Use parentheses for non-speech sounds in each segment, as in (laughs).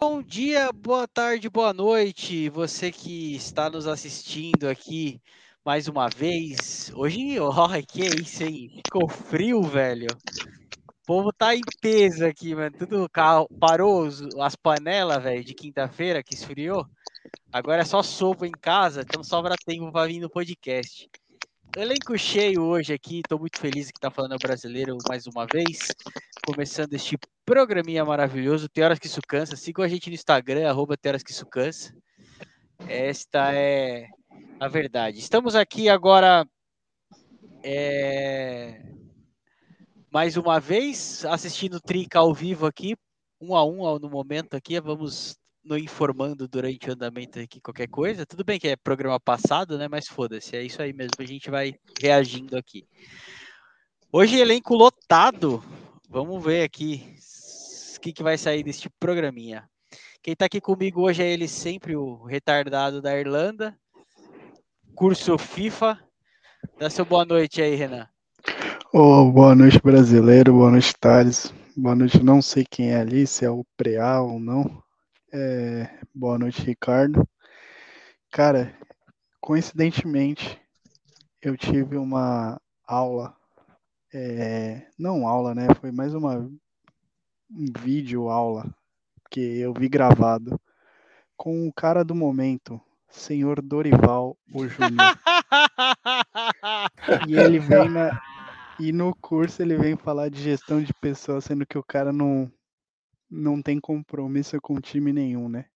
Bom dia, boa tarde, boa noite, você que está nos assistindo aqui mais uma vez. Hoje, ó, (laughs) que isso, hein? Ficou frio, velho. Povo tá em peso aqui, mano. Tudo ca- parou as panelas, velho, de quinta-feira que esfriou. Agora é só sopa em casa, então sobra tempo pra vir no podcast. Elenco cheio hoje aqui, tô muito feliz que tá falando brasileiro mais uma vez. Começando este programinha maravilhoso, Tem Horas Que Isso Cansa. Sigam a gente no Instagram, arroba Tem Horas Que Isso Cansa. Esta é a verdade. Estamos aqui agora é, mais uma vez assistindo Trica ao vivo aqui, um a um no momento aqui. Vamos no informando durante o andamento aqui qualquer coisa. Tudo bem que é programa passado, né? Mas foda-se, é isso aí mesmo. A gente vai reagindo aqui. Hoje elenco lotado. Vamos ver aqui o que, que vai sair deste programinha. Quem tá aqui comigo hoje é ele sempre, o retardado da Irlanda. Curso FIFA. Dá seu boa noite aí, Renan. Ô, boa noite, brasileiro. Boa noite, Thales. Boa noite, não sei quem é ali, se é o Preá ou não. É, boa noite, Ricardo. Cara, coincidentemente, eu tive uma aula, é, não aula, né? Foi mais uma um vídeo aula que eu vi gravado com o cara do momento, senhor Dorival, o Júnior. (laughs) E ele vem na. E no curso ele vem falar de gestão de pessoas, sendo que o cara não, não tem compromisso com time nenhum, né?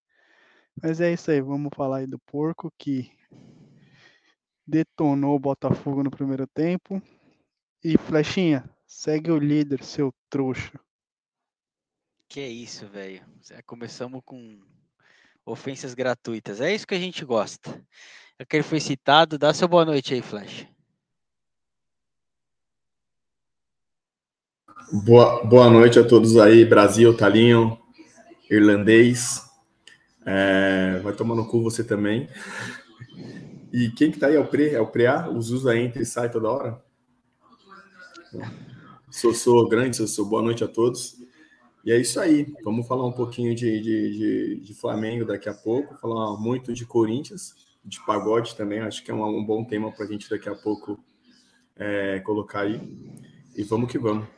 Mas é isso aí, vamos falar aí do porco que detonou o Botafogo no primeiro tempo. E Flechinha, segue o líder, seu trouxa. que isso, velho. Começamos com ofensas gratuitas. É isso que a gente gosta. É que ele foi citado. Dá seu boa noite aí, Flash. Boa, boa noite a todos aí, Brasil, Talinho, irlandês. É, vai tomar no cu você também. E quem que tá aí? É o Pre? É o Preá? Os usa entra e sai toda hora? Sou, sou grande, sou, sou boa noite a todos. E é isso aí. Vamos falar um pouquinho de, de, de, de Flamengo daqui a pouco, falar muito de Corinthians, de pagode também. Acho que é um, um bom tema para a gente daqui a pouco é, colocar aí. E vamos que vamos.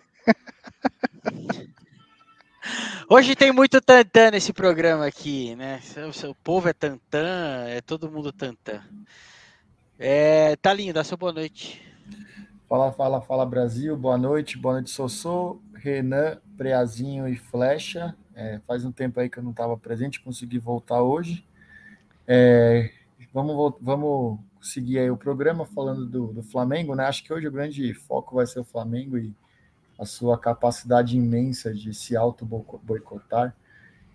Hoje tem muito tantã nesse programa aqui, né? O povo é tantã, é todo mundo tantã. É, Talinho, dá seu boa noite. Fala, fala, fala Brasil, boa noite, boa noite Sossô, Renan, Preazinho e Flecha. É, faz um tempo aí que eu não estava presente, consegui voltar hoje. É, vamos, vamos seguir aí o programa falando do, do Flamengo, né? Acho que hoje o grande foco vai ser o Flamengo e a sua capacidade imensa de se auto-boicotar.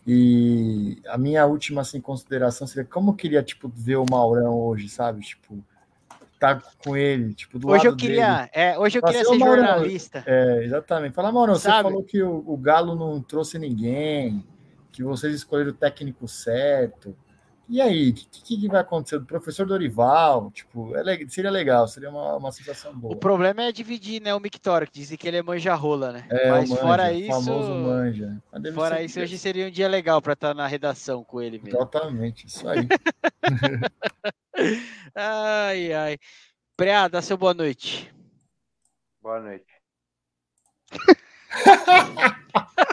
E a minha última assim, consideração seria como eu queria tipo, ver o Maurão hoje, sabe? Tipo, tá com ele, tipo, do Hoje eu lado dele. queria, é, hoje eu Pra queria ser o ser Maurão. jornalista. É, exatamente. Fala, Mauro, você Sabe? falou que o, o Galo não trouxe ninguém, que vocês escolheram o técnico certo. E aí, o que, que vai acontecer? Do professor Dorival, tipo, é seria legal, seria uma, uma sensação boa. O problema é dividir, né, o Mictório, que dizem que ele é manja-rola, né? É, Mas o manja, fora o isso, famoso manja. Fora isso, hoje seria um dia legal para estar na redação com ele mesmo. Totalmente, isso aí. (laughs) Ai, ai. Preá, dá seu boa noite. Boa noite. (laughs)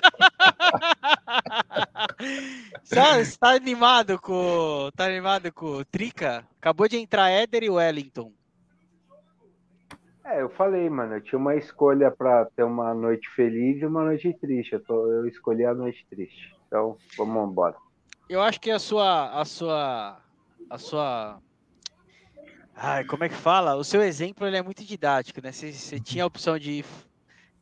Você tá animado com. Tá animado com o Trica? Acabou de entrar Éder e Wellington. É, eu falei, mano, eu tinha uma escolha pra ter uma noite feliz e uma noite triste. Eu, tô- eu escolhi a noite triste. Então, vamos embora. Eu acho que a sua. A sua. A sua. Ai, como é que fala? O seu exemplo ele é muito didático, né? Você, você tinha a opção de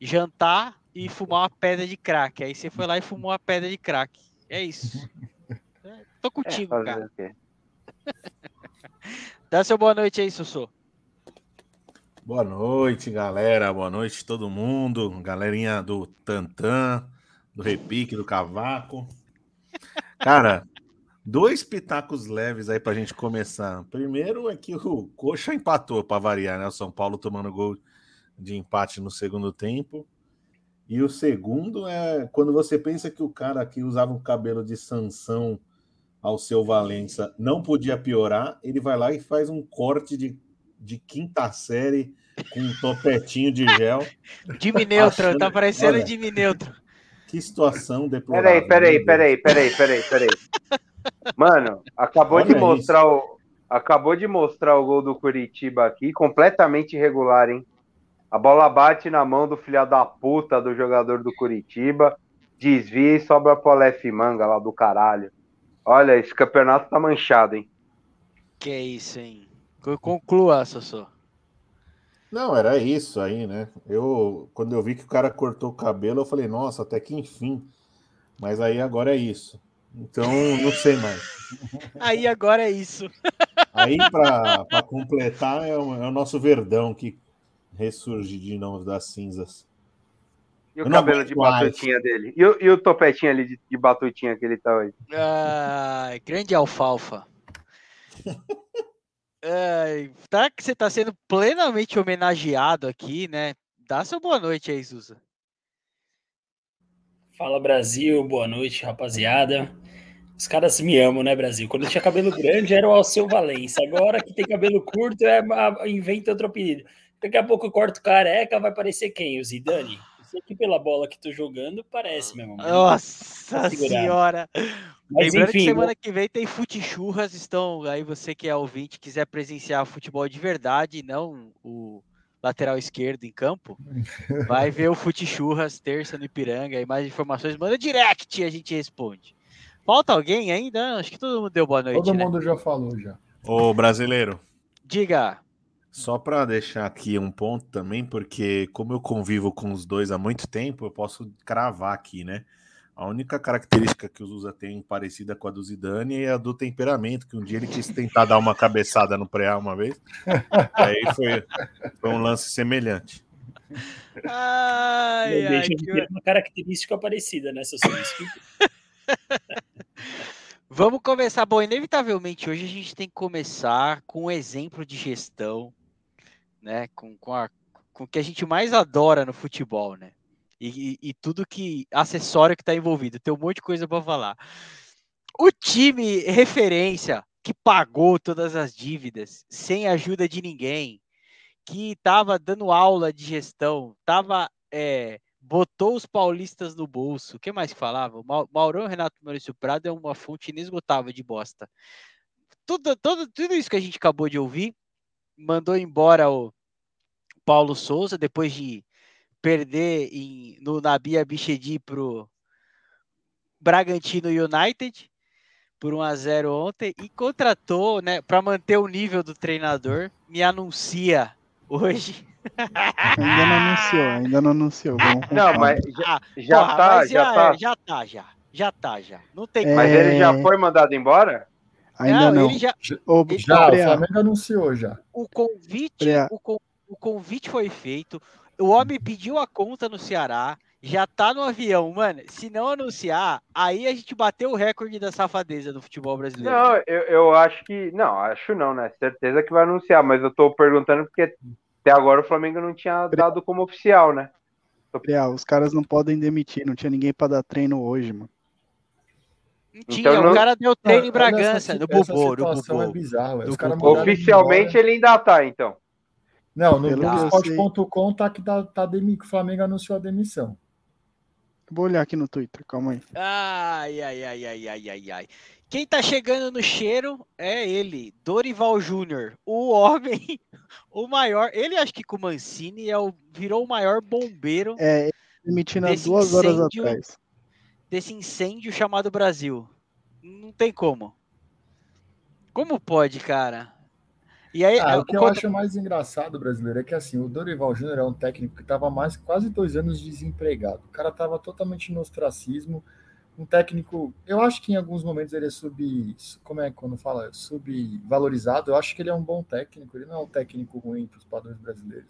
jantar e fumar uma pedra de crack. Aí você foi lá e fumou uma pedra de crack. É isso. (laughs) É, Tô É, contigo, fazer cara. (laughs) Dá seu boa noite aí, Sussô. Boa noite, galera. Boa noite, todo mundo. Galerinha do Tantan, do Repique, do Cavaco. Cara, Dois pitacos leves aí pra gente começar. Primeiro é que o Coxa empatou para variar, né? O São Paulo tomando gol de empate no segundo tempo. E o segundo é quando você pensa que o cara que usava o cabelo de Sansão ao seu Valença não podia piorar, ele vai lá e faz um corte de, de quinta série com um topetinho de gel. Jimmy Neutron, Achando- tá parecendo Olha. Jimmy Neutron. Que situação deplorável. Peraí, peraí, peraí, peraí, peraí, peraí. Mano, acabou Olha de mostrar o. Acabou de mostrar o gol do Curitiba aqui, completamente irregular, hein? A bola bate na mão do filho da puta do jogador do Curitiba, desvia e sobra pro Aleph Manga lá do caralho. Olha, esse campeonato tá manchado, hein? Que isso, hein? Co- Conclua, Sossô. Não, era isso aí, né? Eu, quando eu vi que o cara cortou o cabelo, eu falei, nossa, até que enfim. Mas aí agora é isso. Então, não sei mais. (laughs) Aí agora é isso. Aí, para completar, é o, é o nosso verdão que ressurge de novo das cinzas. E o Eu cabelo de mais. batutinha dele? E, o- e o topetinho ali de, de batutinha que ele tá hoje? Ai, grande alfalfa. (laughs) Ai, tá que você tá sendo plenamente homenageado aqui, né? Dá seu boa noite aí, Suza. Fala Brasil, boa noite, rapaziada. Os caras me amam, né, Brasil? Quando eu tinha cabelo grande era o Alceu Valença. Agora que tem cabelo curto, é, inventa outro apelido. Daqui a pouco eu corto careca, vai parecer quem? O Zidane? Isso aqui pela bola que tô jogando parece mesmo. Nossa senhora! Mas Lembrando que enfim, semana que vem tem fute churras, estão aí você que é ouvinte, quiser presenciar futebol de verdade, não o lateral esquerdo em campo, vai ver o fute churras terça no Ipiranga, aí mais informações, manda direct e a gente responde. Falta alguém ainda? Acho que todo mundo deu boa noite, Todo né? mundo já falou já. Ô, brasileiro, Diga. Só para deixar aqui um ponto também, porque como eu convivo com os dois há muito tempo, eu posso cravar aqui, né? A única característica que o Zusa tem parecida com a do Zidane é a do temperamento, que um dia ele quis tentar dar uma cabeçada no preá uma vez. aí foi, foi um lance semelhante. Ai, ai, deixa de que- ter uma característica parecida, né, seu? Vamos começar. Bom, inevitavelmente hoje a gente tem que começar com um exemplo de gestão, né? Com, com, a, com o que a gente mais adora no futebol, né? E, e- e tudo que acessório que está envolvido. Tem um monte de coisa para falar. O time referência que pagou todas as dívidas sem ajuda de ninguém, que estava dando aula de gestão, tava é, botou os paulistas no bolso. O que mais que falava? Maurão Renato Maurício Prado é uma fonte inesgotável de bosta. Tudo, tudo, tudo isso que a gente acabou de ouvir mandou embora o Paulo Souza depois de perder em, no Nabi Abichedi pro Bragantino United por 1 a 0 ontem e contratou, né, para manter o nível do treinador, me anuncia hoje. Ainda não anunciou, ainda não anunciou. (laughs) Não, mas já, Ah, já porra, tá, mas já tá. Já tá, já. Já tá, já. Não tem É, Mas ele já foi mandado embora? Ainda não. ele já, ele- Já, o Flamengo anunciou já. o convite, o, o convite foi feito. O homem pediu a conta no Ceará, já tá no avião, mano. Se não anunciar, aí a gente bateu o recorde da safadeza do futebol brasileiro. Não, eu, eu acho que. Não, acho não, né? Certeza que vai anunciar, mas eu tô perguntando porque até agora o Flamengo não tinha dado como oficial, né? Preá, os caras não podem demitir, não tinha ninguém pra dar treino hoje, mano. Não tinha, Então o não- cara deu treino em Bragança, no Bubô, no é Bubô. bizarro. mandaram ele Oficialmente embora. ele ainda tá, então. Não, no Globoesporte.com tá que tá, tá demi... o Flamengo anunciou a demissão. Vou olhar aqui no Twitter, calma aí. Ai, ai, ai, ai, ai, ai, ai. Quem tá chegando no cheiro é ele, Dorival Júnior, o homem, (laughs) o maior. Ele acho que com o Mancini é o, virou o maior bombeiro É, demitindo há duas horas atrás. Desse incêndio chamado Brasil. Não tem como. Como pode, cara? E aí, Ah, o que eu acho mais engraçado brasileiro é que assim, o Dorival Júnior é um técnico que estava mais quase dois anos desempregado. O cara estava totalmente no ostracismo. Um técnico, eu acho que em alguns momentos ele é sub, como é quando fala, subvalorizado. Eu acho que ele é um bom técnico, ele não é um técnico ruim para os padrões brasileiros.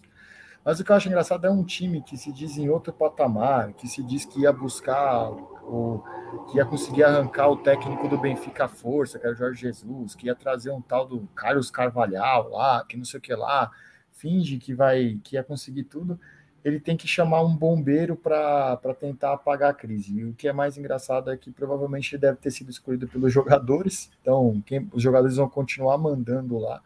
Mas o que eu acho engraçado é um time que se diz em outro patamar, que se diz que ia buscar o, que ia conseguir arrancar o técnico do Benfica à força, que era o Jorge Jesus, que ia trazer um tal do Carlos Carvalhal lá, que não sei o que lá, finge que vai que ia conseguir tudo, ele tem que chamar um bombeiro para tentar apagar a crise. E o que é mais engraçado é que provavelmente deve ter sido escolhido pelos jogadores, então quem, os jogadores vão continuar mandando lá.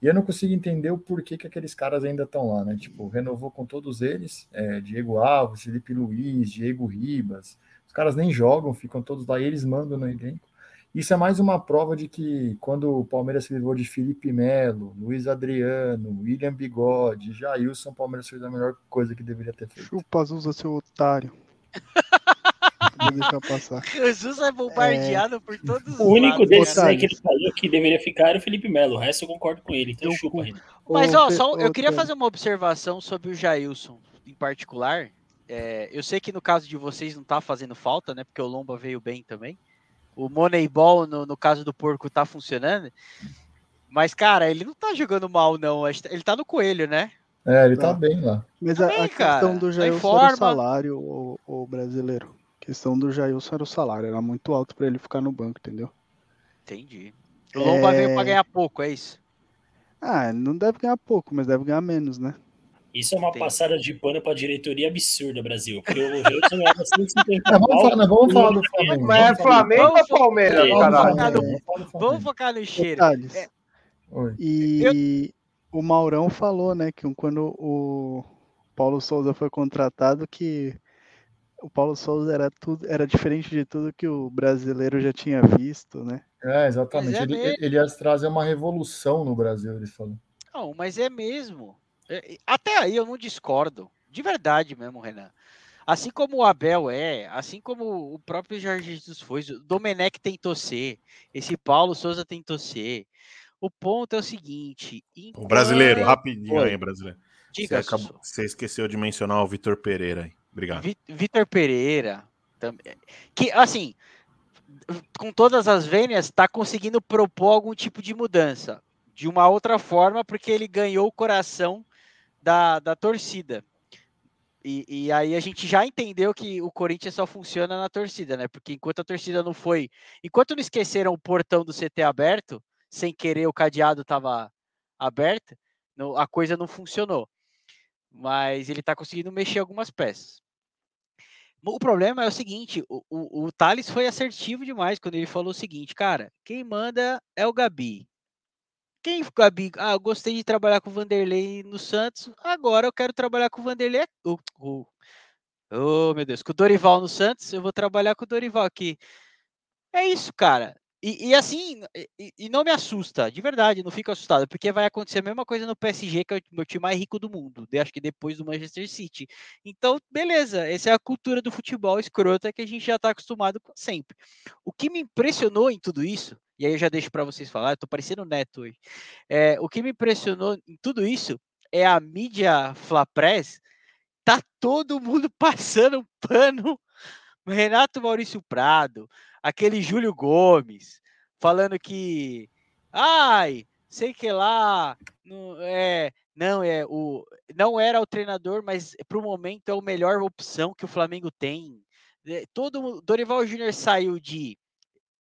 E eu não consigo entender o porquê que aqueles caras ainda estão lá, né? Tipo, renovou com todos eles, é, Diego Alves, Felipe Luiz, Diego Ribas. Os caras nem jogam, ficam todos lá e eles mandam no elenco. Isso é mais uma prova de que quando o Palmeiras se livrou de Felipe Melo, Luiz Adriano, William Bigode, Jailson, o Palmeiras fez a melhor coisa que deveria ter feito. Chupa Azusa, seu otário. (laughs) Vou deixar passar. (laughs) Jesus é bombardeado por todos os O único lados, desses aí que ele falou que deveria ficar era o Felipe Melo. O resto eu concordo com ele. Então Eu chupa, Renan. Mas, ó, só, eu queria fazer uma observação sobre o Jailson em particular. É, eu sei que no caso de vocês não tá fazendo falta, né? Porque o Lomba veio bem também. O Moneyball, no, no caso do porco, tá funcionando. Mas, cara, ele não tá jogando mal, não. Que Ele tá no coelho, né? É, ele tá Tá. bem lá. Mas a, Também, a cara, questão do tá Jailson era forma. o salário, o, o brasileiro. A questão do Jailson era o salário, era muito alto pra ele ficar no banco, entendeu? Entendi. O Lomba veio pra É. ganhar pouco, é isso? Ah, não deve ganhar pouco, mas deve ganhar menos, né? Isso é uma Entendi. passada de pano pra diretoria absurda, Brasil. Porque o Wilson ganhava (laughs) 150 Mas vamos falar, vamos falar do Flamengo. Mas é Flamengo ou Palmeiras, Vamos vamos falar do caralho? focar no- Flamengo, vamos focar no cheiro. Detalhes. É, Oi. E o Maurão falou, né, que quando o Paulo Souza foi contratado, que o Paulo Souza era tudo, era diferente de tudo que o brasileiro já tinha visto, né? É, exatamente. É ele, mesmo. ele ia trazer uma revolução no Brasil, ele falou. Não, mas é mesmo. É, Até aí eu não discordo. De verdade mesmo, Renan. Assim como o Abel é, assim como o próprio Jorge Jesus foi, o Domenech tentou ser, esse Paulo Souza tentou ser. O ponto é o seguinte. O brasileiro, rapidinho Oi. aí, brasileiro. Você, Diga, acabou- Sussu. você esqueceu de mencionar o Vitor Pereira aí. Obrigado. Vi- Vitor Pereira também. Que, assim, com todas as vênias, está conseguindo propor algum tipo de mudança. De uma outra forma, porque ele ganhou o coração da, da torcida. E, e aí a gente já entendeu que o Corinthians só funciona na torcida, né? Porque enquanto a torcida não foi. Enquanto não esqueceram o portão do CT aberto, sem querer o cadeado estava aberto, a coisa não funcionou. Mas ele está conseguindo mexer algumas peças. O problema é o seguinte: o, o, o Thales foi assertivo demais quando ele falou o seguinte, cara, quem manda é o Gabi. Quem Gabi? Ah, eu gostei de trabalhar com o Vanderlei no Santos, agora eu quero trabalhar com o Vanderlei. aqui." o- o- Oh, meu Deus, com o Dorival no Santos, eu vou trabalhar com o Dorival aqui. É isso, cara. E, e assim, e, e não me assusta, de verdade, não fico assustado, porque vai acontecer a mesma coisa no PSG, que é o meu time mais rico do mundo, acho que depois do Manchester City. Então, beleza, essa é a cultura do futebol escrota que a gente já está acostumado com sempre. O que me impressionou em tudo isso, e aí eu já deixo para vocês falar, tô parecendo neto hoje. É, o que me impressionou em tudo isso é a mídia Flapress, tá todo mundo (laughs) passando pano. Renato Maurício Prado, aquele Júlio Gomes, falando que, ai, sei que lá, não é, não é o, não era o treinador, mas para o momento é a melhor opção que o Flamengo tem. É, Todo Dorival Júnior saiu de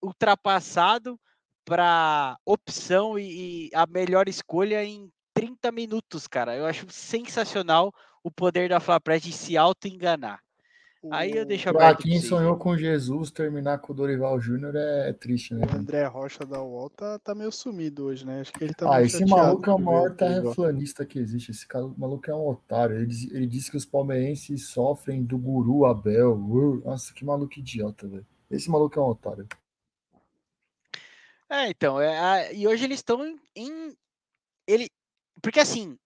ultrapassado para opção e, e a melhor escolha em 30 minutos, cara. Eu acho sensacional o poder da Flapress de se auto-enganar. Aí eu deixo Pra aberto. pra quem sonhou com Jesus, terminar com o Dorival Júnior é triste, né? O? André Rocha da UOL tá, tá meio sumido hoje, né? Acho que ele tá Ah, esse maluco é o maior terraplanista que existe. Esse cara- maluco é um otário. Ele, diz- ele disse que os palmeirenses sofrem do guru Abel. Uh, Nossa, que maluco idiota, velho. Esse maluco é um otário. É, então, é, a- e hoje eles estão em, em- ele, porque assim,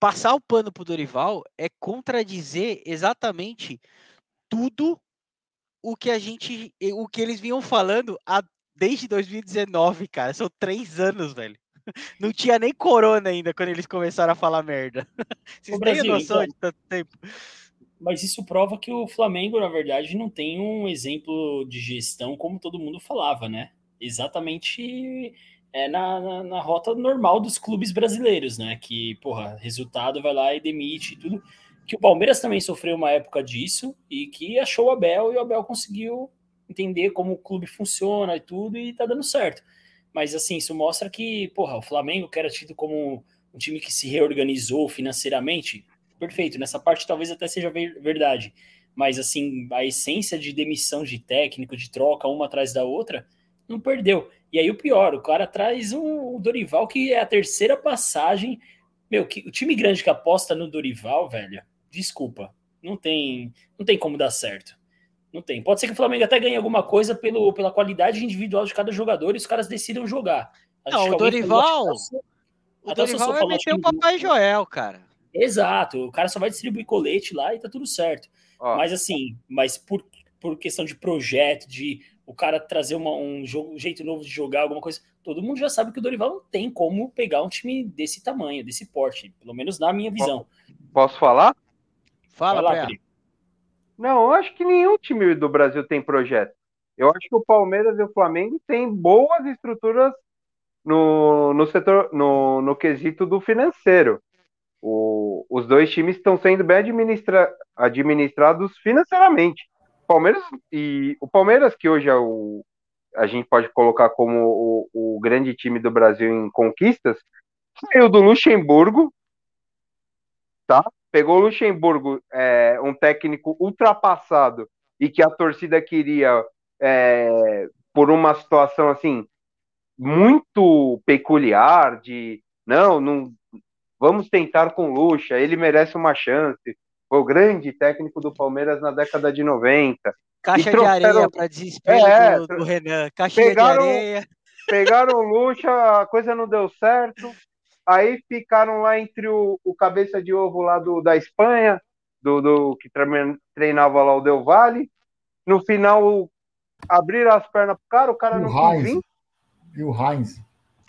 passar o pano pro Dorival é contradizer exatamente tudo o que a gente, o que eles vinham falando há, desde 2019, cara. São três anos, velho. (laughs) Não tinha nem corona ainda quando eles começaram a falar merda. (laughs) Vocês têm Brasil, noção então- de tanto tempo? Mas isso prova que o Flamengo, na verdade, não tem um exemplo de gestão como todo mundo falava, né? Exatamente é na, na, na rota normal dos clubes brasileiros, né? Que, porra, resultado vai lá e demite e tudo. que o Palmeiras também sofreu uma época disso e que achou o Abel e o Abel conseguiu entender como o clube funciona e tudo e tá dando certo. Mas assim, isso mostra que, porra, o Flamengo, que era tido como um time que se reorganizou financeiramente, perfeito, nessa parte talvez até seja verdade. Mas assim, a essência de demissão de técnico, de troca uma atrás da outra, não perdeu. E aí o pior, o cara traz um, Dorival que é a terceira passagem. Meu, que, o time grande que aposta no Dorival, velho, desculpa, não tem, não tem como dar certo. Não tem. Pode ser que o Flamengo até ganhe alguma coisa pelo, pela qualidade individual de cada jogador e os caras decidam jogar. Não, o Dorival. o Dorival vai meter o Papai Joel, cara. Exato. O cara só vai distribuir colete lá e tá tudo certo. Mas assim, mas por, por questão de projeto, de o cara trazer uma, um, jogo, um jeito novo de jogar, alguma coisa, todo mundo já sabe que o Dorival não tem como pegar um time desse tamanho, desse porte, pelo menos na minha visão. Posso falar? Fala, Vai lá, Pri. Não, eu acho que nenhum time do Brasil tem projeto. Eu acho que o Palmeiras e o Flamengo têm boas estruturas no, no setor, no, no quesito do financeiro. O, os dois times estão sendo bem administra, administrados financeiramente. Palmeiras e o Palmeiras que hoje é o a gente pode colocar como o, o grande time do Brasil em conquistas saiu do Luxemburgo, tá? Pegou o Luxemburgo, é, um técnico ultrapassado e que a torcida queria é, por uma situação assim muito peculiar de não, não vamos tentar com Luxa, ele merece uma chance. Foi o grande técnico do Palmeiras na década de 90. Caixa de areia para desespero é, do, do, Renan. Caixa pegaram, de areia. Pegaram o Luxa, a coisa não deu certo. Aí ficaram lá entre o, o cabeça de ovo lá do, da Espanha, do, do que treinava lá o Del Valle. No final, abriram as pernas pro cara, o cara não o quis vir. E o Heinz.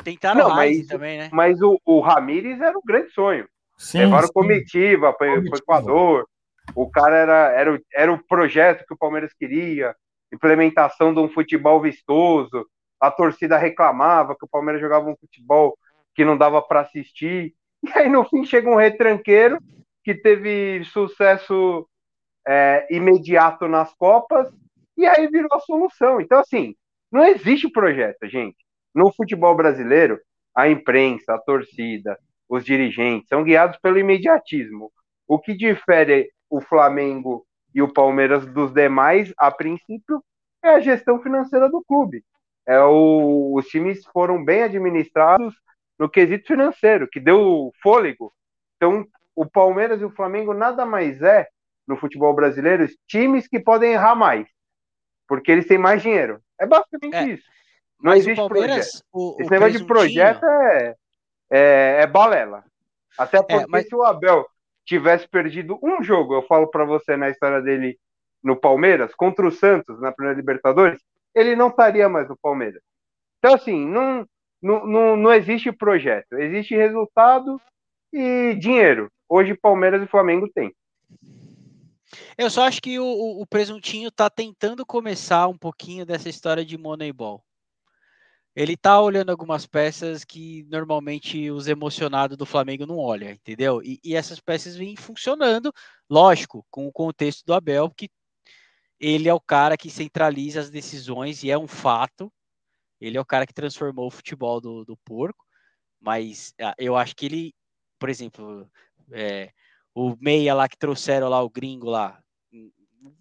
Tentaram não, o Heinz também, né? Mas o, o Ramires era um grande sonho. Sim, Levaram sim. comitiva para o Equador. O cara era, era, o- era o projeto que o Palmeiras queria, implementação de um futebol vistoso. A torcida reclamava que o Palmeiras jogava um futebol que não dava para assistir. E aí, no fim, chega um retranqueiro que teve sucesso é, imediato nas Copas, e aí virou a solução. Então, assim, não existe projeto, gente. No futebol brasileiro, a imprensa, a torcida, os dirigentes são guiados pelo imediatismo. O que difere o Flamengo e o Palmeiras dos demais, a princípio, é a gestão financeira do clube. É o, os times foram bem administrados no quesito financeiro, que deu fôlego. Então, o Palmeiras e o Flamengo nada mais é, no futebol brasileiro, times que podem errar mais, porque eles têm mais dinheiro. É basicamente É, isso. Não Mas o existe projeto. Palmeiras, o, Esse o negócio de projeto é, é, é balela. Até porque mas- se o Abel tivesse perdido um jogo, eu falo pra você na história dele no Palmeiras, contra o Santos na primeira Libertadores, ele não estaria mais no Palmeiras. Então, assim, não, não, não, não existe projeto. Existe resultado e dinheiro. Hoje, Palmeiras e Flamengo têm. Eu só acho que o, o, o presuntinho tá tentando começar um pouquinho dessa história de Moneyball. Ele tá olhando algumas peças que normalmente os emocionados do Flamengo não olham, entendeu? E, e essas peças vêm funcionando, lógico, com o contexto do Abel, que ele é o cara que centraliza as decisões e é um fato. Ele é o cara que transformou o futebol do, do porco, mas ah, eu acho que ele, por exemplo, é, o meia lá que trouxeram lá, o gringo lá,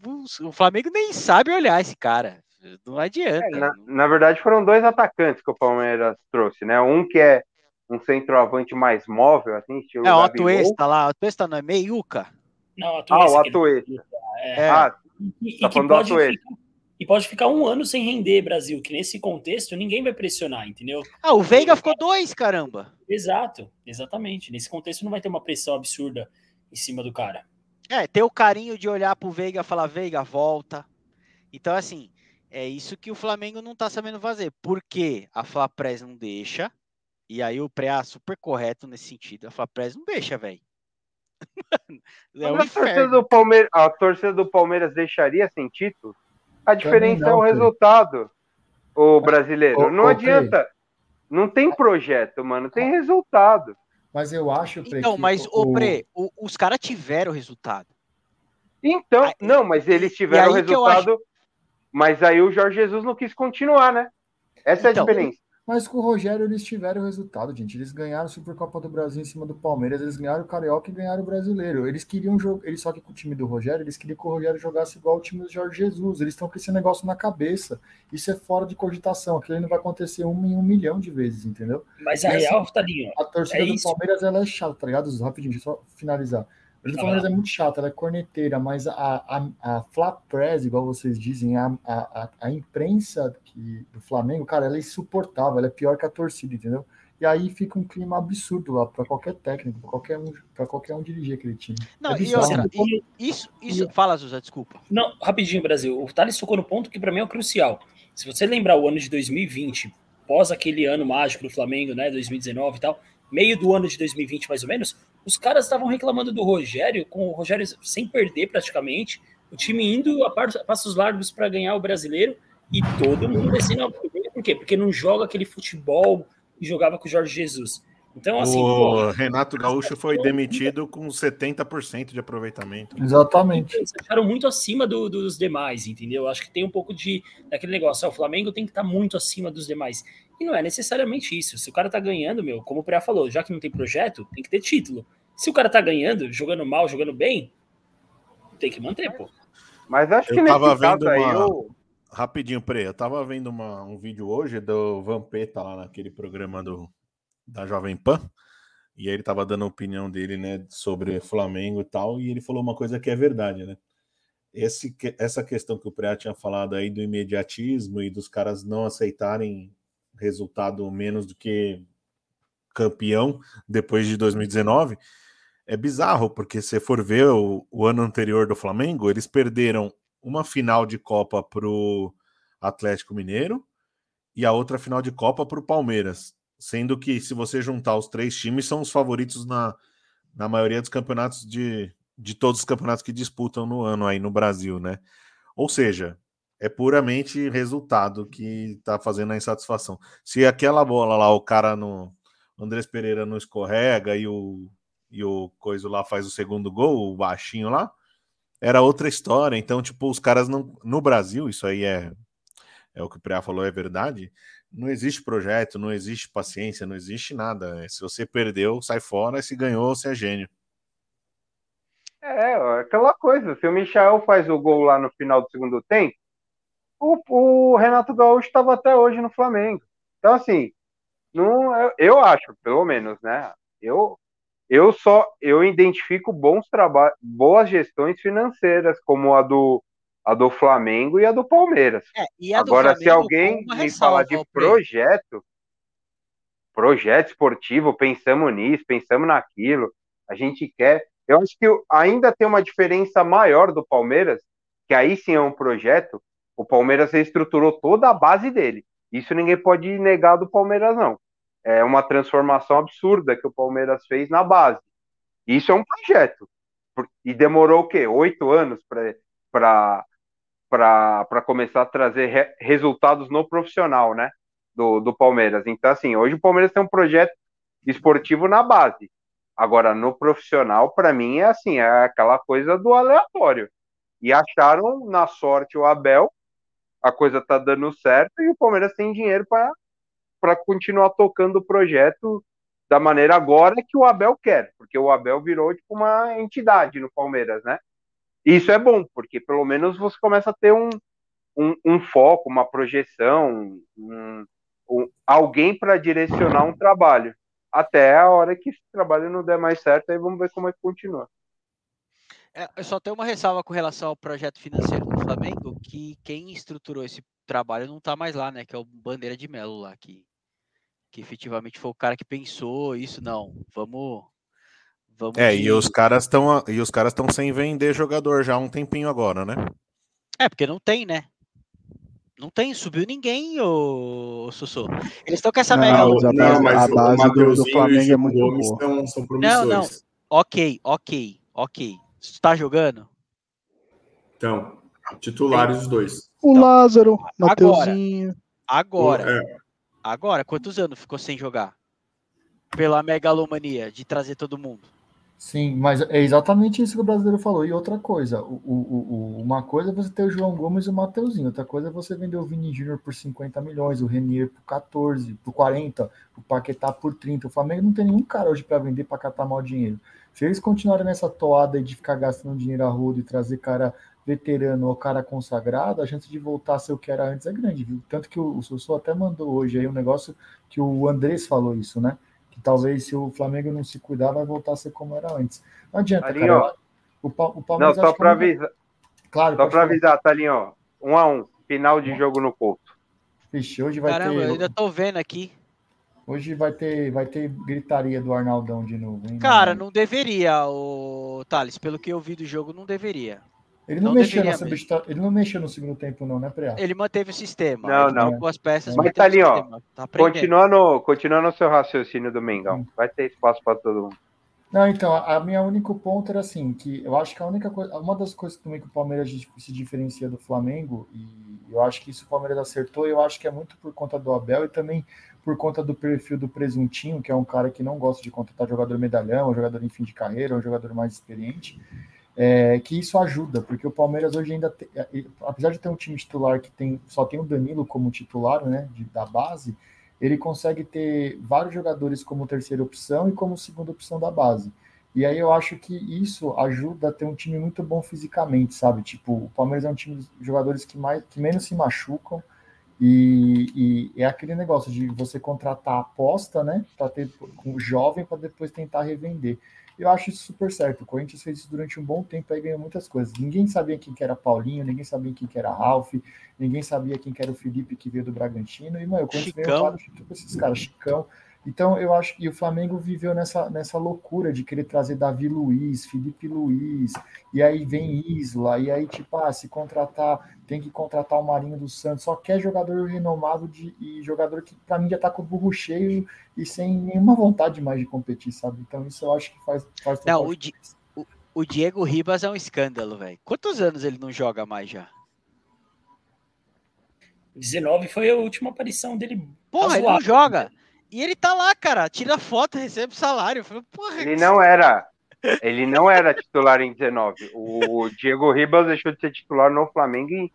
o, o Flamengo nem sabe olhar esse cara. Não adianta. É, na, na verdade, foram dois atacantes que o Palmeiras trouxe, né? Um que é um centroavante mais móvel, assim, estilo é, o. Atuesta lá, o Atuesta não é meiuca? Não, a Ah, o Atuesta. É, Ah, e, tá falando do pode Atuesta. ficar, e pode ficar um ano sem render, Brasil, que nesse contexto ninguém vai pressionar, entendeu? Ah, o Veiga ficou dois, caramba. Exato, exatamente. Nesse contexto não vai ter uma pressão absurda em cima do cara. É, ter o carinho de olhar pro Veiga e falar, Veiga, volta. Então, assim, é isso que o Flamengo não tá sabendo fazer. Porque a Flapres não deixa. E aí o Preá super correto nesse sentido. A Flapres não deixa, velho. (laughs) é um a, torcida do Palmeiras, a torcida do Palmeiras deixaria sem título? A diferença não, é o resultado, o brasileiro. Não adianta. Não tem projeto, mano. Tem resultado. Mas eu acho, Pre, Então, que mas, o- ô Pre, o- os caras tiveram resultado. Então, Aí- não, mas eles tiveram o resultado. Mas aí o Jorge Jesus não quis continuar, né? Essa Então, é a diferença. Mas com o Rogério eles tiveram o resultado, gente. Eles ganharam a Supercopa do Brasil em cima do Palmeiras, eles ganharam o Carioca e ganharam o Brasileiro. Eles queriam jogar, eles só que com o time do Rogério, eles queriam que o Rogério jogasse igual o time do Jorge Jesus. Eles estão com esse negócio na cabeça. Isso é fora de cogitação. Aquilo não vai acontecer um em um milhão de vezes, entendeu? Mas a E assim, real, Tadinho, A torcida É do isso. Palmeiras ela é chata, tá ligado? Rapidinho, só finalizar. A do Palmeiras é muito chata, ela é corneteira, mas a, a, a Fla Press, igual vocês dizem, a, a, a- imprensa que, do Flamengo, cara, ela é insuportável, ela é pior que a torcida, entendeu? E aí fica um clima absurdo lá para qualquer técnico, para qualquer um, para qualquer um dirigir aquele time. Não, É e outra, e- isso, isso. Fala, Zuza, desculpa. Não, rapidinho, Brasil. O Thales tocou no ponto que para mim é o crucial. Se você lembrar o ano de 2020, pós aquele ano mágico do Flamengo, né, 2019 e tal, meio do ano de 2020 mais ou menos, os caras estavam reclamando do Rogério, com o Rogério sem perder praticamente, o time indo a passos largos para ganhar o brasileiro e todo mundo descendo a por quê? Porque não joga aquele futebol que jogava com o Jorge Jesus. Então, assim, pô, o Renato Gaúcho foi demitido com 70% de aproveitamento. Exatamente. eles acharam muito acima do- dos demais, entendeu? Acho que tem um pouco de daquele negócio, o Flamengo tem que estar muito acima dos demais. E não é necessariamente isso. Se o cara tá ganhando, meu, como o Preá falou, já que não tem projeto, tem que ter título. Se o cara tá ganhando, jogando mal, jogando bem, tem que manter, pô. Mas acho Eu que nesse tava caso vendo aí, uma- eu, Rapidinho, Pre, eu tava vendo uma- um vídeo hoje do Vampeta lá naquele programa do, da Jovem Pan, e aí ele tava dando a opinião dele, né, sobre Flamengo e tal, e ele falou uma coisa que é verdade, né? Esse, que- essa questão que o Preá tinha falado aí do imediatismo e dos caras não aceitarem resultado menos do que campeão depois de 2019 é bizarro, porque se for ver o, o ano anterior do Flamengo, eles perderam uma final de Copa pro Atlético Mineiro e a outra final de Copa pro Palmeiras. Sendo que, se você juntar os três times, são os favoritos na, na maioria dos campeonatos de, de todos os campeonatos que disputam no ano aí no Brasil, né? Ou seja, é puramente resultado que tá fazendo a insatisfação. Se aquela bola lá, o cara no. Andrés Pereira não escorrega e o, e o Coiso lá faz o segundo gol, o baixinho lá, era outra história. Então, tipo, os caras não. No Brasil, isso aí é, é o que o Preá falou, é verdade. Não existe projeto, não existe paciência, não existe nada. Se você perdeu, sai fora. Se ganhou, você é gênio. É, aquela coisa. Se o Michael faz o gol lá no final do segundo tempo, o, o Renato Gaúcho estava até hoje no Flamengo. Então, assim, não, eu, eu acho, pelo menos, né? Eu, eu só eu identifico bons trabalhos, boas gestões financeiras, como a do, a do Flamengo e a do Palmeiras. É, e a do Agora, se Flamengo, alguém com uma me falar de projeto, projeto esportivo, pensamos nisso, pensamos naquilo, a gente quer. Eu acho que ainda tem uma diferença maior do Palmeiras, que aí sim é um projeto. O Palmeiras reestruturou toda a base dele. Isso ninguém pode negar do Palmeiras, não. É uma transformação absurda que o Palmeiras fez na base. Isso é um projeto. E demorou o quê? Oito anos para começar a trazer re- resultados no profissional, né? Do, do Palmeiras. Então, assim, hoje o Palmeiras tem um projeto esportivo na base. Agora, no profissional, para mim, é assim, é aquela coisa do aleatório. E acharam na sorte o Abel, a coisa tá dando certo e o Palmeiras tem dinheiro para continuar tocando o projeto da maneira agora que o Abel quer, porque o Abel virou tipo uma entidade no Palmeiras, né? Isso é bom, porque pelo menos você começa a ter um, um, um foco, uma projeção, um, um- alguém para direcionar um trabalho. Até a hora que esse trabalho não der mais certo, aí vamos ver como é que continua. É, eu só tenho uma ressalva com relação ao projeto financeiro do Flamengo, que quem estruturou esse trabalho não tá mais lá, né? Que é o Bandeira de Melo lá, que, que efetivamente foi o cara que pensou isso, não. Vamos. Vamos É, de- e os caras estão e os caras estão sem vender jogador já há um tempinho agora, né? É, porque não tem, né? Não tem, subiu ninguém, ô Sussô. Eles estão com essa Não, mega mas a loucura. base- mas a o base do- do e o Flamengo é muito Gomes boa. São, são Não, promissores. não. Ok, ok, ok. Tu tá jogando? Então, titulares os dois. O Não. Lázaro, Agora. Mateuzinho. Agora. É, Agora, quantos anos ficou sem jogar? pela megalomania de trazer todo mundo. Sim, mas é exatamente isso que o brasileiro falou. E outra coisa, o, o, o, uma coisa é você ter o João Gomes e o Mateuzinho, outra coisa é você vender o Vini Júnior por 50 milhões, o Renier por 14, por 40, o Paquetá por 30. O Flamengo não tem nenhum cara hoje para vender para catar mal dinheiro. Se eles continuarem nessa toada de ficar gastando dinheiro a rodo e trazer cara veterano ou cara consagrado, a chance de voltar a ser o que era antes é grande, viu? Tanto que o, o até mandou hoje aí um negócio que o Andrés falou isso, né? que talvez se o Flamengo não se cuidar, vai voltar a ser como era antes. Não adianta, Talinho, cara. O, o Palmeiras não, só para avisar. Claro, só para avisar, Talinho, um a um, final de jogo no Couto. Vixe, hoje vai Caramba, ter. eu ainda tô vendo aqui. Hoje vai ter, vai ter gritaria do Arnaldão de novo. Hein, Cara, não deveria, o Thales. Pelo que eu vi do jogo, não deveria. Ele não, Não mexeu na substitu... ele não mexeu no segundo tempo, não, né, Preá? Ele manteve o sistema. Não, não. peças, Mas tá ali, ó. Tá. Continuando, continuando o seu raciocínio do Mengão, vai ter espaço para todo mundo. Não, então, a a minha único ponto era assim, que eu acho que a única coisa, uma das coisas também que o Palmeiras se diferencia do Flamengo, e eu acho que isso o Palmeiras acertou, eu acho que é muito por conta do Abel e também por conta do perfil do Presuntinho, que é um cara que não gosta de contratar jogador medalhão, um jogador em fim de carreira, um jogador mais experiente, é, que isso ajuda, porque o Palmeiras hoje ainda, é, apesar de ter um time titular que tem só tem o Danilo como titular, né, de, da base, ele consegue ter vários jogadores como terceira opção e como segunda opção da base. E aí eu acho que isso ajuda a ter um time muito bom fisicamente, sabe? Tipo, o Palmeiras é um time de jogadores que, mais, que menos se machucam e, e é aquele negócio de você contratar aposta, né? Para ter um jovem para depois tentar revender. Eu acho isso super certo. O Corinthians fez isso durante um bom tempo e ganhou muitas coisas. Ninguém sabia quem que era Paulinho, ninguém sabia quem que era Ralf, ninguém sabia quem que era o Felipe que veio do Bragantino. E, mano, o Corinthians Chicão. veio tipo, esses caras, Chicão. Então, eu acho que o Flamengo viveu nessa, nessa loucura de querer trazer Davi Luiz, Felipe Luiz, e aí vem Isla, e aí, tipo, ah, se contratar, tem que contratar o Marinho do Santos, só quer jogador renomado de, e jogador que, para mim, já tá com o burro cheio e sem nenhuma vontade mais de competir, sabe? Então, isso eu acho que faz, faz Não, o, Di- o- o Diego Ribas é um escândalo, velho. Quantos anos ele não joga mais já? 19 foi a última aparição dele. Porra, ele não joga. E ele tá lá, cara. Tira foto, recebe salário. Falei, Porra, Ele não era. Ele não era titular em 19. O Diego Ribas deixou de ser titular no Flamengo em,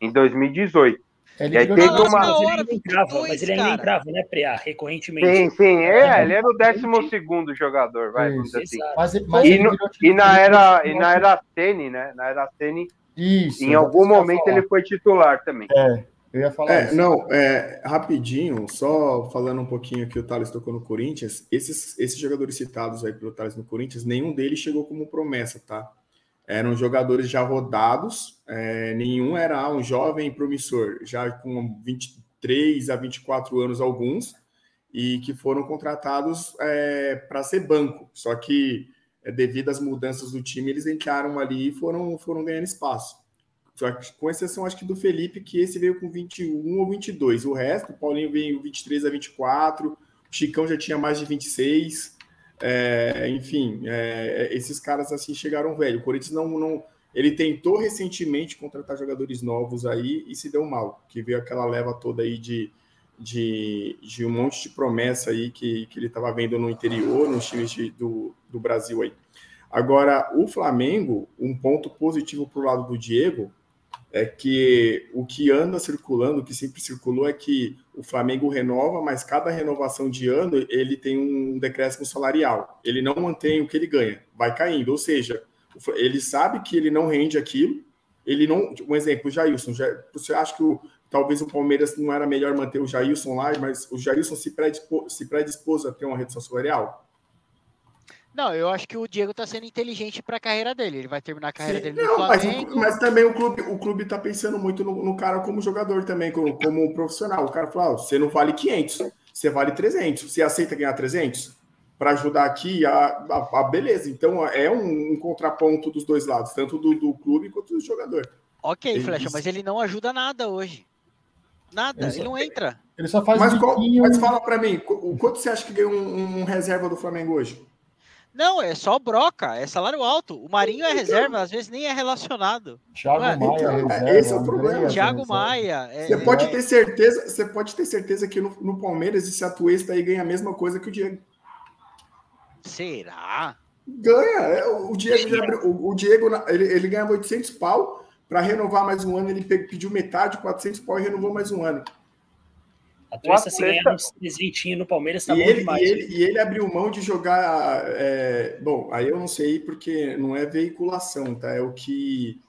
em 2018. Ele E aí teve uma- Mas ele hora, ainda entrava, 22, mas ele ainda cara. entrava, né, Preá? Recorrentemente. Sim, sim, é, ele era o 12 jogador, vai, vamos dizer assim. Mas, mas E, no- e na era, e na era Sene, né? Na era Sene, Isso, em algum isso momento ele foi titular também. É, eu ia falar É, isso. não, é, rapidinho, só falando um pouquinho que o Thales tocou no Corinthians, esses, esses jogadores citados aí pelo Thales no Corinthians, nenhum deles chegou como promessa, tá? Eram jogadores já rodados, é, nenhum era um jovem promissor, já com 23 a 24 anos alguns, e que foram contratados para ser banco. Só que, é, devido às mudanças do time, eles entraram ali e foram, foram ganhando espaço. Com exceção, acho que do Felipe, que esse veio com 21 ou 22. O resto, o Paulinho veio 23 a 24, o Chicão já tinha mais de 26. É, enfim, é, esses caras assim chegaram velho. O Corinthians não, não. Ele tentou recentemente contratar jogadores novos aí e se deu mal, que veio aquela leva toda aí de, de, de um monte de promessa aí que, que ele estava vendo no interior, nos times de- do, do Brasil aí. Agora, o Flamengo, um ponto positivo para o lado do Diego é que o que anda circulando, o que sempre circulou é que o Flamengo renova, mas cada renovação de ano ele tem um decréscimo salarial. Ele não mantém o que ele ganha, vai caindo. Ou seja, ele sabe que ele não rende aquilo. Ele não. Um exemplo, o Jailson. Ja- Você acha que o, talvez o Palmeiras não era melhor manter o Jailson lá, mas o Jailson se predispôs, se predispôs a ter uma redução salarial? Não, eu acho que o Diego tá sendo inteligente pra carreira dele. Ele vai terminar a carreira Sim, dele no não, mas, Flamengo. mas também o clube, o clube tá pensando muito no, no cara como jogador também, como, como profissional. O cara fala, ó, você não vale 500, você vale 300. Você aceita ganhar 300? Para ajudar aqui, a, a- a- beleza. Então é um, um contraponto dos dois lados, tanto do, do clube quanto do jogador. Ok, Ele Flecha, disse- mas ele não ajuda nada hoje. Nada, Ele ele só- não entra. Ele só faz Mas, qual- biquinho. mas fala para mim, o quanto você acha que ganhou um, um reserva do Flamengo hoje? Não, é só broca, é salário alto. O Marinho é reserva, às vezes nem é relacionado. Thiago Ué, Maia, então, reserva, esse é o problema. Thiago. Maia. é- Você pode é- ter certeza, você pode ter certeza que no, no Palmeiras esse Atuesta aí ganha a mesma coisa que o Diego. Será? Ganha. É, o Diego, já abriu- o, o Diego ele, ele ganhava 800 pau. Para renovar mais um ano, ele pe- pediu metade, 400 pau e renovou mais um ano. A Tuessa, se ganhar uns presentinhos no Palmeiras, tá e, bom ele, demais. e, ele, e ele abriu mão de jogar. é, bom, aí eu não sei porque não é veiculação, tá? É o que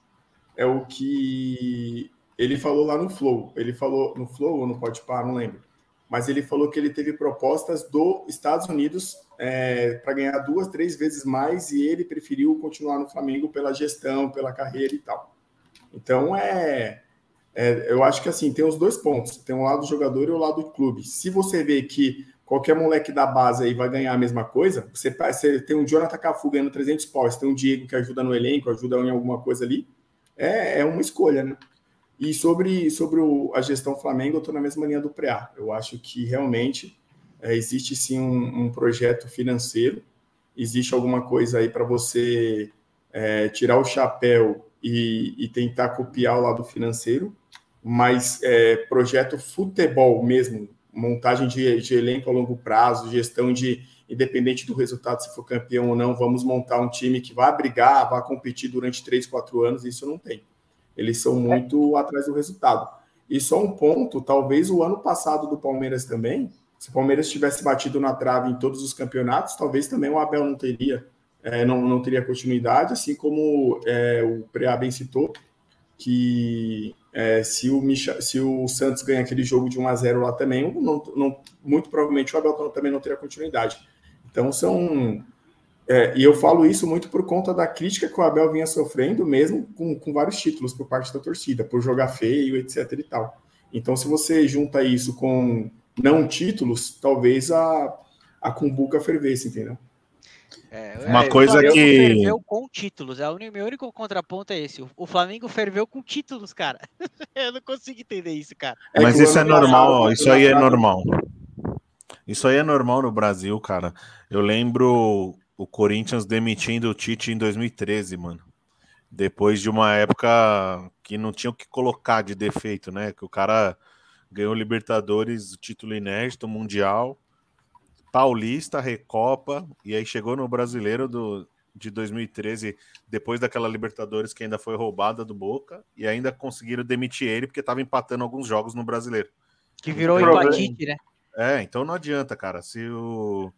é o que ele falou lá no Flow. Ele falou no Flow ou no Podpah, não lembro. Mas ele falou que ele teve propostas dos Estados Unidos para ganhar duas, três vezes mais e ele preferiu continuar no Flamengo pela gestão, pela carreira e tal. Então é é, eu acho que assim, tem os dois pontos. Tem o lado do jogador e o lado do clube. Se você vê que qualquer moleque da base aí vai ganhar a mesma coisa, você, você tem um Jonathan Cafu ganhando 300 pau, você tem um Diego que ajuda no elenco, ajuda em alguma coisa ali, é, é uma escolha, né? E sobre, sobre o- a gestão Flamengo, eu estou na mesma linha do Preá. Eu acho que realmente é, existe sim um, um projeto financeiro, existe alguma coisa aí para você é, tirar o chapéu e, e tentar copiar o lado financeiro, mas é, projeto futebol mesmo, montagem de, de elenco a longo prazo, gestão de, independente do resultado, se for campeão ou não, vamos montar um time que vai brigar, vai competir durante três, quatro anos, isso não tem. Eles são muito atrás do resultado. E só um ponto, talvez o ano passado do Palmeiras também, se o Palmeiras tivesse batido na trave em todos os campeonatos, talvez também o Abel não teria, é, não, não teria continuidade, assim como é, o Preá bem citou, que é, se, o Micha, se o Santos ganha aquele jogo de 1 a 0 lá também, não, não, muito provavelmente o Abel também não teria continuidade. Então são. é, e eu falo isso muito por conta da crítica que o Abel vinha sofrendo, mesmo com, com vários títulos por parte da torcida, por jogar feio, etc. e tal. Então, se você junta isso com não títulos, talvez a, a cumbuca fervesse, entendeu? É, Uma é, coisa o Flamengo que- ferveu com títulos. É, o meu único contraponto é esse. O, Flamengo ferveu com títulos, cara. (laughs) Eu não consigo entender isso, cara. É Mas isso é passado- normal, isso aí é normal. Isso aí é normal no Brasil, cara. Eu lembro o Corinthians demitindo o Tite em 2013, mano. Depois de uma época que não tinha o que colocar de defeito, né? Que o cara ganhou Libertadores, o título inédito, Mundial, Paulista, Recopa, e aí chegou no Brasileiro do, de 2013, depois daquela Libertadores que ainda foi roubada do Boca, e ainda conseguiram demitir ele porque estava empatando alguns jogos no Brasileiro. Que virou Problema. empatite, né? É, então não adianta, cara. Se o,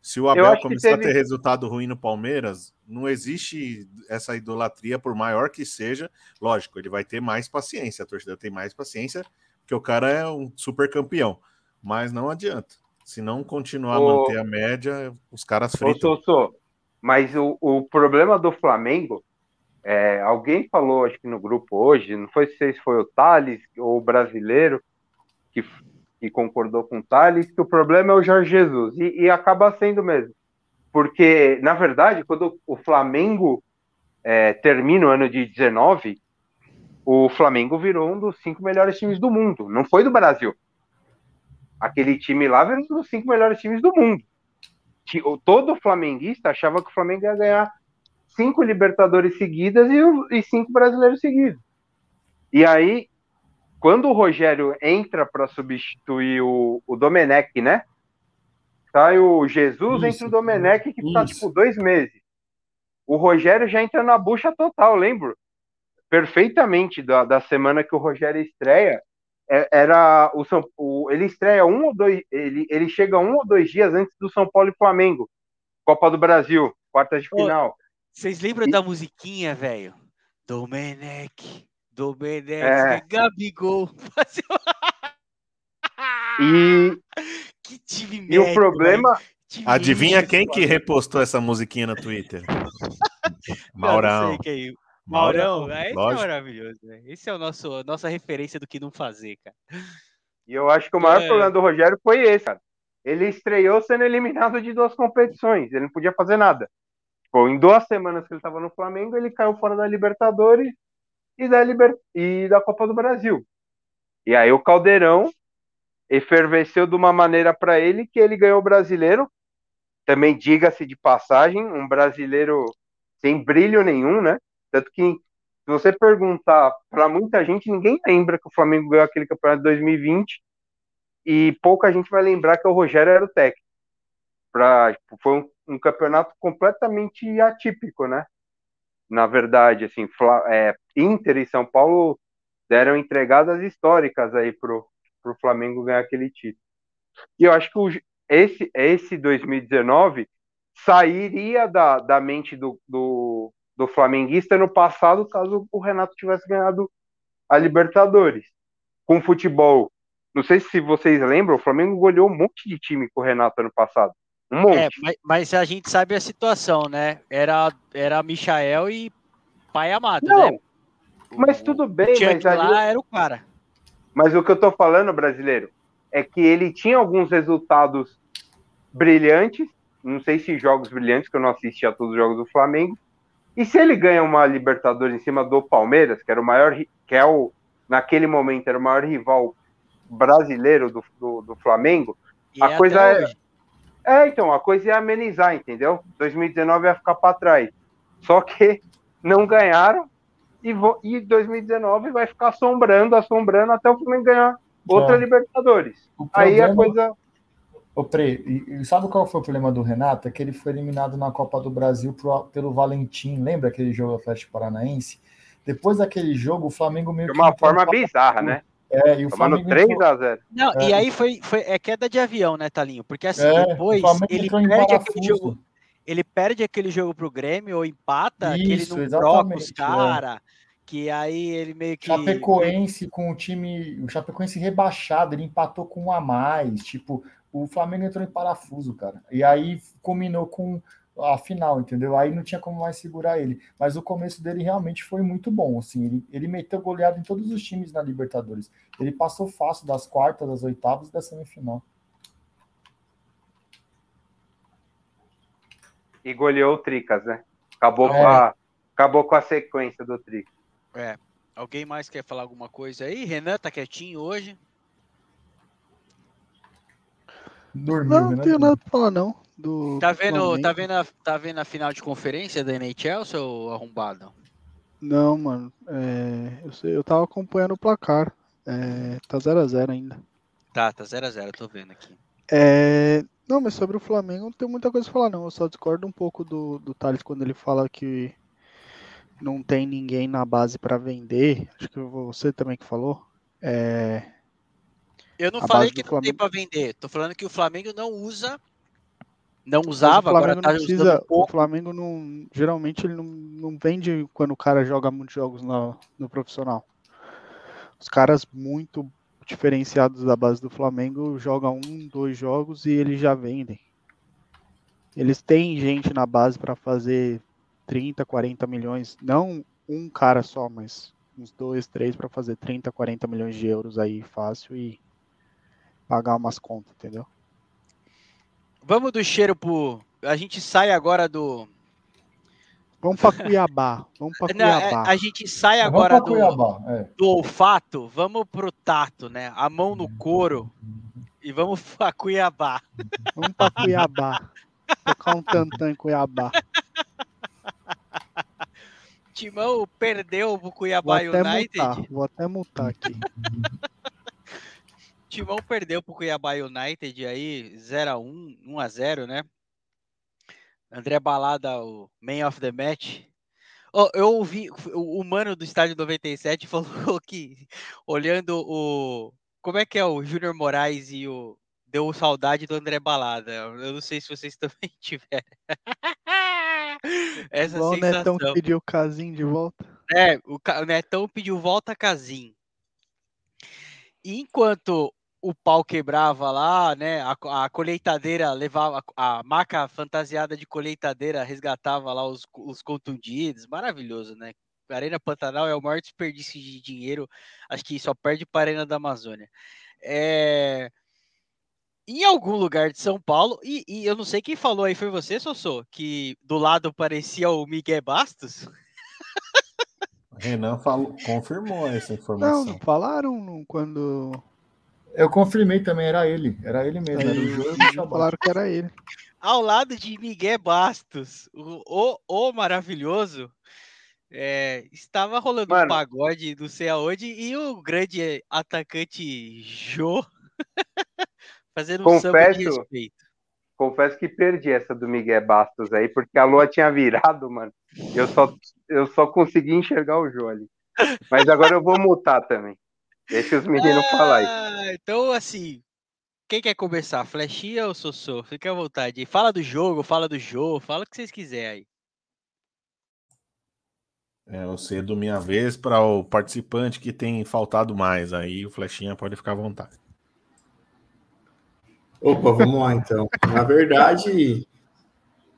se o Abel começar teve- a ter resultado ruim no Palmeiras, não existe essa idolatria, por maior que seja. Lógico, ele vai ter mais paciência, a torcida tem mais paciência, porque o cara é um super campeão. Mas não adianta. Se não continuar a Ô- manter a média, os caras Ô, fritam. Sossô, mas o, o problema do Flamengo, é, alguém falou, acho que no grupo hoje, não foi se foi o Thales ou o brasileiro que, que concordou com o Thales, que o problema é o Jorge Jesus, e, e acaba sendo mesmo. Porque, na verdade, quando o Flamengo é, termina o ano de 19, o Flamengo virou um dos cinco melhores times do mundo, não foi do Brasil. Aquele time lá virou um dos cinco melhores times do mundo todo flamenguista achava que o Flamengo ia ganhar cinco Libertadores seguidas e, e cinco brasileiros seguidos. E aí, quando o Rogério entra para substituir o, o Domenech, né? Sai o Jesus, Isso, entra o Domenech, que tá isso. tipo dois meses. O Rogério já entra na bucha total, lembro perfeitamente da, da semana que o Rogério estreia. É- Era o São o, ele estreia um ou dois, ele, ele chega um ou dois dias antes do São Paulo e Flamengo, Copa do Brasil, quartas de Ô, final. Vocês lembram da musiquinha, velho? Domenech, Domenech, É. Gabigol. E, (laughs) que time e o médio, problema, velho. Time Adivinha quem que repostou essa musiquinha no Twitter? (laughs) Não, não Maurão. sei quem. Maurão, ah, esse é maravilhoso, velho. Esse é o nosso, a nossa referência do que não fazer, cara. e eu acho que o maior É. problema do Rogério foi esse, cara. Ele estreou sendo eliminado de duas competições, ele não podia fazer nada. Tipo, em duas semanas que ele estava no Flamengo, ele caiu fora da Libertadores e da, Liber... e da Copa do Brasil. E aí o Caldeirão efervesceu de uma maneira para ele que ele ganhou o brasileiro. Também diga-se de passagem, um brasileiro sem brilho nenhum, né? Tanto que se você perguntar para muita gente, ninguém lembra que o Flamengo ganhou aquele campeonato de 2020 e pouca gente vai lembrar que o Rogério era o técnico. Pra, tipo, foi um, um campeonato completamente atípico, né? Na verdade, assim, Fla, é, Inter e São Paulo deram entregadas históricas aí pro, pro Flamengo ganhar aquele título. E eu acho que o, esse, esse 2019 sairia da, da mente do, do, do flamenguista no passado caso o Renato tivesse ganhado a Libertadores. Com futebol, não sei se vocês lembram, o Flamengo goleou um monte de time com o Renato ano passado. Um monte. É, mas, mas a gente sabe a situação, né? Era, era Michael e Pai Amado, Não, né? mas tudo bem, mas ali- lá era o cara. Mas o que eu tô falando, brasileiro, é que ele tinha alguns resultados brilhantes, não sei se jogos brilhantes, que eu não assisti a todos os jogos do Flamengo. E se ele ganha uma Libertadores em cima do Palmeiras, que era o maior, que é o, naquele momento era o maior rival brasileiro do, do, do Flamengo, E A é coisa é- hoje. é, então, a coisa ia amenizar, entendeu? 2019 ia ficar para trás. Só que não ganharam e, vo- e 2019 vai ficar assombrando, assombrando até o Flamengo ganhar outra Já. Libertadores. O Aí a coisa. Ô, Pre, e, e sabe qual foi o problema do Renato? É que ele foi eliminado na Copa do Brasil pro- pelo Valentim. Lembra aquele jogo do Atlético Paranaense? Depois daquele jogo, o Flamengo meio De uma forma bizarra, né? É, e o Tomando Flamengo 3 entrou- a 0 Não, É. e aí foi, foi é queda de avião, né, Talinho? Porque assim, É, depois o Flamengo ele perde aquele jogo. Ele perde aquele jogo pro Grêmio ou empata, que ele Isso, não troca os exatamente, é. cara, que aí ele meio que Chapecoense com o time, o Chapecoense rebaixado, ele empatou com um a mais, tipo, o Flamengo entrou em parafuso, cara. E aí combinou com a final, entendeu? Aí não tinha como mais segurar ele. Mas o começo dele realmente foi muito bom, assim, ele, ele meteu goleado em todos os times na Libertadores. Ele passou fácil das quartas, das oitavas e da semifinal. E goleou o Tricas, né? Acabou, É. com a, acabou com a sequência do Tricas. É. Alguém mais quer falar alguma coisa aí? Renan tá quietinho hoje. Dormiu, Não, não né? tenho nada pra falar, não. Do, Tá do vendo, tá vendo, a, tá vendo a final de conferência da NHL, seu arrombado? Não, mano. é, eu, sei, eu tava acompanhando o placar. É, tá 0x0 ainda. Tá, tá 0x0, tô vendo aqui. É, não, mas sobre o Flamengo não tem muita coisa pra falar, não. Eu só discordo um pouco do, do Thales quando ele fala que não tem ninguém na base pra vender. Acho que você também que falou. É, Eu não A falei que não tem Flamengo- pra vender. Tô falando que o Flamengo não usa. Não mas usava, o agora Flamengo tá não precisa. O. Flamengo não. Geralmente ele não, não vende quando o cara joga muitos jogos no, no profissional. Os caras muito diferenciados da base do Flamengo jogam um, dois jogos e eles já vendem. Eles têm gente na base para fazer 30, 40 milhões. Não um cara só, mas uns dois, três para fazer 30, 40 milhões de euros aí fácil e pagar umas contas, entendeu? Vamos do cheiro pro. A gente sai agora do. Vamos para Cuiabá. Vamos para (laughs) Não, é, Cuiabá. a gente sai agora do, Cuiabá, é. do olfato, vamos pro tato, né? A mão no couro e vamos pra Cuiabá. Vamos pra Cuiabá. Tocar um tantã em Cuiabá. Timão perdeu pro Vou Cuiabá até United. mutar. Vou até mutar aqui. (laughs) Timão perdeu pro Cuiabá United aí, 0x1, 1x0, né? André Balada, o man of the match. Ó, eu ouvi, o, mano do estádio 97 (laughs) falou que, olhando o. Como é que é o Júnior Moraes e o. Deu saudade do André Balada. Eu não sei se vocês (laughs) também tiveram. (laughs) Essa Igual o Netão sensação. que pediu o casinho de volta. É, o, Netão pediu volta Casim. Enquanto o pau quebrava lá, né? A, a colheitadeira levava a, maca fantasiada de colheitadeira resgatava lá os, os contundidos, maravilhoso, né? A Arena Pantanal é o maior desperdício de dinheiro, acho que só perde para a Arena da Amazônia. É, Em algum lugar de São Paulo, e, e eu não sei quem falou aí, foi você, Sossô, que do lado parecia o Miguel Bastos? Renan falou, confirmou essa informação. não falaram quando. Eu confirmei também, era ele. Era ele mesmo, era o falaram que era ele. ao lado de Miguel Bastos, o, o, o maravilhoso, é, estava rolando um Mano. pagode não sei aonde e o grande atacante Jô (laughs) fazendo um samba de Confesso- respeito. confesso que perdi essa do Miguel Bastos aí, porque a lua tinha virado, mano. Eu só, eu só consegui enxergar o Jô ali. Mas agora eu vou mutar também. Deixa os meninos falar aí. Ah, então, assim, quem quer começar? Flechinha ou Sossô? Fique à vontade. Fala do jogo, fala do jogo, fala o que vocês quiserem aí. É, eu cedo minha vez para o participante que tem faltado mais. Aí o Flechinha pode ficar à vontade. Opa, vamos lá então. Na verdade,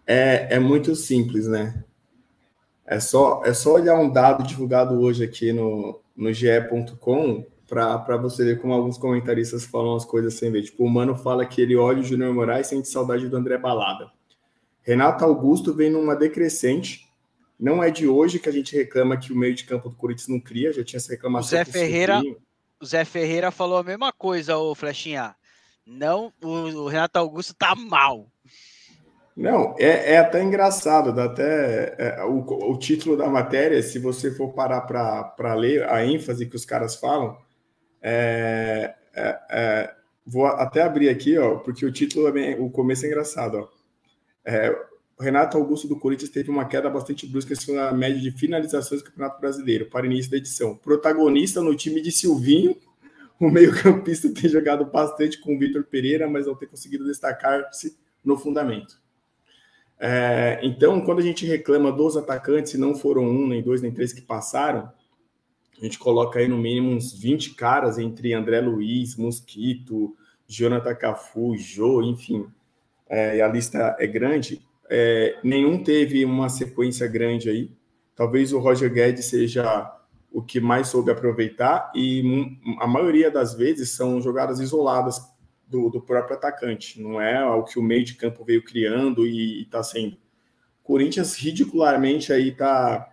é, é muito simples, né? É só, é só olhar um dado divulgado hoje aqui no, no ge.com para você ver como alguns comentaristas falam as coisas sem ver. Tipo, o Mano fala que ele olha o Júnior Moraes e sente saudade do André Balada. Renato Augusto vem numa decrescente. Não é de hoje que a gente reclama que o meio de campo do Corinthians não cria, já tinha essa reclamação. O Zé Ferreira, o Zé Ferreira falou a mesma coisa, o Flechinha. Não, o, o Renato Augusto tá mal. Não, é, é até engraçado, dá até é, o, o título da matéria, se você for parar para ler a ênfase que os caras falam, é, é, é, vou até abrir aqui, ó, porque o título é o começo é engraçado, ó. É, Renato Augusto do Corinthians teve uma queda bastante brusca na média de finalizações do Campeonato Brasileiro para início da edição. Protagonista no time de Silvinho, o meio-campista tem jogado bastante com o Vitor Pereira, mas não tem conseguido destacar-se no fundamento. É, então, quando a gente reclama dos atacantes, se não foram um, nem dois, nem três que passaram, a gente coloca aí no mínimo uns 20 caras entre André Luiz, Mosquito, Jonathan Cafu, Jô, enfim, é, a lista é grande. É, nenhum teve uma sequência grande aí. Talvez o Roger Guedes seja o que mais soube aproveitar, e a maioria das vezes são jogadas isoladas do, do próprio atacante, não é o que o meio de campo veio criando e está sendo. Corinthians, ridicularmente, aí está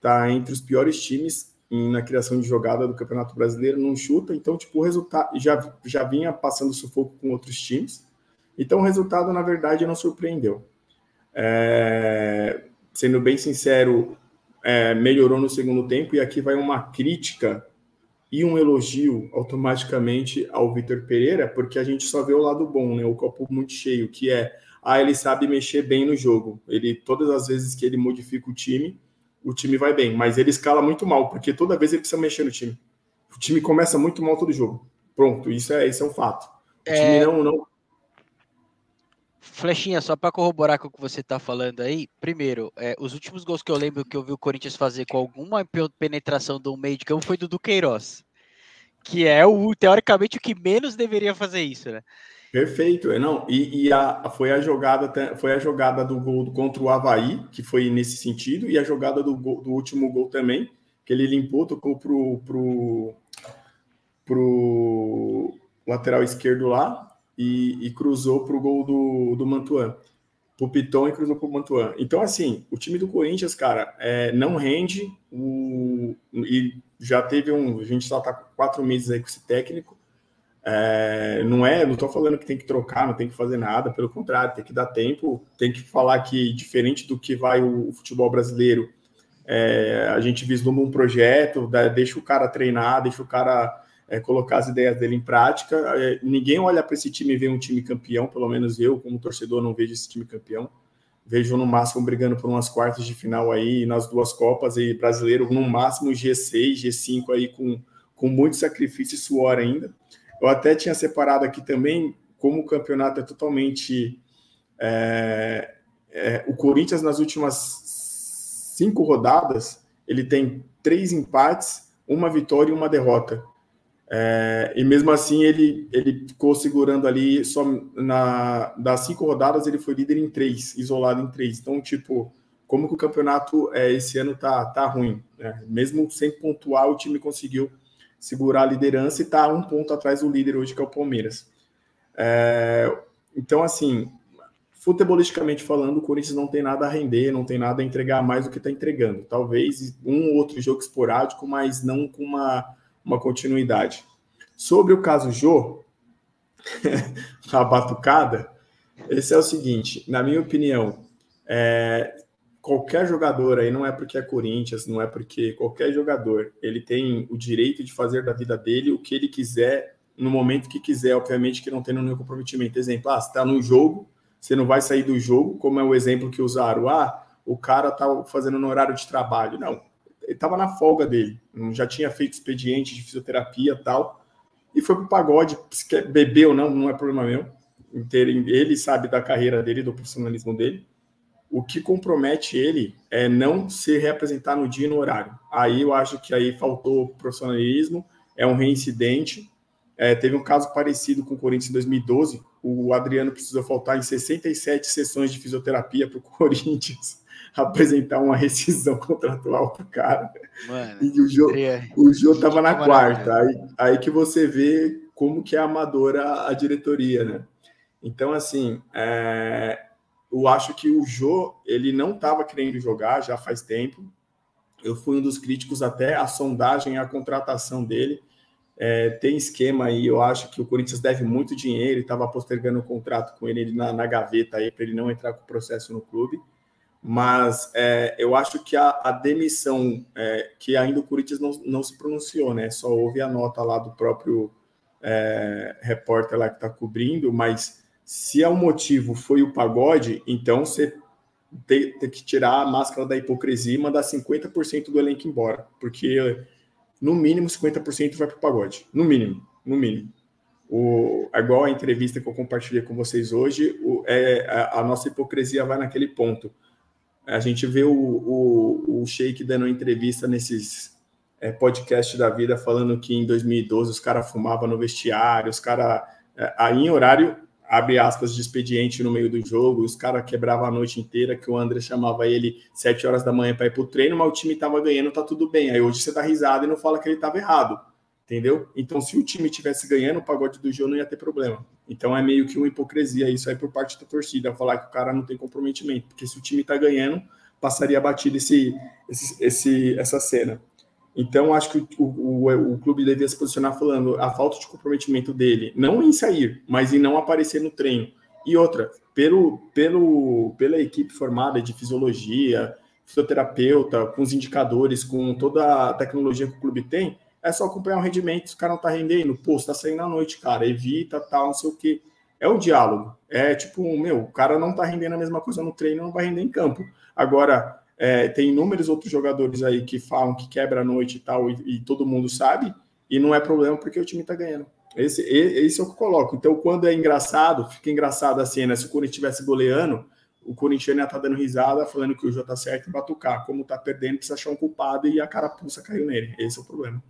tá entre os piores times na criação de jogada do Campeonato Brasileiro, não chuta, então, tipo, o resultado já, já vinha passando sufoco com outros times, então o resultado, na verdade, não surpreendeu. É, sendo bem sincero, é, melhorou no segundo tempo, e aqui vai uma crítica e um elogio automaticamente ao Vitor Pereira, porque a gente só vê o lado bom, né? O copo muito cheio, que é ah, ele sabe mexer bem no jogo. Ele todas as vezes que ele modifica o time, o time vai bem, mas ele escala muito mal, porque toda vez ele precisa mexer no time. O time começa muito mal todo jogo. Pronto, isso é, isso é um fato. O é... time não, não Flechinha, só para corroborar com o que você está falando aí, primeiro, é, os últimos gols que eu lembro que eu vi o Corinthians fazer com alguma penetração do meio de campo foi do Duqueiroz, que é o teoricamente o que menos deveria fazer isso, né? Perfeito, é, não. E, e a, foi a jogada foi a jogada do gol contra o Havaí, que foi nesse sentido, e a jogada do, gol, do último gol também, que ele limpou, tocou pro, pro, pro lateral esquerdo lá, e, e cruzou para o gol do, do Mantuan. Pro Piton e cruzou para o Mantuan. Então, assim, o time do Corinthians, cara, é, não rende o, e já teve um. A gente só está quatro meses aí com esse técnico. É, não é, não estou falando que tem que trocar, não tem que fazer nada, pelo contrário, tem que dar tempo, tem que falar que, diferente do que vai o, o futebol brasileiro, é, a gente vislumbra um projeto, deixa o cara treinar, deixa o cara é, colocar as ideias dele em prática. É, ninguém olha para esse time e vê um time campeão, pelo menos eu, como torcedor, não vejo esse time campeão. Vejo no máximo brigando por umas quartas de final aí nas duas Copas e brasileiro no máximo G6, G5 aí com, com muito sacrifício e suor ainda. Eu até tinha separado aqui também como o campeonato é totalmente. É, é, o Corinthians nas últimas cinco rodadas ele tem três empates, uma vitória e uma derrota. É, e mesmo assim ele, ele ficou segurando ali só na das cinco rodadas ele foi líder em três, isolado em três. Então tipo como que o campeonato é, esse ano tá tá ruim, né? mesmo sem pontuar o time conseguiu segurar a liderança e tá um ponto atrás do líder hoje que é o Palmeiras. É, então assim futebolisticamente falando o Corinthians não tem nada a render, não tem nada a entregar mais do que está entregando. Talvez um ou outro jogo esporádico, mas não com uma uma continuidade. Sobre o caso Jô, (laughs) a batucada, esse é o seguinte, na minha opinião, é, qualquer jogador aí, não é porque é Corinthians, não é porque qualquer jogador, ele tem o direito de fazer da vida dele o que ele quiser, no momento que quiser, obviamente que não tendo nenhum comprometimento. Exemplo, ah, está no jogo, Você não vai sair do jogo, como é o exemplo que usaram. Ah, o cara tá fazendo no horário de trabalho. Não, ele estava na folga dele, já tinha feito expediente de fisioterapia tal, e foi pro pagode, ou não, não é problema meu. Ele sabe da carreira dele, do profissionalismo dele. O que compromete ele é não se representar no dia e no horário. Aí eu acho que aí faltou profissionalismo, é um reincidente. É, teve um caso parecido com o Corinthians em 2012. O Adriano precisou faltar em 67 sessões de fisioterapia para o (laughs) Corinthians apresentar uma rescisão contratual pro cara. Mano, e o Jô, o Jô tava na quarta. Aí, aí que você vê como que é amadora a diretoria, né? Então, assim, é, eu acho que o Jô, ele não estava querendo jogar já faz tempo. Eu fui um dos críticos até a sondagem, a contratação dele. É, tem esquema aí, eu acho que o Corinthians deve muito dinheiro, estava postergando o contrato com ele na, na gaveta aí para ele não entrar com o processo no clube mas é, eu acho que a, a demissão, é, que ainda o Corinthians não, não se pronunciou, né? Só houve a nota lá do próprio é, repórter lá que está cobrindo, mas se é o motivo foi o pagode, então você tem, tem, que tirar a máscara da hipocrisia e mandar 50% do elenco embora, porque no mínimo 50% vai para o pagode, no mínimo, no mínimo. O, igual a entrevista que eu compartilhei com vocês hoje, o, é, a, a nossa hipocrisia vai naquele ponto a gente vê o, o, o Sheik dando entrevista nesses é, podcasts da vida falando que em 2012 os caras fumavam no vestiário, os caras. É, aí em horário, abre aspas, de expediente no meio do jogo, os caras quebravam a noite inteira, que o André chamava ele sete horas da manhã para ir para o treino, mas o time estava ganhando, tá tudo bem. Aí hoje você dá risada e não fala que ele estava errado entendeu? Então, se o time tivesse ganhando, o pagode do jogo não ia ter problema. Então, é meio que uma hipocrisia isso aí por parte da torcida, falar que o cara não tem comprometimento, porque se o time tá ganhando, passaria batido esse, esse, esse, essa cena. Então, acho que o, o, o, clube devia se posicionar falando a falta de comprometimento dele, não em sair, mas em não aparecer no treino. E outra, pelo, pelo, pela equipe formada de fisiologia, fisioterapeuta, com os indicadores, com toda a tecnologia que o clube tem, é só acompanhar o rendimento, se o cara não tá rendendo, pô, você tá saindo à noite, cara, evita, tal, não sei o quê. É o diálogo. É tipo, meu, o cara não tá rendendo a mesma coisa no treino, não vai render em campo. Agora, é, tem inúmeros outros jogadores aí que falam que quebra a noite e tal, e, e, todo mundo sabe, e não é problema porque o time tá ganhando. Esse, esse é o que eu coloco. Então, quando é engraçado, fica engraçado a cena. Se o Corinthians estivesse goleando, o Corinthians ia estar tá dando risada, falando que o jogo tá certo e batucar. Como tá perdendo, precisa achar um culpado e a carapuça caiu nele. Esse é o problema.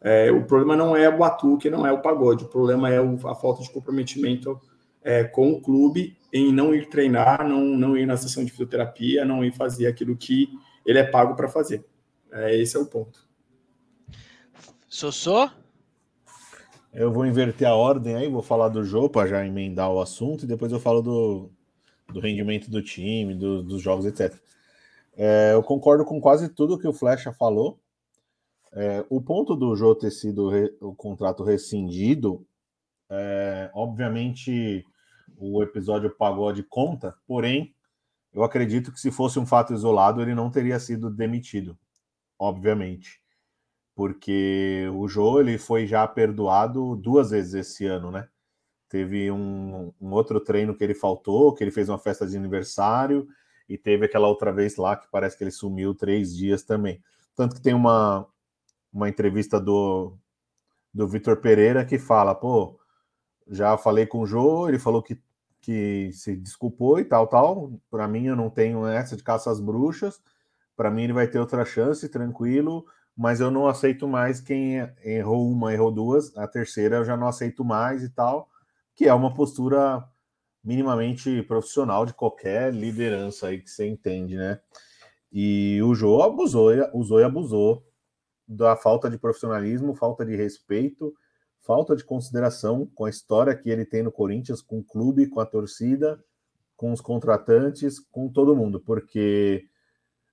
É, o problema não é o batuque, não é o pagode, o problema é o, a falta de comprometimento é, com o clube em não ir treinar, não, não ir na sessão de fisioterapia, não ir fazer aquilo que ele é pago para fazer. É, esse é o ponto. Sossô? Eu vou inverter a ordem aí, vou falar do jogo para já emendar o assunto e depois eu falo do, do rendimento do time, do, dos jogos, etc. É, eu concordo com quase tudo que o Flecha falou. É, o ponto do Jô ter sido re, o contrato rescindido, é, obviamente o episódio pagode conta, porém, eu acredito que se fosse um fato isolado, ele não teria sido demitido, obviamente. Porque o Jô ele foi já perdoado duas vezes esse ano, né? Teve um, um outro treino que ele faltou, que ele fez uma festa de aniversário, e teve aquela outra vez lá que parece que ele sumiu três dias também. Tanto que tem uma, uma entrevista do, do Vitor Pereira que fala, pô, já falei com o Jô, ele falou que, que se desculpou e tal, tal. Para mim, eu não tenho essa de caça às bruxas. Para mim, ele vai ter outra chance, tranquilo. Mas eu não aceito mais quem errou uma, errou duas. A terceira eu já não aceito mais e tal. Que é uma postura minimamente profissional de qualquer liderança aí que você entende, né? E o Jô abusou, usou e abusou da falta de profissionalismo, falta de respeito, falta de consideração com a história que ele tem no Corinthians, com o clube, com a torcida, com os contratantes, com todo mundo, porque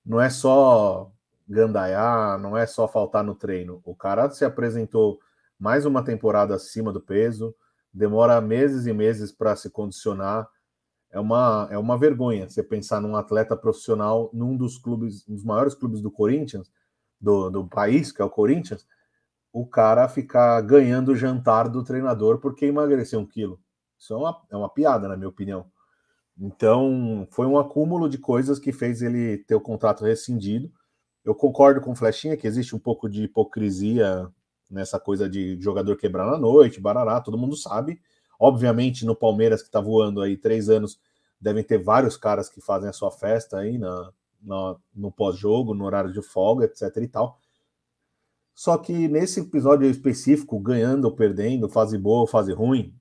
não é só gandaiar, não é só faltar no treino. O cara se apresentou mais uma temporada acima do peso, demora meses e meses para se condicionar. É uma, é uma vergonha você pensar num atleta profissional num dos clubes, dos maiores clubes do Corinthians, do, do país, que é o Corinthians, o cara ficar ganhando o jantar do treinador porque emagreceu um quilo. Isso é uma, é uma piada, na minha opinião. Então, foi um acúmulo de coisas que fez ele ter o contrato rescindido. Eu concordo com o Flechinha que existe um pouco de hipocrisia nessa coisa de jogador quebrar na noite, barará, todo mundo sabe. Obviamente, no Palmeiras, que está voando aí três anos, devem ter vários caras que fazem a sua festa aí na, na no pós-jogo, no horário de folga, etc e tal. Só que nesse episódio específico, ganhando ou perdendo, fase boa ou fase ruim,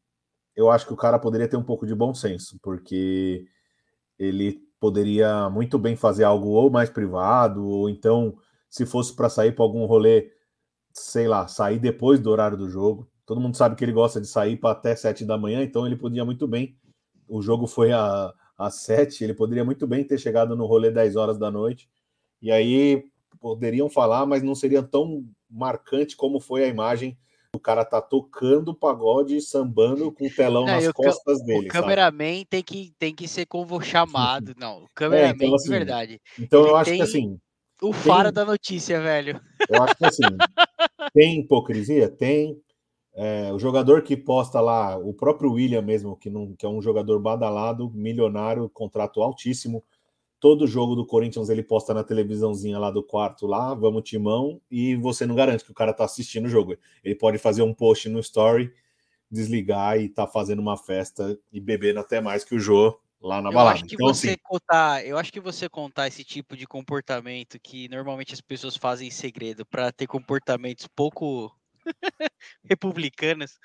eu acho que o cara poderia ter um pouco de bom senso, porque ele poderia muito bem fazer algo ou mais privado, ou então, se fosse para sair para algum rolê, sei lá, sair depois do horário do jogo. Todo mundo sabe que ele gosta de sair para até sete da manhã, então ele podia muito bem. O jogo foi a, às sete, ele poderia muito bem ter chegado no rolê 10 horas da noite. E aí poderiam falar, mas não seria tão marcante como foi a imagem o cara tá tocando pagode, sambando com o telão nas costas dele. O cameraman tem que, tem que ser como chamado. (laughs) Não, o cameraman, é, então, assim, de verdade. Então eu acho que assim. O tem, faro da notícia, velho. Eu acho que assim. (laughs) tem hipocrisia? Tem. É, o jogador que posta lá, o próprio William mesmo, que, não, que é um jogador badalado, milionário, contrato altíssimo, todo jogo do Corinthians ele posta na televisãozinha lá do quarto lá, vamos timão, e você não garante que o cara tá assistindo o jogo. Ele pode fazer um post no story, desligar e tá fazendo uma festa e bebendo até mais que o Jô lá na eu balada. Acho que então, você assim, contar, eu acho que você contar esse tipo de comportamento que normalmente as pessoas fazem em segredo para ter comportamentos pouco (laughs) republicanos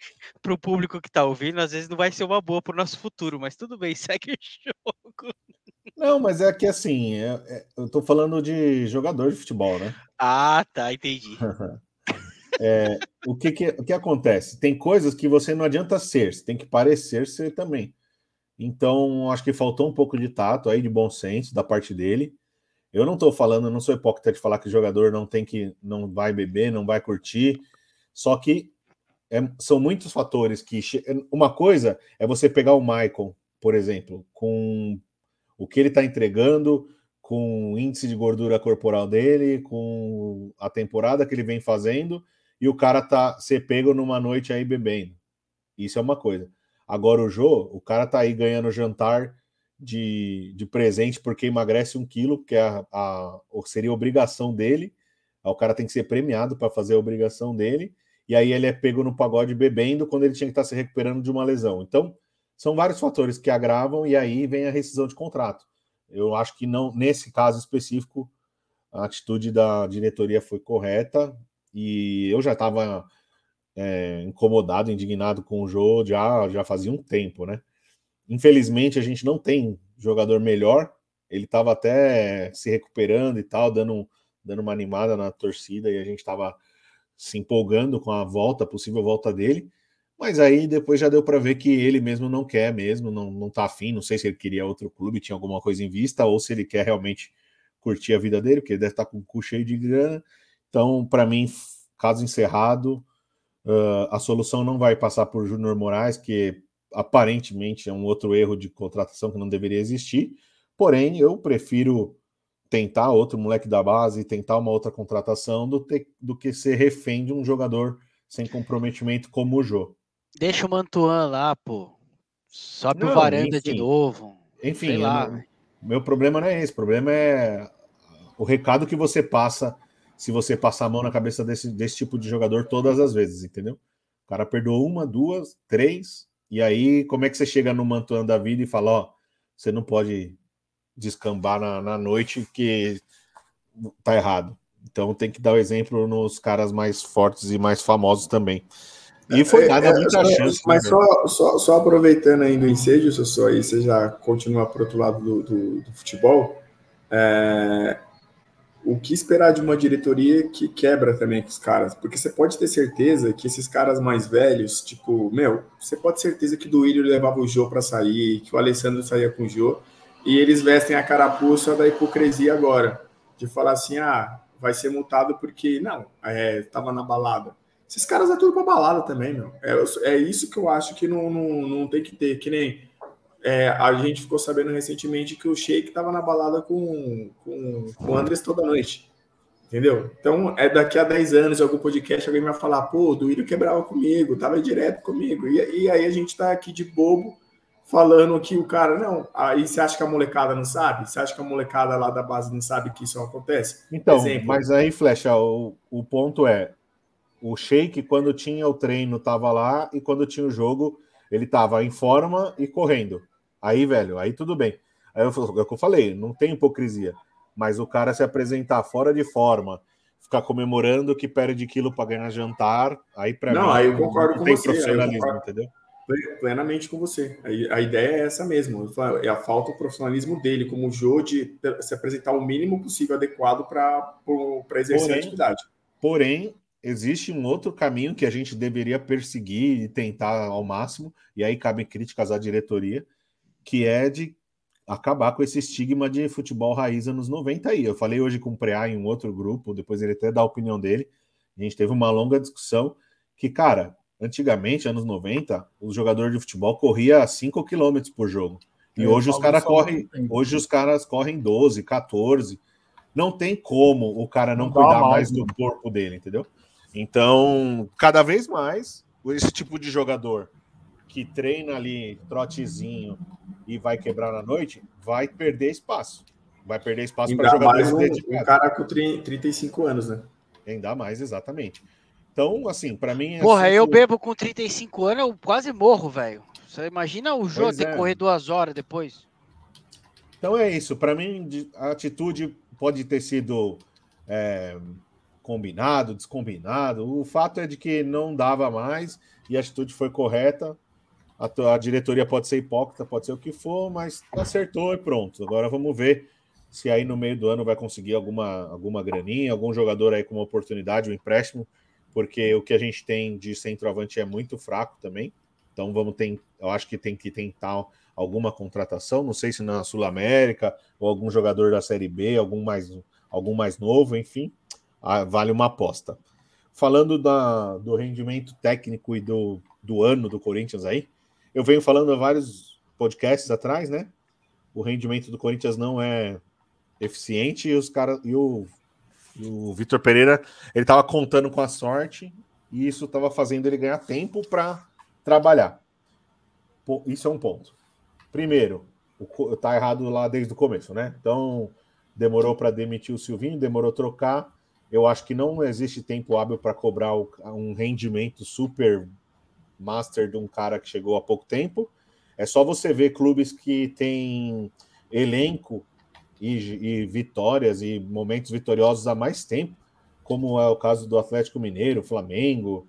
(laughs) para o público que está ouvindo, às vezes não vai ser uma boa para o nosso futuro, mas tudo bem, (laughs) segue o jogo. Não, mas é que assim, é, é, eu tô falando de jogador de futebol, né? Ah, tá, entendi. (laughs) é, o, que, que, o que acontece? Tem coisas que você não adianta ser, você tem que parecer ser também. Então, acho que faltou um pouco de tato aí, de bom senso da parte dele. Eu não tô falando, eu não sou hipócrita de falar que o jogador não tem que, não vai beber, não vai curtir. Só que é, são muitos fatores que. Uma coisa é você pegar o Michael, por exemplo, com o que ele está entregando, com o índice de gordura corporal dele, com a temporada que ele vem fazendo, e o cara tá ser pego numa noite aí bebendo. Isso é uma coisa. Agora o Jô, o cara tá aí ganhando jantar de, de presente porque emagrece um quilo, porque é a, a, seria a obrigação dele. O cara tem que ser premiado para fazer a obrigação dele. E aí ele é pego no pagode bebendo quando ele tinha que estar tá se recuperando de uma lesão. Então, são vários fatores que agravam e aí vem a rescisão de contrato. Eu acho que não, nesse caso específico, a atitude da diretoria foi correta e eu já estava é, incomodado, indignado com o jogo já, já fazia um tempo, né? Infelizmente a gente não tem jogador melhor. Ele estava até se recuperando e tal, dando, dando uma animada na torcida e a gente estava se empolgando com a volta, possível volta dele. Mas aí depois já deu para ver que ele mesmo não quer mesmo, não, não tá afim. Não sei se ele queria outro clube, tinha alguma coisa em vista, ou se ele quer realmente curtir a vida dele, porque ele deve estar tá com o cu cheio de grana. Então, para mim, caso encerrado, uh, a solução não vai passar por Júnior Moraes, que aparentemente é um outro erro de contratação que não deveria existir. Porém, eu prefiro tentar outro moleque da base, tentar uma outra contratação, do, do que ser refém de um jogador sem comprometimento como o Jô. Deixa o Mantuan lá, pô. Sobe o varanda enfim, de novo. Enfim, lá. meu problema não é esse. O problema é o recado que você passa se você passar a mão na cabeça desse, desse tipo de jogador todas as vezes, entendeu? O cara perdoou uma, duas, três, e aí como é que você chega no Mantuan da vida e fala, ó, você não pode descambar na, na noite que tá errado. Então tem que dar o exemplo nos caras mais fortes e mais famosos também. E foi nada é, muita é, chance. Mas né? só, só, só, aproveitando ainda o ensejo, só aí você já continua para outro lado do, do, do futebol. É, o que esperar de uma diretoria que quebra também com os caras? Porque você pode ter certeza que esses caras mais velhos, tipo, meu, você pode ter certeza que do Willian levava o Jô para sair, que o Alessandro saía com o Jô, e eles vestem a carapuça da hipocrisia agora, de falar assim, ah, vai ser multado porque, não, é, tava na balada. Esses caras é tudo pra balada também, meu. É, é isso que eu acho que não, não, não tem que ter. Que nem é, a gente ficou sabendo recentemente que o Sheik tava na balada com, com, com o Andres toda noite. Entendeu? Então, é daqui a 10 anos, em algum podcast, alguém vai falar, pô, o Duílio quebrava comigo, tava direto comigo. E, e aí a gente tá aqui de bobo falando que o cara, não, aí você acha que a molecada não sabe? Você acha que a molecada lá da base não sabe que isso acontece? Então, Exemplo. mas aí, Flecha, o, o ponto é: o Sheik, quando tinha o treino, tava lá, e quando tinha o jogo, ele tava em forma e correndo. Aí, velho, aí tudo bem. Aí eu, é o que eu falei, não tem hipocrisia. Mas o cara se apresentar fora de forma, ficar comemorando que perde quilo para ganhar jantar, aí para Não, mim aí eu concordo não com tem você, aí eu profissionalismo, entendeu? Plenamente com você. A, ideia é essa mesmo. É a falta de profissionalismo dele, como o Jô, de se apresentar o mínimo possível adequado para exercer Porém, a atividade. Porém, existe um outro caminho que a gente deveria perseguir e tentar ao máximo, e aí cabem críticas à diretoria, que é de acabar com esse estigma de futebol raiz anos 90 aí. Eu falei hoje com o Preá em um outro grupo, depois ele até dá a opinião dele. A gente teve uma longa discussão que, cara, antigamente, anos 90, o jogador de futebol corria 5 km por jogo. E É, hoje os caras correm, hoje os caras correm 12, 14. Não tem como o cara não, Não cuidar mais, mais né? do corpo dele, entendeu? Então, cada vez mais, esse tipo de jogador que treina ali trotezinho e vai quebrar na noite, vai perder espaço. Vai perder espaço para Ainda mais um, um cara com 30, 35 anos, né? Ainda mais, exatamente. Então, assim, para mim. é Porra, eu bebo com 35 anos, eu quase morro, velho. Você imagina o Pois ter é. correr duas horas depois? Então é isso. Para mim, a atitude pode ter sido é, combinado, descombinado. O fato é de que não dava mais e a atitude foi correta. A, a diretoria pode ser hipócrita, pode ser o que for, mas acertou e pronto. Agora vamos ver se aí no meio do ano vai conseguir alguma, alguma graninha, algum jogador aí com uma oportunidade, um empréstimo, porque o que a gente tem de centroavante é muito fraco também. Então vamos ter, eu acho que tem que tentar alguma contratação, não sei se na Sul América ou algum jogador da Série B, algum mais, algum mais novo, enfim, vale uma aposta. Falando da, do rendimento técnico e do, do ano do Corinthians aí, eu venho falando há vários podcasts atrás, né? O rendimento do Corinthians não é eficiente e os caras e o, o Vitor Pereira ele estava contando com a sorte e isso estava fazendo ele ganhar tempo para trabalhar. Isso é um ponto. Primeiro, tá errado lá desde o começo, né? Então, demorou para demitir o Silvinho, demorou trocar. Eu acho que não existe tempo hábil para cobrar um rendimento super master de um cara que chegou há pouco tempo. É só você ver clubes que têm elenco e, e vitórias e momentos vitoriosos há mais tempo, como é o caso do Atlético Mineiro, Flamengo,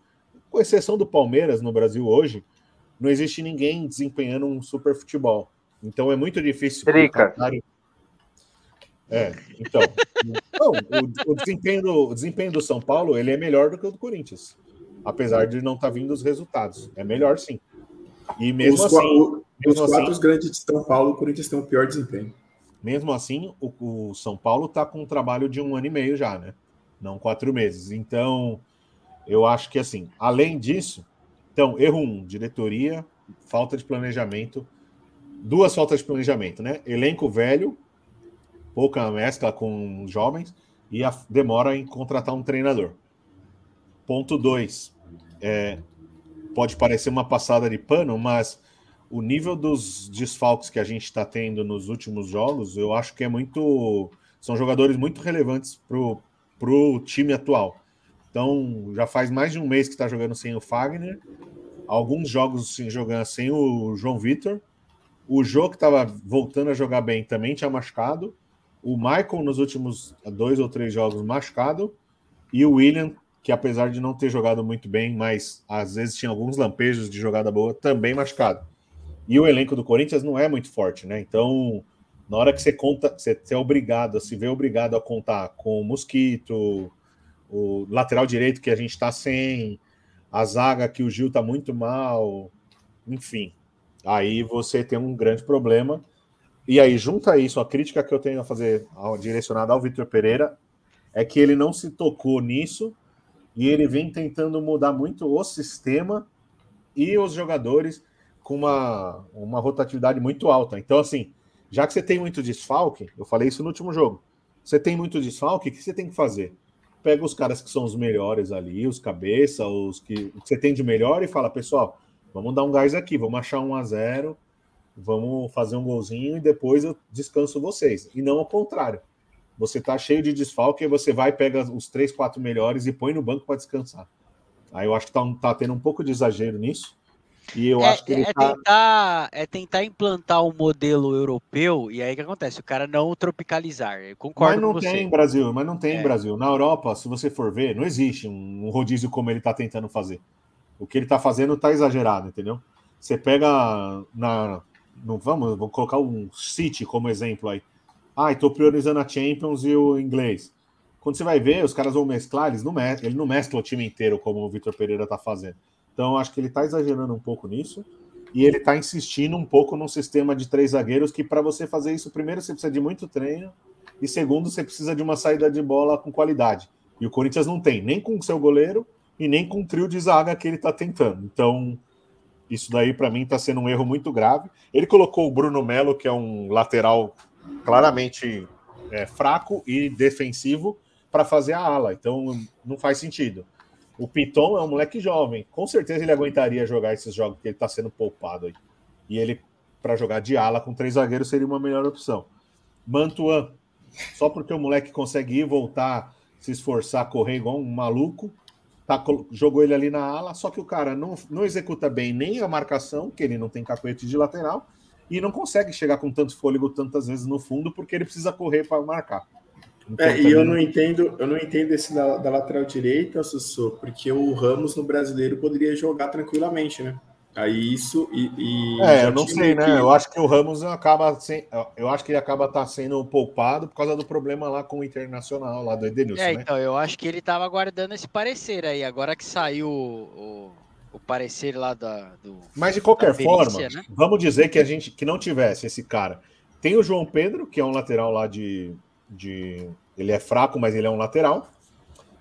com exceção do Palmeiras no Brasil hoje, não existe ninguém desempenhando um super futebol. Então é muito difícil. Trica. Catário- É, então. não, o, o desempenho do, o desempenho do São Paulo ele é melhor do que o do Corinthians. Apesar de não estar vindo os resultados. É melhor sim. E mesmo os, assim, o- os mesmo quatro assim, grandes de São Paulo, o Corinthians tem o pior desempenho. mesmo assim, o, o São Paulo está com um trabalho de um ano e meio já, né? Não quatro meses. Então, eu acho que assim, além disso, então, erro um, diretoria, falta de planejamento, duas faltas de planejamento, né? Elenco velho, pouca mescla com jovens e a demora em contratar um treinador. Ponto dois, é, pode parecer uma passada de pano, mas o nível dos desfalques que a gente está tendo nos últimos jogos, eu acho que é muito. São jogadores muito relevantes pro, pro time atual. Então, já faz mais de um mês que está jogando sem o Fagner, alguns jogos jogando sem o João Vitor. O Jô, que estava voltando a jogar bem, também tinha machucado. O Michael, nos últimos dois ou três jogos, machucado. E o William, que apesar de não ter jogado muito bem, mas às vezes tinha alguns lampejos de jogada boa, também machucado. E o elenco do Corinthians não é muito forte, né? Então, na hora que você conta, você é obrigado, se vê obrigado a contar com o Mosquito, o lateral direito que a gente está sem, a zaga que o Gil tá muito mal, enfim. Aí você tem um grande problema. E aí, junta isso, a crítica que eu tenho a fazer ao- direcionada ao Vitor Pereira é que ele não se tocou nisso e ele vem tentando mudar muito o sistema e os jogadores com uma, uma rotatividade muito alta. Então, assim, já que você tem muito desfalque, eu falei isso no último jogo, você tem muito desfalque, o que você tem que fazer? Pega os caras que são os melhores ali, os cabeça, os que, que você tem de melhor e fala, pessoal, vamos dar um gás aqui, vamos achar um a zero vamos fazer um golzinho e depois eu descanso vocês. E não ao contrário. Você tá cheio de desfalque e você vai, pega os três, quatro melhores e põe no banco para descansar. Aí eu acho que tá, tá tendo um pouco de exagero nisso. E eu é, acho que ele é tá. tentar, é tentar implantar um modelo europeu, e aí o que acontece? O cara não tropicalizar. Eu concordo Mas não tem Brasil, mas não tem É. Brasil. Na Europa, se você for ver, não existe um, um rodízio como ele tá tentando fazer. O que ele tá fazendo tá exagerado, entendeu? Você pega na. Não, vamos, vou colocar um City como exemplo aí. Ah, estou priorizando a Champions e o inglês. Quando você vai ver, os caras vão mesclar, eles não mes- ele não mescla o time inteiro como o Vitor Pereira tá fazendo. Então, acho que ele tá exagerando um pouco nisso. E ele tá insistindo um pouco num sistema de três zagueiros que, para você fazer isso, primeiro você precisa de muito treino, e segundo, você precisa de uma saída de bola com qualidade. E o Corinthians não tem, nem com o seu goleiro e nem com o trio de zaga que ele tá tentando. Então, isso daí, para mim, tá sendo um erro muito grave. Ele colocou o Bruno Melo, que é um lateral claramente é, fraco e defensivo, para fazer a ala. Então, não faz sentido. O Piton é um moleque jovem. Com certeza ele aguentaria jogar esses jogos que ele está sendo poupado aí. E ele, para jogar de ala com três zagueiros, seria uma melhor opção. Mantuan, só porque o moleque consegue ir, voltar, se esforçar, correr igual um maluco, tá, jogou ele ali na ala, só que o cara não, não executa bem nem a marcação, que ele não tem cacuete de lateral, e não consegue chegar com tanto fôlego tantas vezes no fundo, porque ele precisa correr para marcar. Então, É, e eu não entendo, eu não entendo esse da, da lateral direita, Sussu, porque o Ramos no brasileiro poderia jogar tranquilamente, né? Aí isso e. e É, eu não sei, né? que- Eu acho que o Ramos acaba sem, eu acho que ele acaba tá sendo poupado por causa do problema lá com o Internacional, lá do Edenilson, É, né? então, eu acho que ele tava aguardando esse parecer aí. Agora que saiu o, o, o parecer lá da, do. Mas de qualquer forma, né? vamos dizer que a gente que não tivesse esse cara. Tem o João Pedro, que é um lateral lá de, de ele é fraco, mas ele é um lateral.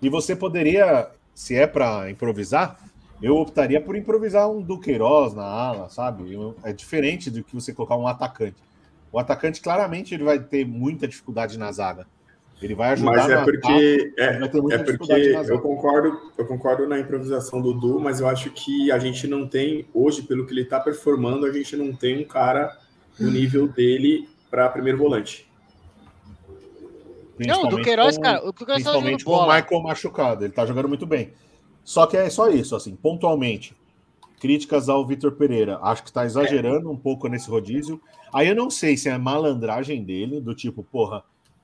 E você poderia, se é para improvisar, eu optaria por improvisar um Duqueiroz na ala, sabe? Eu- É diferente do que você colocar um atacante. O atacante claramente ele vai ter muita dificuldade na zaga. Ele vai ajudar Mas é porque mas é, vai ter muita é porque dificuldade na eu concordo, eu concordo na improvisação do Du, mas eu acho que a gente não tem hoje, pelo que ele está performando, a gente não tem um cara no nível dele para primeiro volante. Não, o Duqueiroz, com- cara, o Duqueiroz tá jogando Principalmente com o bola. Michael machucado. Ele tá jogando muito bem. Só que é só isso, assim, pontualmente. Críticas ao Vitor Pereira. Acho que tá exagerando um pouco nesse rodízio. Aí eu não sei se é malandragem dele, do tipo, porra,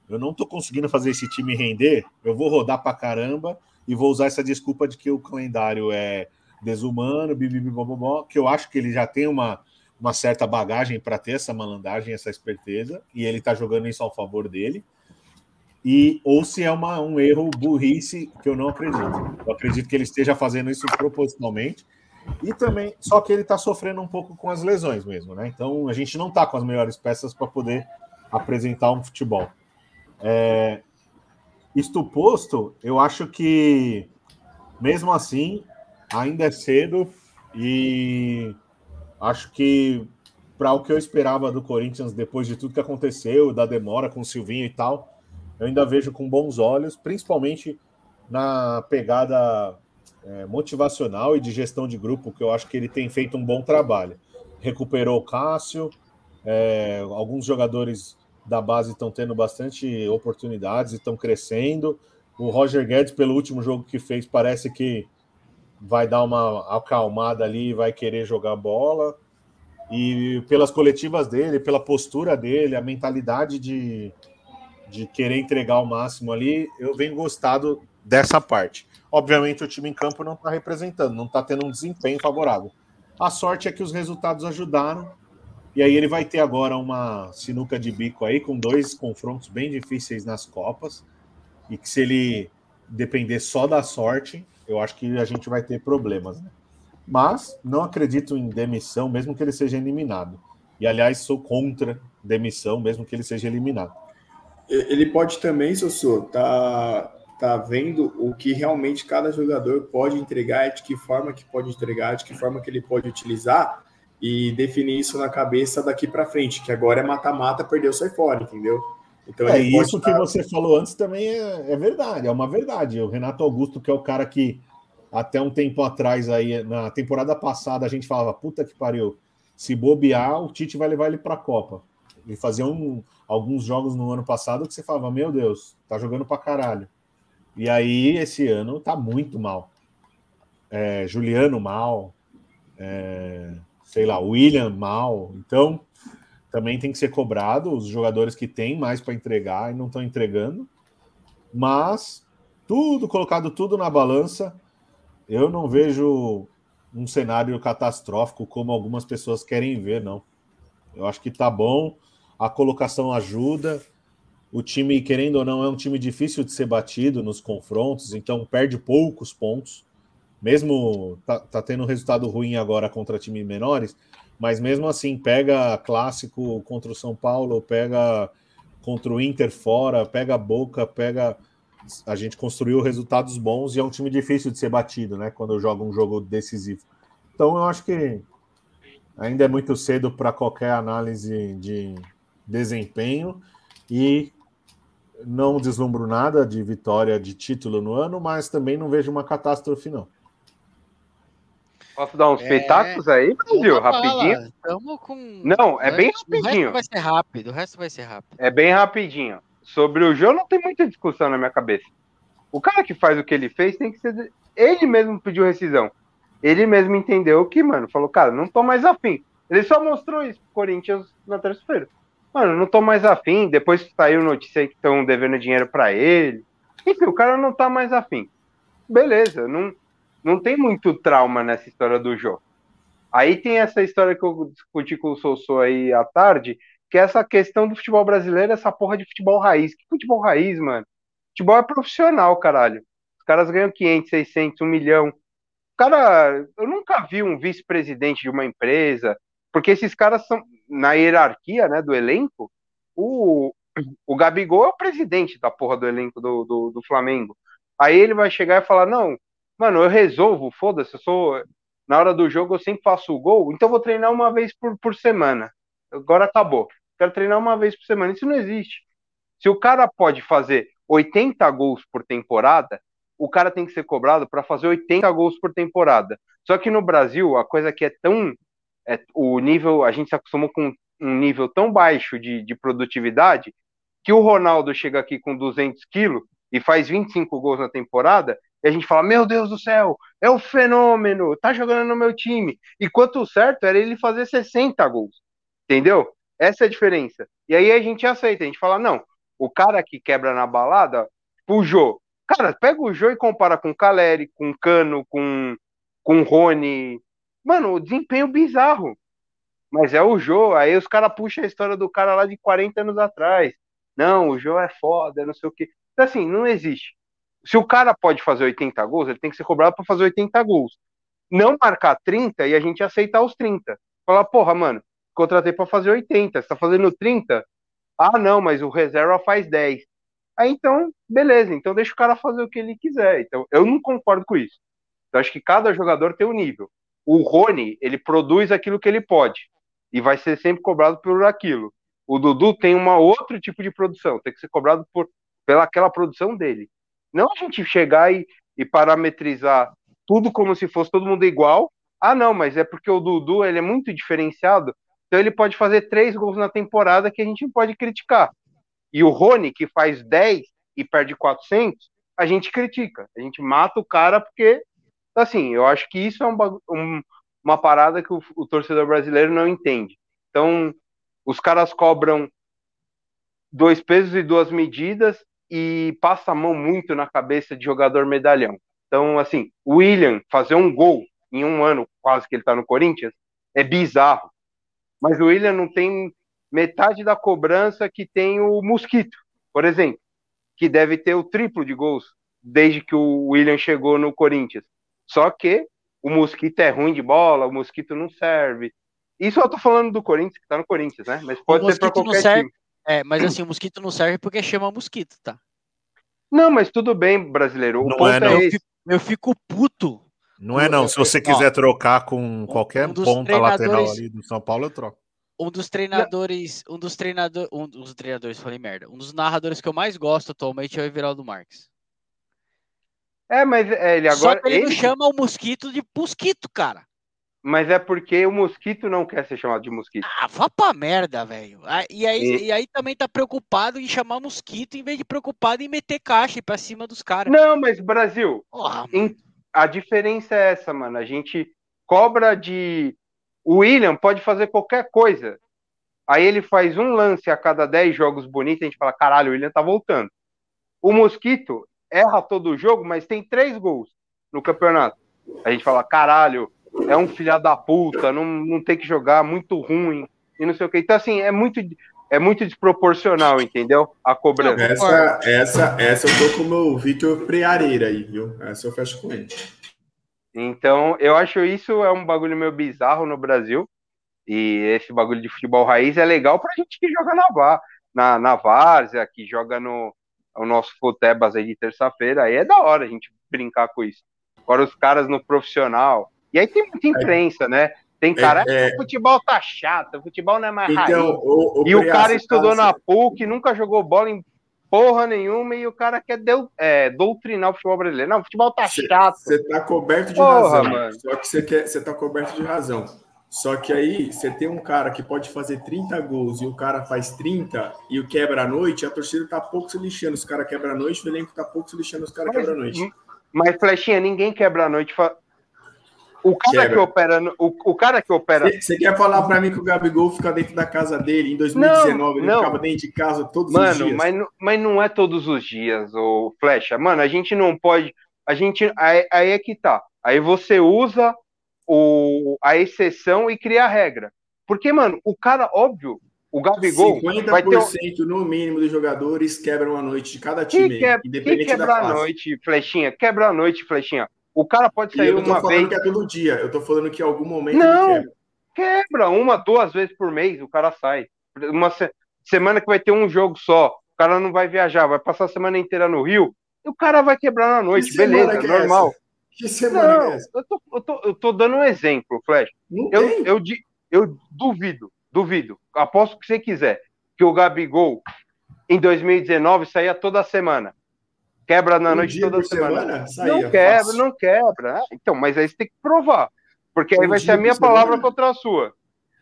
eu não tô conseguindo fazer esse time render, eu vou rodar pra caramba e vou usar essa desculpa de que o calendário é desumano, bibibibobobó, que eu acho que ele já tem uma, uma certa bagagem para ter essa malandragem, essa esperteza, e ele tá jogando isso ao favor dele e ou se é uma, um erro burrice que eu não acredito. Eu acredito que ele esteja fazendo isso propositalmente e também só que ele está sofrendo um pouco com as lesões mesmo, né? Então a gente não está com as melhores peças para poder apresentar um futebol. É, isto posto, eu acho que mesmo assim ainda é cedo e acho que para o que eu esperava do Corinthians depois de tudo que aconteceu, da demora com o Silvinho e tal, eu ainda vejo com bons olhos, principalmente na pegada é, motivacional e de gestão de grupo, que eu acho que ele tem feito um bom trabalho. Recuperou o Cássio, é, alguns jogadores da base estão tendo bastante oportunidades e estão crescendo. O Roger Guedes, pelo último jogo que fez, parece que vai dar uma acalmada ali e vai querer jogar bola. E pelas coletivas dele, pela postura dele, a mentalidade de, de querer entregar o máximo ali, eu venho gostado dessa parte. Obviamente, o time em campo não está representando, não está tendo um desempenho favorável. A sorte é que os resultados ajudaram, e aí ele vai ter agora uma sinuca de bico aí, com dois confrontos bem difíceis nas Copas, e que se ele depender só da sorte, eu acho que a gente vai ter problemas. Né? Mas não acredito em demissão, mesmo que ele seja eliminado. E, aliás, sou contra demissão, mesmo que ele seja eliminado. Ele pode também, Sossô, tá, tá vendo o que realmente cada jogador pode entregar, de que forma que pode entregar, de que forma que ele pode utilizar e definir isso na cabeça daqui para frente, que agora é mata-mata, perdeu, sai fora, entendeu? Então, é, isso que você falou antes também é, é, verdade, é uma verdade. O Renato Augusto, que é o cara que até um tempo atrás, aí, na temporada passada, a gente falava, puta que pariu, Se bobear, o Tite vai levar ele para a Copa. Ele fazia um, alguns jogos no ano passado que você falava, meu Deus, tá jogando para caralho. E aí, esse ano, tá muito mal. É, Juliano mal, é, sei lá, William mal. Então, também tem que ser cobrado os jogadores que têm mais para entregar e não estão entregando. Mas tudo colocado tudo na balança, eu não vejo um cenário catastrófico como algumas pessoas querem ver, não. Eu acho que tá bom, a colocação ajuda. O time, querendo ou não, é um time difícil de ser batido nos confrontos, então perde poucos pontos. Mesmo tá, tá tendo um resultado ruim agora contra times menores, mas mesmo assim, pega clássico contra o São Paulo, pega contra o Inter fora, pega Boca, pega a gente construiu resultados bons e é um time difícil de ser batido, né? Quando joga um jogo decisivo. Então eu acho que ainda é muito cedo para qualquer análise de desempenho e não deslumbro nada de vitória de título no ano, mas também não vejo uma catástrofe, não. Posso dar uns é... aí, Brasil? Rapidinho? Com... Não, é bem rapidinho. O resto vai ser rápido, o resto vai ser rápido. É bem rapidinho sobre o jogo não tem muita discussão na minha cabeça. O cara que faz o que ele fez tem que ser. Ele mesmo pediu rescisão. Ele mesmo entendeu que, mano, falou, cara, não tô mais afim. Ele só mostrou isso pro Corinthians na terça-feira. Mano, não tô mais afim. Depois saiu notícia que estão devendo dinheiro para ele. Enfim, o cara não tá mais afim. Beleza, não, não tem muito trauma nessa história do jogo. Aí tem essa história que eu discuti com o Sossô aí à tarde, que é essa questão do futebol brasileiro, essa porra de futebol raiz. Que futebol raiz, mano? Futebol é profissional, caralho. Os caras ganham 500, 600, 1 milhão. Cara, eu nunca vi um vice-presidente de uma empresa, porque esses caras são, na hierarquia, né, do elenco, o, o Gabigol é o presidente da porra do elenco do, do, do Flamengo. Aí ele vai chegar e falar, não, mano, eu resolvo, foda-se, eu sou... Na hora do jogo eu sempre faço o gol, então vou treinar uma vez por, por semana agora acabou. Quero treinar uma vez por semana. Isso não existe. Se o cara pode fazer 80 gols por temporada, o cara tem que ser cobrado para fazer 80 gols por temporada. Só que no Brasil, a coisa que é tão. É, o nível, a gente se acostumou com um nível tão baixo de, de produtividade que o Ronaldo chega aqui com 200 quilos e faz 25 gols na temporada, e a gente fala: Meu Deus do céu, é um fenômeno, tá jogando no meu time. E quanto certo era ele fazer 60 gols. Entendeu? Essa é a diferença. E aí a gente aceita, a gente fala, não, o cara que quebra na balada, o Jô. Cara, pega o Jô e compara com o Caleri, com o Cano, com, com o Rony. Mano, o desempenho bizarro. Mas é o Jô, aí os caras puxam a história do cara lá de 40 anos atrás. Não, o Jô é foda, não sei o quê. Então, assim, não existe. Se o cara pode fazer 80 gols, ele tem que ser cobrado para fazer 80 gols. Não marcar 30 e a gente aceitar os 30. Falar, porra, mano, contratei para fazer 80, você tá fazendo 30? Ah, não, mas o reserva faz 10. Aí então, beleza, então deixa o cara fazer o que ele quiser. Então, eu não concordo com isso. Eu acho que cada jogador tem um nível. O Rony, ele produz aquilo que ele pode e vai ser sempre cobrado por aquilo. O Dudu tem um outro tipo de produção, tem que ser cobrado por pelaquela produção dele. Não a gente chegar e, e parametrizar tudo como se fosse todo mundo igual. Ah, não, mas é porque o Dudu ele é muito diferenciado então ele pode fazer três gols na temporada que a gente pode criticar. E o Rony, que faz 10 e perde 400, a gente critica. A gente mata o cara porque, assim, eu acho que isso é um, um, uma parada que o, o torcedor brasileiro não entende. Então, os caras cobram dois pesos e duas medidas e passa a mão muito na cabeça de jogador medalhão. Então, assim, o William fazer um gol em um ano, quase que ele tá no Corinthians, é bizarro mas o William não tem metade da cobrança que tem o Mosquito, por exemplo, que deve ter o triplo de gols desde que o William chegou no Corinthians. Só que o Mosquito é ruim de bola, o Mosquito não serve. Isso eu tô falando do Corinthians, que tá no Corinthians, né? Mas pode ser para qualquer time. É, mas assim, o Mosquito não serve porque chama Mosquito, tá? Não, mas tudo bem, brasileiro. O não ponto é, não. é eu, fico, eu fico puto. Não é não. Se você quiser trocar com qualquer um ponta lateral ali do São Paulo, eu troco. Um dos treinadores, um dos treinadores, um dos treinadores, falei merda. Um dos narradores que eu mais gosto atualmente é o Everaldo Marques. É, mas é, ele Só agora. que ele, não ele- chama o mosquito de mosquito, cara. mas é porque o mosquito não quer ser chamado de mosquito. Ah, vá pra merda, velho. Ah, E aí, E- e aí também tá preocupado em chamar mosquito em vez de preocupado em meter caixa pra cima dos caras. Não, mas Brasil, Porra, em- a diferença é essa, mano. A gente cobra de. O William pode fazer qualquer coisa. Aí ele faz um lance a cada 10 jogos bonitos, a gente fala, caralho, o William tá voltando. O Mosquito erra todo o jogo, mas tem três gols no campeonato. A gente fala, caralho, é um filha da puta, não, não tem que jogar, muito ruim, e não sei o que. Então, assim, é muito, é muito desproporcional, entendeu? A cobrança. Essa, essa, essa eu tô com o meu Vitor Preareira aí, viu? Essa eu fecho com ele. Então, eu acho isso é um bagulho meio bizarro no Brasil. E esse bagulho de futebol raiz é legal pra gente que joga na, na, na Várzea, que joga no o nosso Futebas aí de terça-feira. Aí é da hora a gente brincar com isso. Agora os caras no profissional. E aí tem muita imprensa, né? Tem cara, é. "Ah, futebol tá chato, futebol não é mais raiz. Então, o, o E o cara você estudou tá- na PUC, nunca jogou bola em porra nenhuma, e o cara quer deu, é, doutrinar o futebol brasileiro. Não, o futebol tá chato. Você tá coberto de Porra, razão. mano. Só que você quer, você tá coberto de razão. Só que aí você tem um cara que pode fazer 30 gols e o cara faz 30 e o quebra a noite, a torcida tá pouco se lixando. Os caras quebra a noite, o elenco tá pouco se lixando, os caras quebra a noite. Mas, Flechinha, ninguém quebra a noite. fa- O cara Quebra. que opera. O, o cara que opera. Você quer falar pra mim que o Gabigol fica dentro da casa dele em 2019? ele não. ficava dentro de casa todos os Mano, dias? mas, não- mas não é todos os dias, o Flecha. Mano, a gente não pode. A gente. Aí, aí é que tá. Aí você usa o, a exceção e cria a regra. Porque, mano, o cara, óbvio, o Gabigol 50% vai ter. um- no mínimo dos jogadores quebram a noite de cada time, quebra, quem independente da quebra a fase. noite, Flechinha? Quebra a noite, Flechinha. O cara pode sair eu não tô uma falando vez. que é todo dia, eu tô falando que em algum momento Não. ele quebra. Quebra uma, duas vezes por mês, o cara sai. Uma se- semana que vai ter um jogo só, o cara não vai viajar, vai passar a semana inteira no Rio, e o cara vai quebrar na noite, Que beleza, que é normal. essa? Que semana Não, é essa? eu tô, eu, tô, eu tô dando um exemplo, Flash. Não Eu, tem. eu, eu duvido, duvido, aposto que você quiser, que o Gabigol em 2019 saía toda semana. Quebra na Um noite toda semana. semana? Saía, não quebra, fácil. não quebra. Ah, Então, mas aí você tem que provar. Porque aí Um vai ser a minha por semana? palavra contra a sua.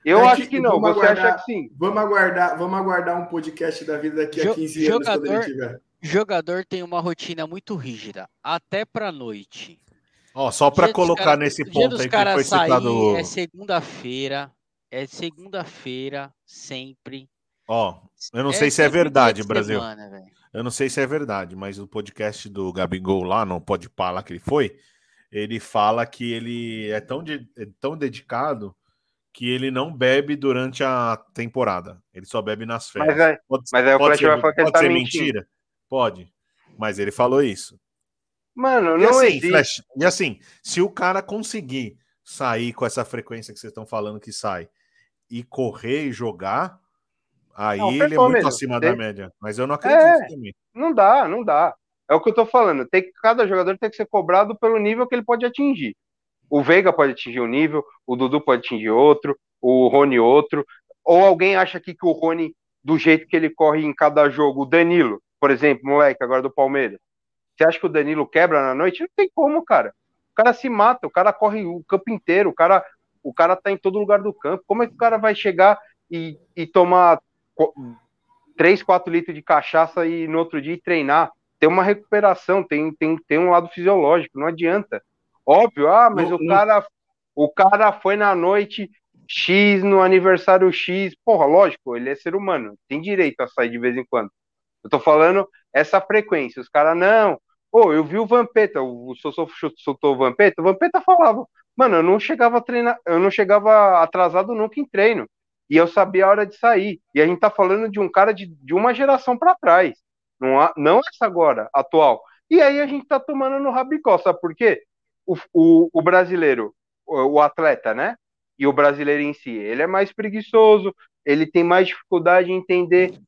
Eu É acho que- não, você aguardar- acha que sim. Vamos aguardar, vamos aguardar um podcast da vida daqui a Jo- 15 anos quando jogador- ele tiver. jogador tem uma rotina muito rígida, até pra noite. Ó, só para colocar cara- nesse o ponto aí que foi citado. é segunda-feira, é segunda-feira sempre. Ó, eu não sei se é verdade, de Brasil. semana. Eu não sei se é verdade, mas o podcast do Gabigol lá, no lá que ele foi, ele fala que ele é tão, de- é tão dedicado que ele não bebe durante a temporada. Ele só bebe nas férias. Mas, é, Pode, mas aí o pode Flash ser, vai falar que ele pode tá ser mentindo. mentira? Pode. Mas ele falou isso. Mano, não assim, existe. Flash, e assim, se o cara conseguir sair com essa frequência que vocês estão falando que sai e correr e jogar, aí Não, ele é muito mesmo. acima Tem- da média. Mas eu não acredito É. também. Não dá, não dá. É o que eu tô falando. Tem que, cada jogador tem que ser cobrado pelo nível que ele pode atingir. O Veiga pode atingir um nível, o Dudu pode atingir outro, o Rony outro. Ou alguém acha aqui que o Rony, do jeito que ele corre em cada jogo, o Danilo, por exemplo, moleque agora do Palmeiras. Você acha que o Danilo quebra na noite? Não tem como, cara. O cara se mata, o cara corre o campo inteiro, o cara, o cara tá em todo lugar do campo. Como é que o cara vai chegar e, e tomar qu- 3, 4 litros de cachaça e no outro dia treinar? Tem uma recuperação, tem, tem, tem um lado fisiológico, não adianta. Óbvio, ah, mas Não- o cara o cara foi na noite X, no aniversário X. Porra, lógico, ele é ser humano, tem direito a sair de vez em quando. Eu tô falando essa frequência. Os caras, não. Pô, eu vi o Vampeta, o Sossô soltou o Vampeta, o Vampeta falava, mano, eu não chegava a treinar, eu não chegava atrasado nunca em treino. E eu sabia a hora de sair. E a gente tá falando de um cara de, de uma geração para trás. Não, há- não essa agora, atual. E aí a gente tá tomando no rabicó, sabe por quê? O, o, o brasileiro, o, o atleta, né? E o brasileiro em si, ele é mais preguiçoso, ele tem mais dificuldade em entender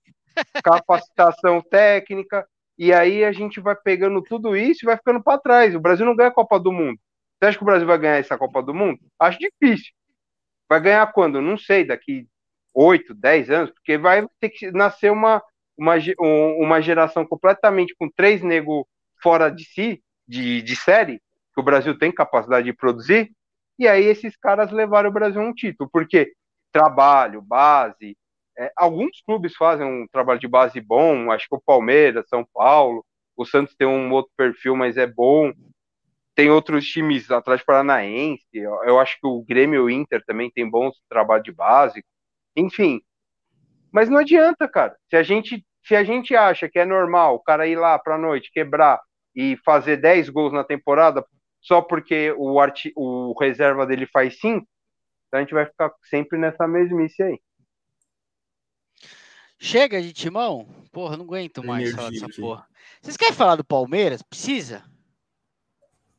capacitação técnica, e aí a gente vai pegando tudo isso e vai ficando para trás. O Brasil não ganha a Copa do Mundo. Você acha que o Brasil vai ganhar essa Copa do Mundo? Acho difícil. Vai ganhar quando? Não sei, daqui 8, 10 anos, porque vai ter que nascer uma, uma, um- uma geração completamente com três negros fora de si, de, de série, que o Brasil tem capacidade de produzir, E aí esses caras levaram o Brasil a um título, porque trabalho, base, é, alguns clubes fazem um trabalho de base bom, acho que o Palmeiras, São Paulo, o Santos tem um outro perfil, mas é bom. Tem outros times atrás Paranaense, eu, acho que o Grêmio e o Inter também tem bons trabalho de base. Enfim, mas não adianta, cara. Se a gente se a gente acha que é normal o cara ir lá para noite quebrar e fazer 10 gols na temporada só porque o, arti o reserva dele faz 5, então a gente vai ficar sempre nessa mesmice aí. Chega de timão? Porra, não aguento mais falar dessa porra. Vocês querem falar do Palmeiras? Precisa?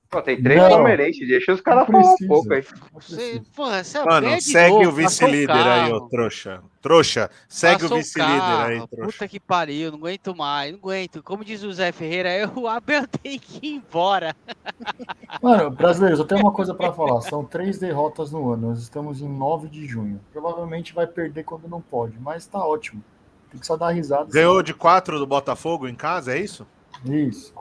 Pô, tem três palmeirenses, deixa os caras falar um pouco aí. Você, porra, você Mano, segue novo, o vice-líder aí, ô trouxa. Trouxa, segue Passou o vice-líder aí, trouxa. Puta que pariu, não aguento mais, não aguento. Como diz o Zé Ferreira, eu, o Abel (laughs) tem que ir embora. Mano, brasileiros, eu tenho uma coisa pra falar. São três derrotas no ano. Nós estamos em 9 de junho. Provavelmente vai perder quando não pode, mas tá ótimo. Tem que só dar risada. Ganhou de 4 do Botafogo em casa, é isso? Isso.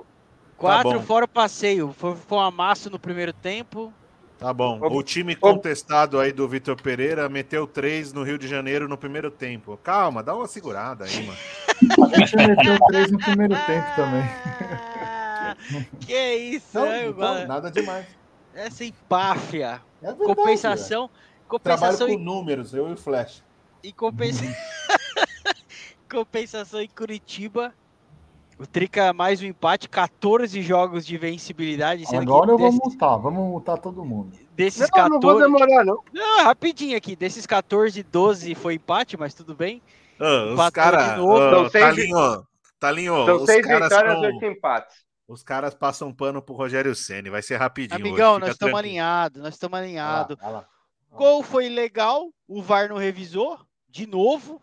Quatro bom. fora o passeio. Foi, foi um amasso no primeiro tempo. Tá bom. O time contestado aí do Vitor Pereira meteu 3 no Rio de Janeiro no primeiro tempo. Calma, dá uma segurada aí, mano. A gente meteu três no primeiro tempo também. (laughs) Que isso, Não, né, então, mano? nada demais. Essa empáfia. É verdade, Compensação. velho. Trabalho Compensação com em, números, eu e o Flash. em compensa... (laughs) compensação em Curitiba. O Trica mais um empate, 14 jogos de vencibilidade. sendo que Agora eu vou multar. Vamos multar todo mundo. desses Não, 14. não vou demorar, não. Não, rapidinho aqui. Desses 14, 12 foi empate, mas tudo bem. Ah, os caras. seis- Talinho, Talinho, São os seis caras vitórias são- oito empates. Os caras passam pano pro Rogério Ceni, vai ser rapidinho. Amigão, hoje, nós estamos alinhados, nós estamos alinhados. Gol foi legal, o VAR não revisou, de novo.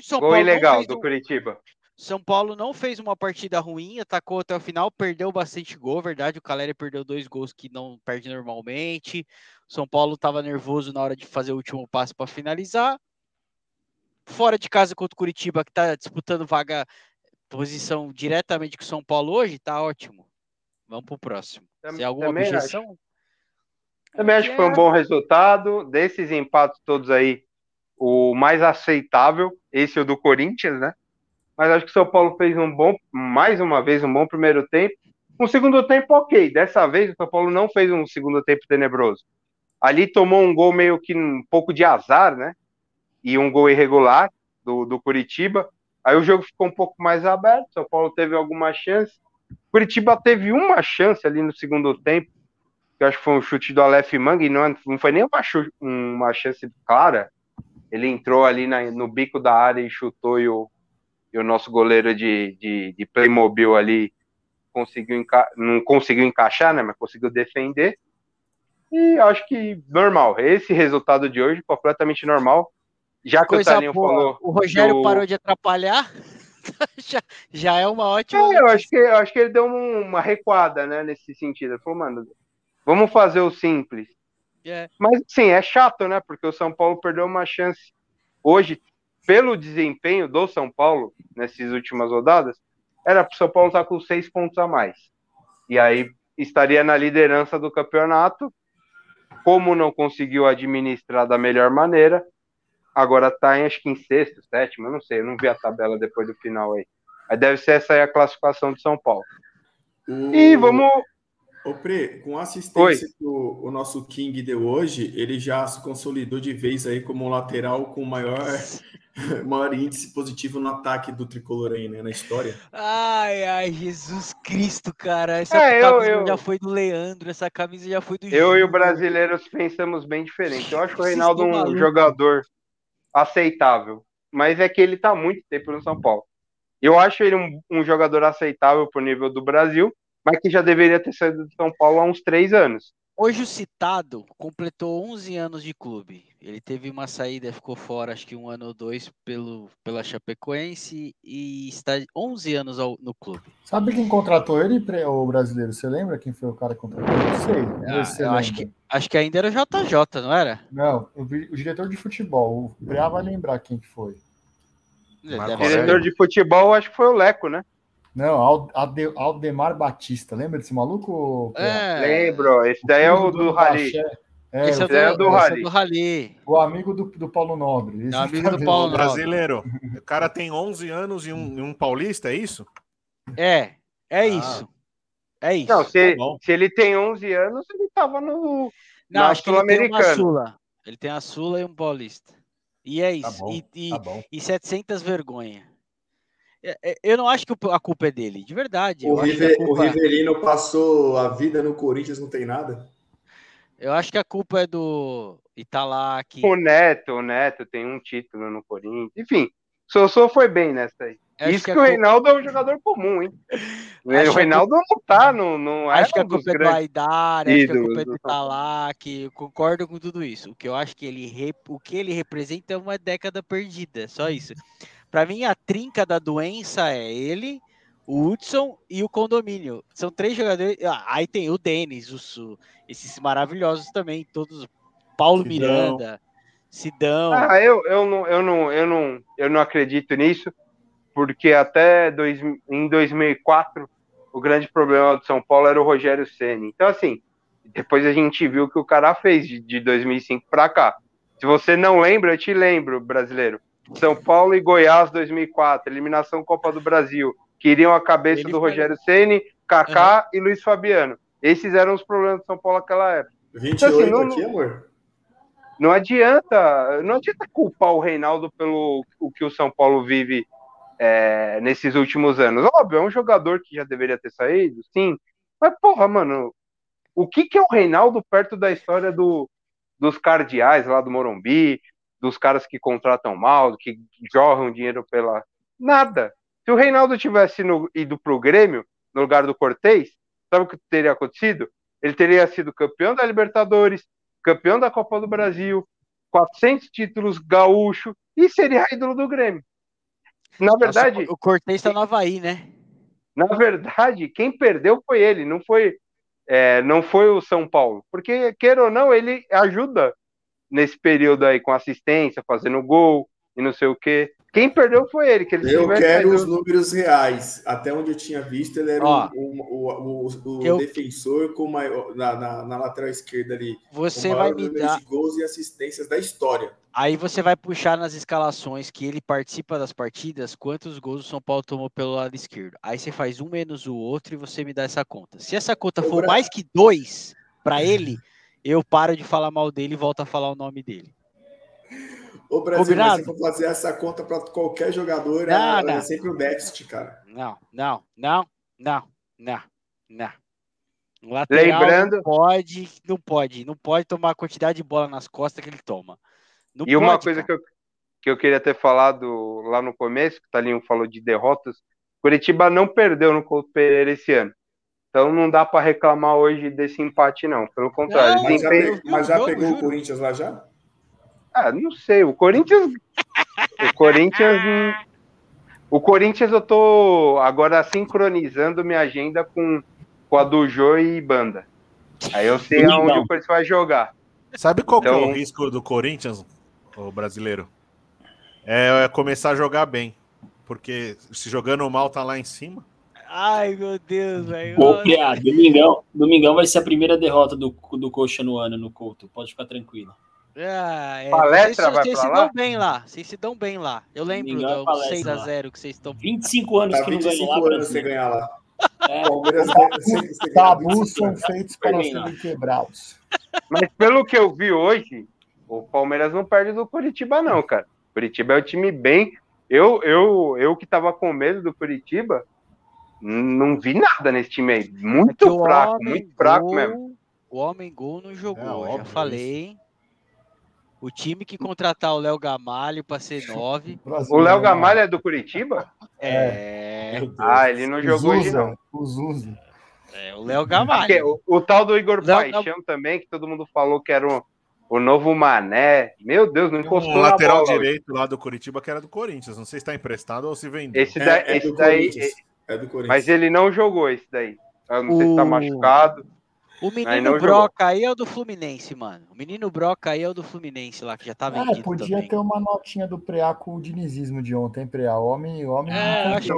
O São Gol Paulo não ilegal fez do um- Curitiba. São Paulo não fez uma partida ruim, atacou até o final, perdeu bastante gol, verdade. O Caleri perdeu dois gols que não perde normalmente. O São Paulo estava nervoso na hora de fazer o último passo para finalizar. Fora de casa contra o Curitiba, que está disputando vaga, posição diretamente com o São Paulo hoje, tá ótimo. Vamos pro próximo. Tam- Se alguma também objeção? Também acho que foi um bom resultado. Desses empates todos aí, o mais aceitável, esse é o do Corinthians, né? Mas acho que o São Paulo fez um bom, mais uma vez, um bom primeiro tempo. Um segundo tempo, ok. Dessa vez, o São Paulo não fez um segundo tempo tenebroso. Ali tomou um gol meio que um pouco de azar, né? E um gol irregular do, do Curitiba. Aí o jogo ficou um pouco mais aberto. São Paulo teve alguma chance. Curitiba teve uma chance ali no segundo tempo que acho que foi um chute do Aleph Mang, e não, não foi nem uma, uma chance clara. Ele entrou ali na- no bico da área e chutou, e o, e o nosso goleiro de, de, de Playmobil ali conseguiu não conseguiu encaixar, né? Mas conseguiu defender. E acho que normal. Esse resultado de hoje, completamente normal. Já que Coisa o Talinho boa. falou. O Rogério do- parou de atrapalhar. (laughs) já, já é uma ótima. É, eu acho que, eu acho que ele deu um- uma recuada, né, nesse sentido. Ele falou, mano, vamos fazer o simples. É. Mas, sim, é chato, né, porque o São Paulo perdeu uma chance. Hoje, pelo desempenho do São Paulo, nessas últimas rodadas, era para o São Paulo estar com seis pontos a mais. E aí estaria na liderança do campeonato. Como não conseguiu administrar da melhor maneira, agora está em, acho que em sexto, sétimo, eu não sei, eu não vi a tabela depois do final aí. Aí deve ser essa aí a classificação de São Paulo. O- E vamos. Ô, Pre, com a assistência que o, o nosso King deu hoje, ele já se consolidou de vez aí como lateral com maior, (laughs) maior índice positivo no ataque do tricolor aí, né, na história. Ai, ai, Jesus Cristo, cara. Essa É, eu- camisa eu- já foi do Leandro, essa camisa já foi do Eu e o brasileiro pensamos bem diferente. Eu acho o Vocês Reinaldo um malucos. jogador aceitável, mas é que ele tá há muito tempo no São Paulo. Eu acho ele um, um jogador aceitável pro nível do Brasil, mas que já deveria ter saído do São Paulo há uns três anos. Hoje o citado completou 11 anos de clube. Ele teve uma saída, ficou fora acho que um ano ou dois pelo, pela Chapecoense e está 11 anos ao- no clube. Sabe quem contratou ele, o brasileiro? Você lembra quem foi o cara que contratou? ele? Não sei. Ver Ah, se você eu acho que, acho que ainda era JJ, não era? Não, o, o diretor de futebol. O Preá vai lembrar quem que foi. Ser. Diretor de futebol, acho que foi o Leco, né? Não, Aldemar Batista. Lembra desse maluco? É, Lembro, esse daí é o do Rally. É, esse é o, do, é do esse é Rally. do Rally. o amigo do, do Paulo Nobre. É o amigo do Exatamente. Paulo brasileiro, o cara tem 11 anos e um, e um paulista, é isso? É, é Ah. isso. É isso. Não, se, Tá se ele tem 11 anos, ele tava no. Não, na acho que ele tem uma. Sula. Ele tem a Sula e um Paulista. E é Tá isso. bom, e, e, tá bom. e 700 vergonha. É, é, Eu não acho que a culpa é dele, de verdade. O, Eu acho, que a Rive- o culpa, Riverino passou a vida no Corinthians, não tem nada? eu acho que a culpa é do Italac. O Neto, o Neto tem um título no Corinthians. Enfim, Sossô foi bem nessa aí. Acho Isso que, a o culpa- Reinaldo é um jogador comum, hein? Acho o que Reinaldo não tá, não, não é Acho que a culpa é do. Aidar, acho que a culpa é do Paulo. Italac. Concordo com tudo isso. O que eu acho que ele re- o que ele representa é uma década perdida, só isso. Pra mim, a trinca da doença é ele, o Hudson e o condomínio. São três jogadores. ah, Aí tem o Denis, o Su, esses maravilhosos também, todos. Paulo Sidão. Miranda, Sidão. Ah, eu, eu, não, eu, não, eu, não, eu não acredito nisso, porque até dois, em 2004 o grande problema do São Paulo era o Rogério Ceni. Então, assim, depois a gente viu o que o cara fez de, de 2005 para cá. Se você não lembra, eu te lembro, brasileiro. São Paulo e Goiás 2004, eliminação Copa do Brasil, queriam a cabeça Ele do foi- Rogério Ceni, Kaká e Luiz Fabiano. Esses eram os problemas do São Paulo naquela época. 28 Então, não- aqui, amor? Não adianta, não adianta culpar o Reinaldo pelo o que o São Paulo vive é, nesses últimos anos. Óbvio, é um jogador que já deveria ter saído, sim. Mas, porra, mano, o que, que é o Reinaldo perto da história do, dos cardeais lá do Morumbi, dos caras que contratam mal, que jorram dinheiro pela. Nada. Se o Reinaldo tivesse no- ido pro Grêmio, no lugar do Cortez, sabe o que teria acontecido? Ele teria sido campeão da Libertadores, campeão da Copa do Brasil, 400 títulos gaúcho e seria ídolo do Grêmio. Na verdade, Nossa, o Cortez tá no Havaí, né? na verdade, quem perdeu foi ele, não foi, é, não foi o São Paulo. Porque, queira ou não, ele ajuda nesse período aí com assistência, fazendo gol e não sei o quê. Quem perdeu foi ele, que ele Eu quero os números reais. Até onde eu tinha visto, ele era Ó, um- um- o, o- o eu- defensor com maior, na, na- na lateral esquerda ali. Você o vai me dar. de gols e assistências da história. Aí você vai puxar nas escalações que ele participa das partidas, quantos gols o São Paulo tomou pelo lado esquerdo. Aí você faz um menos o outro e você me dá essa conta. Se essa conta for mais que dois pra ele, eu paro de falar mal dele e volto a falar o nome dele. Ô, Brasil, Combinado? mas se for fazer essa conta para qualquer jogador, é, Não, é não. sempre um déficit, cara. Não, não, não, não, não, não. Um lateral Lembrando- não pode, não pode, não pode tomar a quantidade de bola nas costas que ele toma. Não E uma pode, coisa cara. que eu, que eu queria ter falado lá no começo, que o Talinho falou de derrotas, Curitiba não perdeu no Couto Pereira esse ano. Então não dá para reclamar hoje desse empate, não. Pelo contrário, Não, Mas já, desempenho. pe- mas já pegou juro. o Corinthians lá já? Ah, não sei. O Corinthians. o Corinthians. hum, O Corinthians eu tô agora sincronizando minha agenda com, com a do Jô e Banda. Aí eu sei Domingão. aonde o Corinthians vai jogar. Sabe qual que é Então- o risco do Corinthians, o brasileiro? É, é começar a jogar bem. Porque se jogando mal tá lá em cima. Ai, meu Deus, velho. Ô. Piá, domingão, domingão vai ser a primeira derrota do, do Coxa no ano, no Couto. Pode ficar tranquilo. Ah, é, Palestra vocês, vai vocês pra se lá? dão bem lá. Vocês se dão bem lá. Eu lembro é do palestra 6 a 0 que vocês estão. 25 anos Tá que não ganham 25 lá, anos você ganhar lá. É. Palmeiras 25 Tabus são feitos para serem quebrados. Mas pelo que eu vi hoje, o Palmeiras não perde do Curitiba, não, cara. Curitiba é um time bem. Eu, eu, eu que tava com medo do Curitiba, não vi nada nesse time aí. É Muito o fraco, homem muito fraco gol- mesmo. O homem gol não jogou, É, já óbvio, falei. O time que contratar o Léo Gamalho para ser 9. (laughs) O Léo Gamalho é do Curitiba? É, Meu Deus. Ah, ele não jogou hoje, não. O Zuza. é o Léo Gamalho. o, o tal do Igor Não, Paixão também, que todo mundo falou que era o, o novo Mané. Meu Deus, não encostou um na lateral bola. hoje. direito lá do Curitiba que era do Corinthians. Não sei se está emprestado ou se vendeu. Esse, daí, É, é esse daí, Corinthians. É do Corinthians. mas ele não jogou esse daí. Eu não sei se tá O- machucado. O Aí menino não jogou. Broca aí é o do Fluminense, mano. O menino Broca aí é o do Fluminense lá, que já tá É, vendido podia também. ter uma notinha do Preá com o dinizismo de ontem, Preá. O homem, o homem É, não acho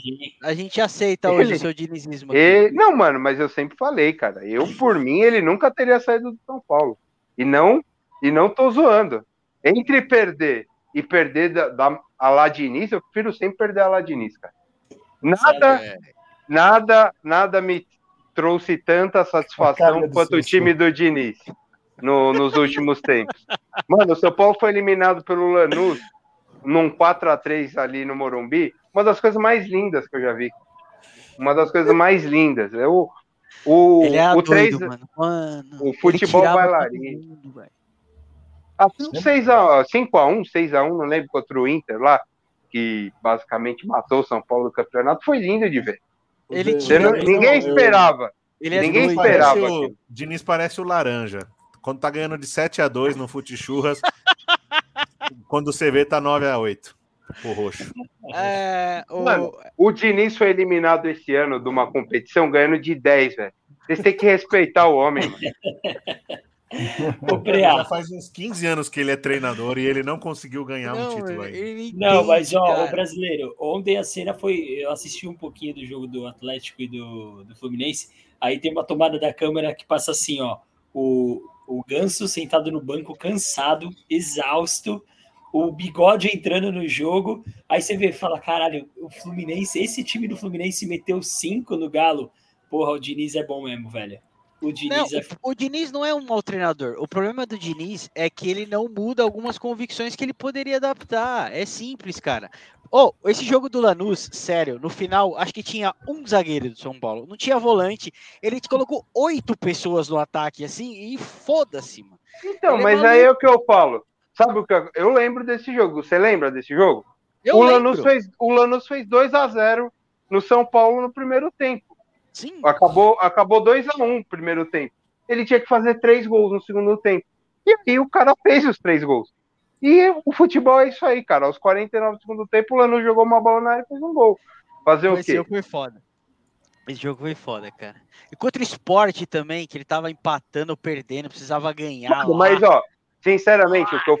que-. A gente aceita hoje Ele- o seu dinizismo aqui. E- não, mano, mas eu sempre falei, cara. Eu, por mim, ele nunca teria saído do São Paulo. E não, e não tô zoando. Entre perder e perder da, da a lá Diniz, eu prefiro sempre perder a lá Diniz, cara. Nada, É, nada, nada me trouxe tanta A satisfação quanto o time do Diniz no- nos últimos tempos. Mano, o São Paulo foi eliminado pelo Lanús num 4x3 ali no Morumbi. Uma das coisas mais lindas que eu já vi. Uma das coisas mais lindas. Eu, o, Ele é o doido, 3, mano. Mano, o futebol bailarino. todo mundo, velho. Até um 6x, 5x1, 6x1, não lembro, contra o Inter lá, que basicamente matou o São Paulo do campeonato, foi lindo de ver. Ele Você não- ninguém eu- esperava. Ele é Ninguém doido. esperava. Parece o. Diniz parece o laranja. Quando tá ganhando de 7 a 2 no Fute Churras, (laughs) quando você vê tá 9 a 8 o roxo. É, o- Mano, O Diniz foi eliminado esse ano de uma competição ganhando de 10, velho. Vocês têm que respeitar o homem. (laughs) Ô, (laughs) Preá, Já faz uns 15 anos que ele é treinador e ele não conseguiu ganhar um não, título ele- aí. Não, mas ó, cara. o brasileiro, ontem a cena foi. Eu assisti um pouquinho do jogo do Atlético e do, do Fluminense. Aí tem uma tomada da câmera que passa assim, ó. O, o Ganso sentado no banco, cansado, exausto, o bigode entrando no jogo. Aí você vê e fala: caralho, o Fluminense, esse time do Fluminense meteu cinco no Galo. Porra, o Diniz é bom mesmo, velho. O Não, Diniz é. o, o Diniz não é um mau treinador. O problema do Diniz é que ele não muda algumas convicções que ele poderia adaptar. É simples, cara. Oh, esse jogo do Lanús, sério, no final, acho que tinha um zagueiro do São Paulo. Não tinha volante. Ele colocou oito pessoas no ataque, assim, e foda-se, mano. Então, Ele mas maluco. aí é o que eu falo. Sabe o que eu, eu lembro desse jogo? Você lembra desse jogo? Eu o, lembro. Lanús fez, o Lanús fez 2 a 0 no São Paulo no primeiro tempo. Sim, Acabou, acabou 2 a 1 no primeiro tempo. Ele tinha que fazer três gols no segundo tempo. E aí o cara fez os três gols. E o futebol é isso aí, cara. Aos 49 do segundo tempo, o Lanús jogou uma bola na área e fez um gol. Fazer o esse quê? jogo foi foda. Esse jogo foi foda, cara. E contra o esporte também, que ele tava empatando, perdendo, precisava ganhar. Mas, ó, sinceramente, o que eu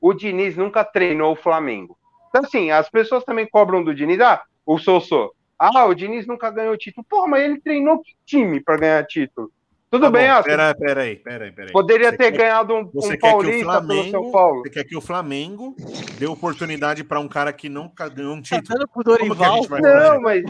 o Diniz nunca treinou o Flamengo. Então, assim, as pessoas também cobram do Diniz, ah, o Sossô. Ah, o Diniz nunca ganhou título. Porra, mas ele treinou que time pra ganhar título? Tudo Tá bem, bom, ah, pera, pera aí, pera aí, pera aí. poderia Você ter quer- ganhado um, um paulista pelo São Flamengo, Paulo. você quer que o Flamengo dê oportunidade para um cara que nunca ganhou um Tá título? pro Dorival. Não, fazer? mas,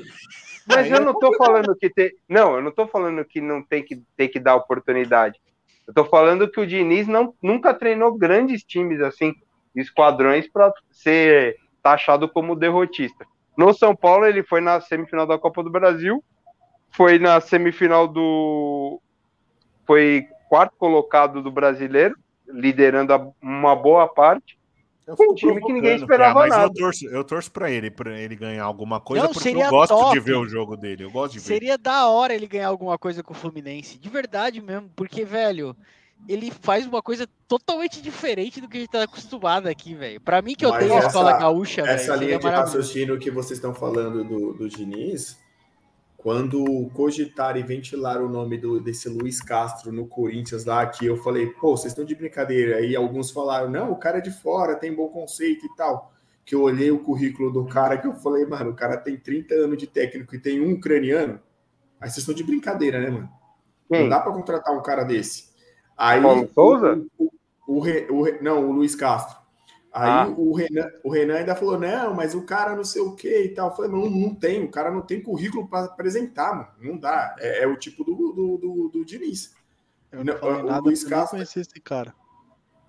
mas eu é não tô falando que tem. Não, eu não tô falando que não tem que ter que dar oportunidade. Eu tô falando que o Diniz não, nunca treinou grandes times assim, esquadrões, para ser taxado como derrotista. No São Paulo, ele foi na semifinal da Copa do Brasil, foi na semifinal do. Foi quarto colocado do brasileiro, liderando a- uma boa parte. Eu um time que ninguém esperava mas nada. Eu torço, eu torço para ele, para ele ganhar alguma coisa, Não, porque seria eu gosto top. de ver o jogo dele. Eu gosto de ver. Seria da hora ele ganhar alguma coisa com o Fluminense. De verdade mesmo, porque, velho, ele faz uma coisa totalmente diferente do que a gente tá acostumado aqui, velho. Pra mim, que eu Mas tenho a essa- escola gaúcha, Essa seria linha de maravilhoso. raciocínio que vocês estão falando do, do Diniz, quando cogitar e ventilar o nome do, desse Luiz Castro no Corinthians lá, que eu falei, pô, vocês estão de brincadeira. Aí alguns falaram, não, o cara é de fora, tem bom conceito e tal. Que eu olhei o currículo do cara que eu falei, mano, o cara tem 30 anos de técnico e tem um ucraniano. Aí vocês estão de brincadeira, né, mano? Não dá pra contratar um cara desse. Aí, Paulo Souza? O, o, o o não, o Luiz Castro. Aí Ah. o, Renan, o Renan ainda falou: não, mas o cara não sei o que e tal. Eu falei, não, não tem, o cara não tem currículo para apresentar, mano. Não dá. É, é o tipo do, do, do, do Diniz. Eu não Não, o nada, Luiz eu Castro- conhecia esse cara.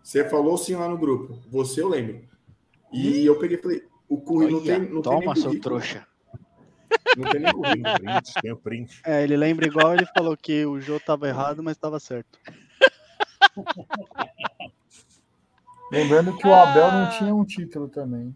Você falou sim lá no grupo. Você eu lembro. E eu peguei e falei: o currículo não Olha, tem, não tem nem toma, seu currículo. trouxa. Não tem nem Tem currículo. o print, tem o print. É, ele lembra igual ele falou que o Jô tava errado, mas tava certo. Lembrando que o Abel não tinha um título também.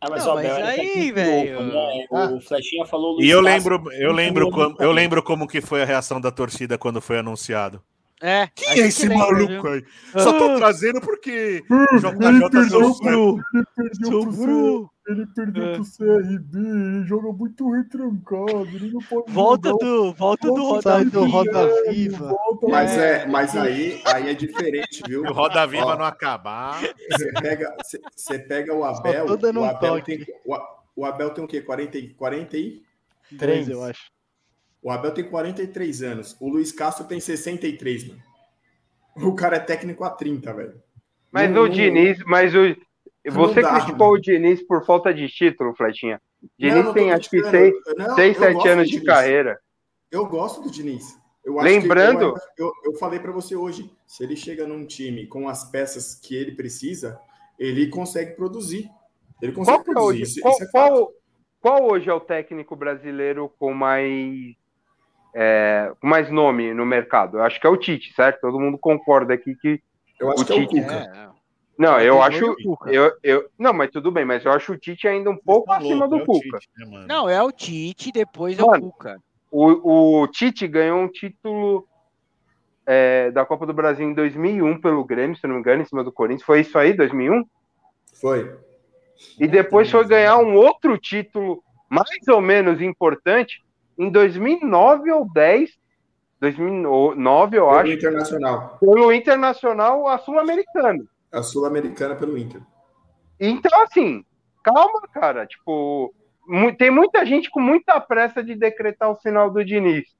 Ah, mas Não, o Abel mas aí, velho. né? Ah. O Flechinha falou Luiz E eu lembro, eu lembro, como, eu lembro como que foi a reação da torcida quando foi anunciado. É. Quem é esse lembra, maluco viu? aí? Só tô Ah. trazendo porque o JJ deu certo. Ele perdeu pro CRB, ele joga muito retrancado, ele não pode Volta jogar. do, volta do Volta Sai Roda do Roda Viva, volta Mas, é, mas aí, aí é diferente, viu? Se o Roda Viva Ó, não acabar. Você pega, você- você pega o Abel. o Abel tem, o, o Abel tem o quê? 40, e- 40 e? Três, eu acho. O Abel tem 43 anos. O Luiz Castro tem 63, mano. O cara é técnico há 30, velho. Mas o Diniz, mas o. Você dá, criticou mano. o Diniz por falta de título, Fletinha. Diniz Não, não tem acho que criticando. seis, Não, seis eu sete gosto anos do de Diniz. carreira. Eu gosto do Diniz. Eu acho Lembrando- que eu, eu, eu falei pra você hoje, se ele chega num time com as peças que ele precisa, ele consegue produzir. Ele consegue Qual, é produzir. hoje, Isso, qual, isso é qual- qual hoje é o técnico brasileiro com mais, é, com mais nome no mercado? Eu acho que é o Tite, certo? Todo mundo concorda aqui que. Eu acho o que é o Tite- Cuca. É, Não, eu Depois acho. Eu, eu, não, mas tudo bem, mas eu acho o Tite ainda um pouco acima do é Cuca. Tite, né? Não, é o Tite, depois é Mano, o Cuca. O, o Tite ganhou um título é, da Copa do Brasil em 2001 pelo Grêmio, se não me engano, em cima do Corinthians. Foi isso aí, 2001? Foi. E depois foi ganhar um outro título mais ou menos importante em 2009 ou 10, 2009 eu Pelo acho, Internacional. pelo Internacional a Sul-Americano. A Sul-Americana pelo Inter. Então, assim, calma, cara. Tipo, tem muita gente com muita pressa de decretar o final do Diniz.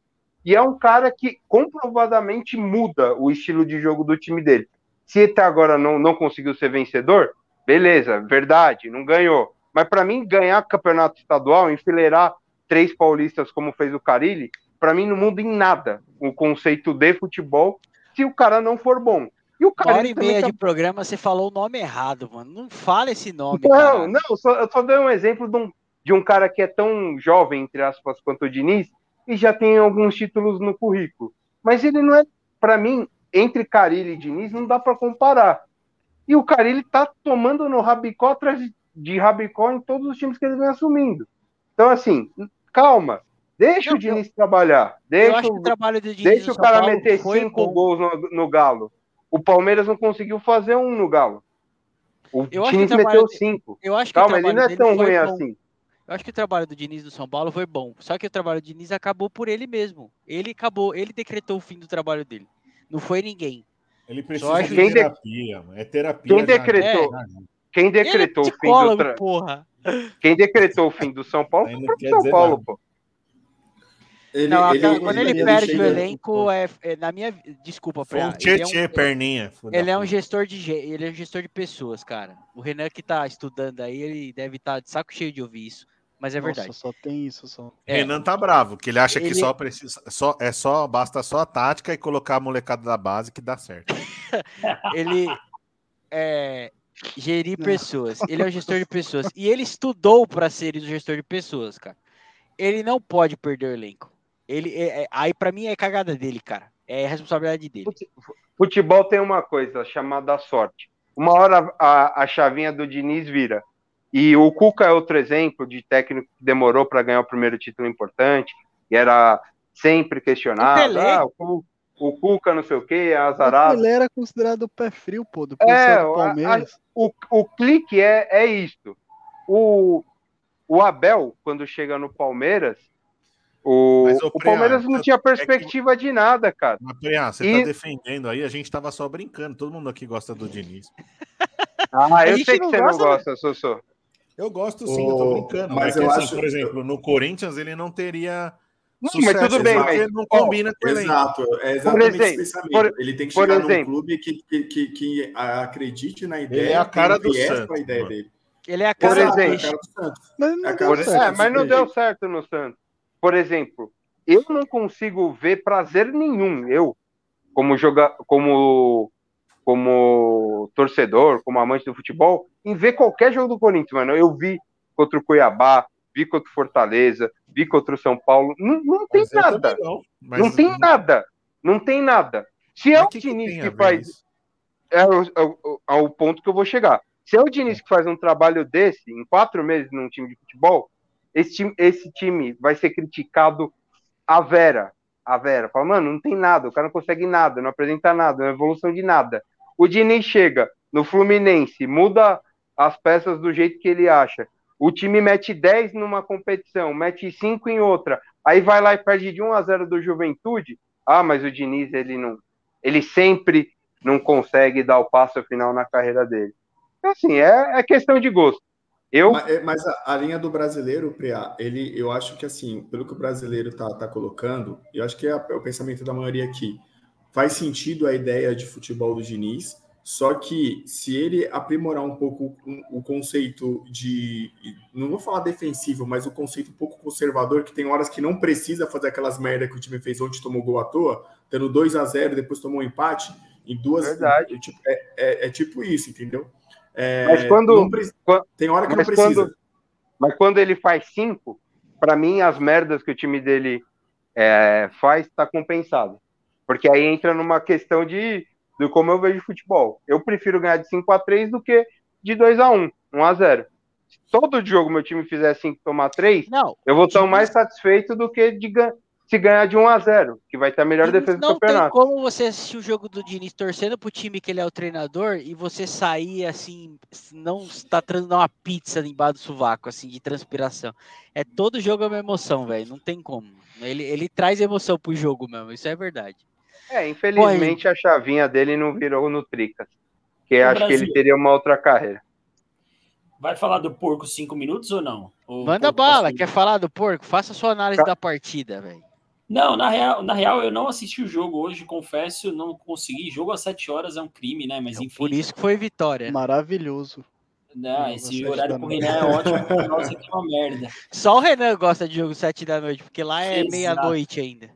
E é um cara que comprovadamente muda o estilo de jogo do time dele. Se até agora não, não conseguiu ser vencedor, beleza, verdade, não ganhou. Mas para mim, ganhar campeonato estadual, enfileirar três paulistas como fez o Carilli, para mim não muda em nada o conceito de futebol se o cara não for bom. E o Uma hora e meia tá de programa, você falou o nome errado, mano. Não fala esse nome, Não, cara. não, eu só, eu só dei um exemplo de um, de um cara que é tão jovem, entre aspas, quanto o Diniz, e já tem alguns títulos no currículo. Mas ele não é, para mim, entre Carilli e Diniz, não dá para comparar. E o Carilli tá tomando no rabicó atrás de- rabicó em todos os times que ele vem assumindo. Então, assim, calma. Deixa Não, o Diniz trabalhar. Deixa, Eu acho que o- o trabalho do Diniz deixa o cara Paulo meter cinco bom. gols no, no Galo. O Palmeiras não conseguiu fazer um no Galo. O Eu trabalho meteu de- cinco. Eu acho que Calma, ele trabalho não é tão ruim bom. assim. Eu acho que o trabalho do Diniz no São Paulo foi bom. Só que o trabalho do Diniz acabou por ele mesmo. Ele acabou, ele decretou o fim do trabalho dele. Não foi ninguém. Ele precisa acho de terapia. É terapia. Quem já- decretou? já. Quem Ele é decretou o fim do tra... porra. Quem decretou o fim do São Paulo foi o São Paulo, nada. pô. Ele, Não, ele- aquela- quando ele, ele perde o elenco, é, é- na minha. Desculpa, Foi Preá, um ele é um- tietê, perninha. filho da Ele é um gestor de ele é um gestor de pessoas, cara. O Renan que tá estudando aí, ele deve estar de saco cheio de ouvir isso, mas é Nossa, verdade. só tem isso, só. É. Renan tá bravo, que ele acha que só precisa, só é só basta só a tática e colocar a molecada da base que dá certo. (laughs) Ele é gerir pessoas. Ele é um gestor de pessoas e ele estudou para ser o gestor de pessoas, cara. Ele não pode perder o elenco. Ele é- é- aí pra mim é cagada dele, cara. É responsabilidade dele. Fute- Futebol tem uma coisa chamada sorte. Uma hora a, a chavinha do Diniz vira. E o Cuca é outro exemplo de técnico que demorou para ganhar o primeiro título importante, e era sempre O questionado. Pelé. Ah, o, o Cuca não sei o quê, é O azarado. Pelé era considerado o pé frio, pô, depois É, do a- Palmeiras. o, o clique é, é isto. O, o Abel, quando chega no Palmeiras, o, Mas, ô, o Preá, Palmeiras não é tinha que- perspectiva de nada, cara. Mas, Preá, você E- tá defendendo aí, a gente tava só brincando. Todo mundo aqui gosta do Diniz. (laughs) Ah, eu sei que você gosta, não gosta, Sossô. Eu gosto sim, eu tô brincando. mas Mas é que, eu assim, acho- por exemplo, no Corinthians ele não teria. Não, sucesso, mas tudo bem, mas- não combina com o elenco. Exato, é exatamente exemplo, esse pensamento. por- ele tem que por chegar num exemplo. clube que, que, que, que acredite na ideia. Ele é a cara do viés Santos, ideia dele. Ele é a cara do exemplo, é a cara do Santos. Mas não É, deu cara, certo. É, mas não deu certo no Santos. Por exemplo, eu não consigo ver prazer nenhum, eu, como joga, como como torcedor, como amante do futebol, em ver qualquer jogo do Corinthians, mano. Eu vi contra o Cuiabá, vi contra o Fortaleza, vi contra o São Paulo. Não, não tem nada. não. Mas- não tem nada. Não tem nada. Se é Mas o que que Diniz que, ver faz. isso? É o, é é o ponto que eu vou chegar. Se é o Diniz que faz um trabalho desse em quatro meses num time de futebol, esse time, esse time vai ser criticado a vera. A vera. Fala, mano, não tem nada, o cara não consegue nada, não apresenta nada, não é evolução de nada. O Diniz chega no Fluminense, muda as peças do jeito que ele acha. O time mete 10 numa competição, mete 5 em outra, aí vai lá e perde de 1 a 0 do Juventude. Ah, mas o Diniz, ele não. Ele sempre não consegue dar o passo final na carreira dele. Então, assim, é, é questão de gosto. Eu. Mas, é, mas a, a, linha do brasileiro, Priá, ele, eu acho que assim, pelo que o brasileiro tá, tá colocando, eu acho que é, é o pensamento da maioria aqui. Faz sentido a ideia de futebol do Diniz, só que se ele aprimorar um pouco o, o conceito de. Não vou falar defensivo, mas o conceito um pouco conservador, que tem horas que não precisa fazer aquelas merda que o time fez ontem, tomou gol à toa, tendo 2 a 0 depois tomou um empate, em duas. Verdade. É, é, é tipo isso, entendeu? É, mas quando, quando, Tem hora que não precisa. Quando, mas quando ele faz cinco, para mim, as merdas que o time dele é, faz está compensado. Porque aí entra numa questão de, de como eu vejo futebol. Eu prefiro ganhar de 5 a 3 do que de 2 a 1 1 a 0 Se todo jogo meu time fizer 5 tomar 3, não, eu vou estar mais satisfeito do que de, se ganhar de 1 a 0 que vai ter a melhor defesa do campeonato. Não tem como você assistir o jogo do Diniz torcendo pro time que ele é o treinador e você sair assim, não está trazendo uma pizza embaixo do sovaco, assim, de transpiração. É todo jogo é uma emoção, velho, não tem como. Ele, ele traz emoção pro jogo mesmo, isso é verdade. É, infelizmente a chavinha dele não virou no Tricas, que acho Brasil. que ele teria uma outra carreira. Vai falar do porco cinco minutos ou não? Ou Manda bala, quer falar do porco? Faça a sua análise tá. da partida, velho. Não, na real, na real, eu não assisti o jogo hoje, confesso, não consegui. Jogo às 7 horas é um crime, né? Mas enfim. Por isso que foi vitória. Maravilhoso. Não, esse horário pro Renan é ótimo, nossa, que uma merda. (laughs) Só o Renan gosta de jogo 7 da noite, porque lá é meia-noite ainda.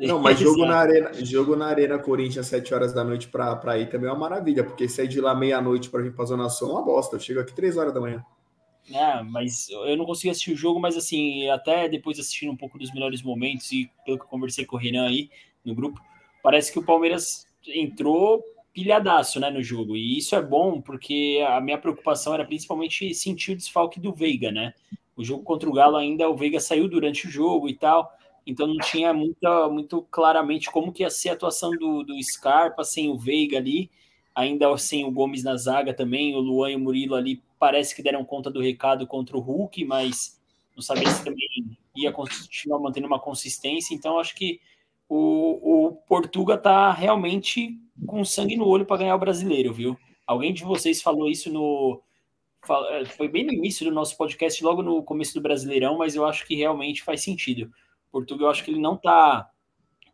Não, mas jogo (laughs) na arena, jogo na arena Corinthians 7 horas da noite pra, pra ir também é uma maravilha, porque sair de lá meia-noite pra vir pra Zona Sul é uma bosta. Eu chego aqui 3 horas da manhã. É, mas eu não consegui assistir o jogo, mas assim, até depois assistindo um pouco dos melhores momentos e pelo que eu conversei com o Renan aí no grupo, parece que o Palmeiras entrou pilhadaço, né, no jogo. E isso é bom porque a minha preocupação era principalmente sentir o desfalque do Veiga, né? O jogo contra o Galo ainda o Veiga saiu durante o jogo e tal, então não tinha muita, muito claramente como que ia ser a atuação do, do Scarpa sem o Veiga ali, ainda sem o Gomes na zaga também, o Luan e o Murilo ali parece que deram conta do recado contra o Hulk, mas não sabia se também ia continuar mantendo uma consistência. Então, acho que o, o Portuga tá realmente com sangue no olho para ganhar o brasileiro, viu? Alguém de vocês falou isso no. Foi bem no início do nosso podcast, logo no começo do Brasileirão, mas eu acho que realmente faz sentido. Portuga, eu acho que ele não tá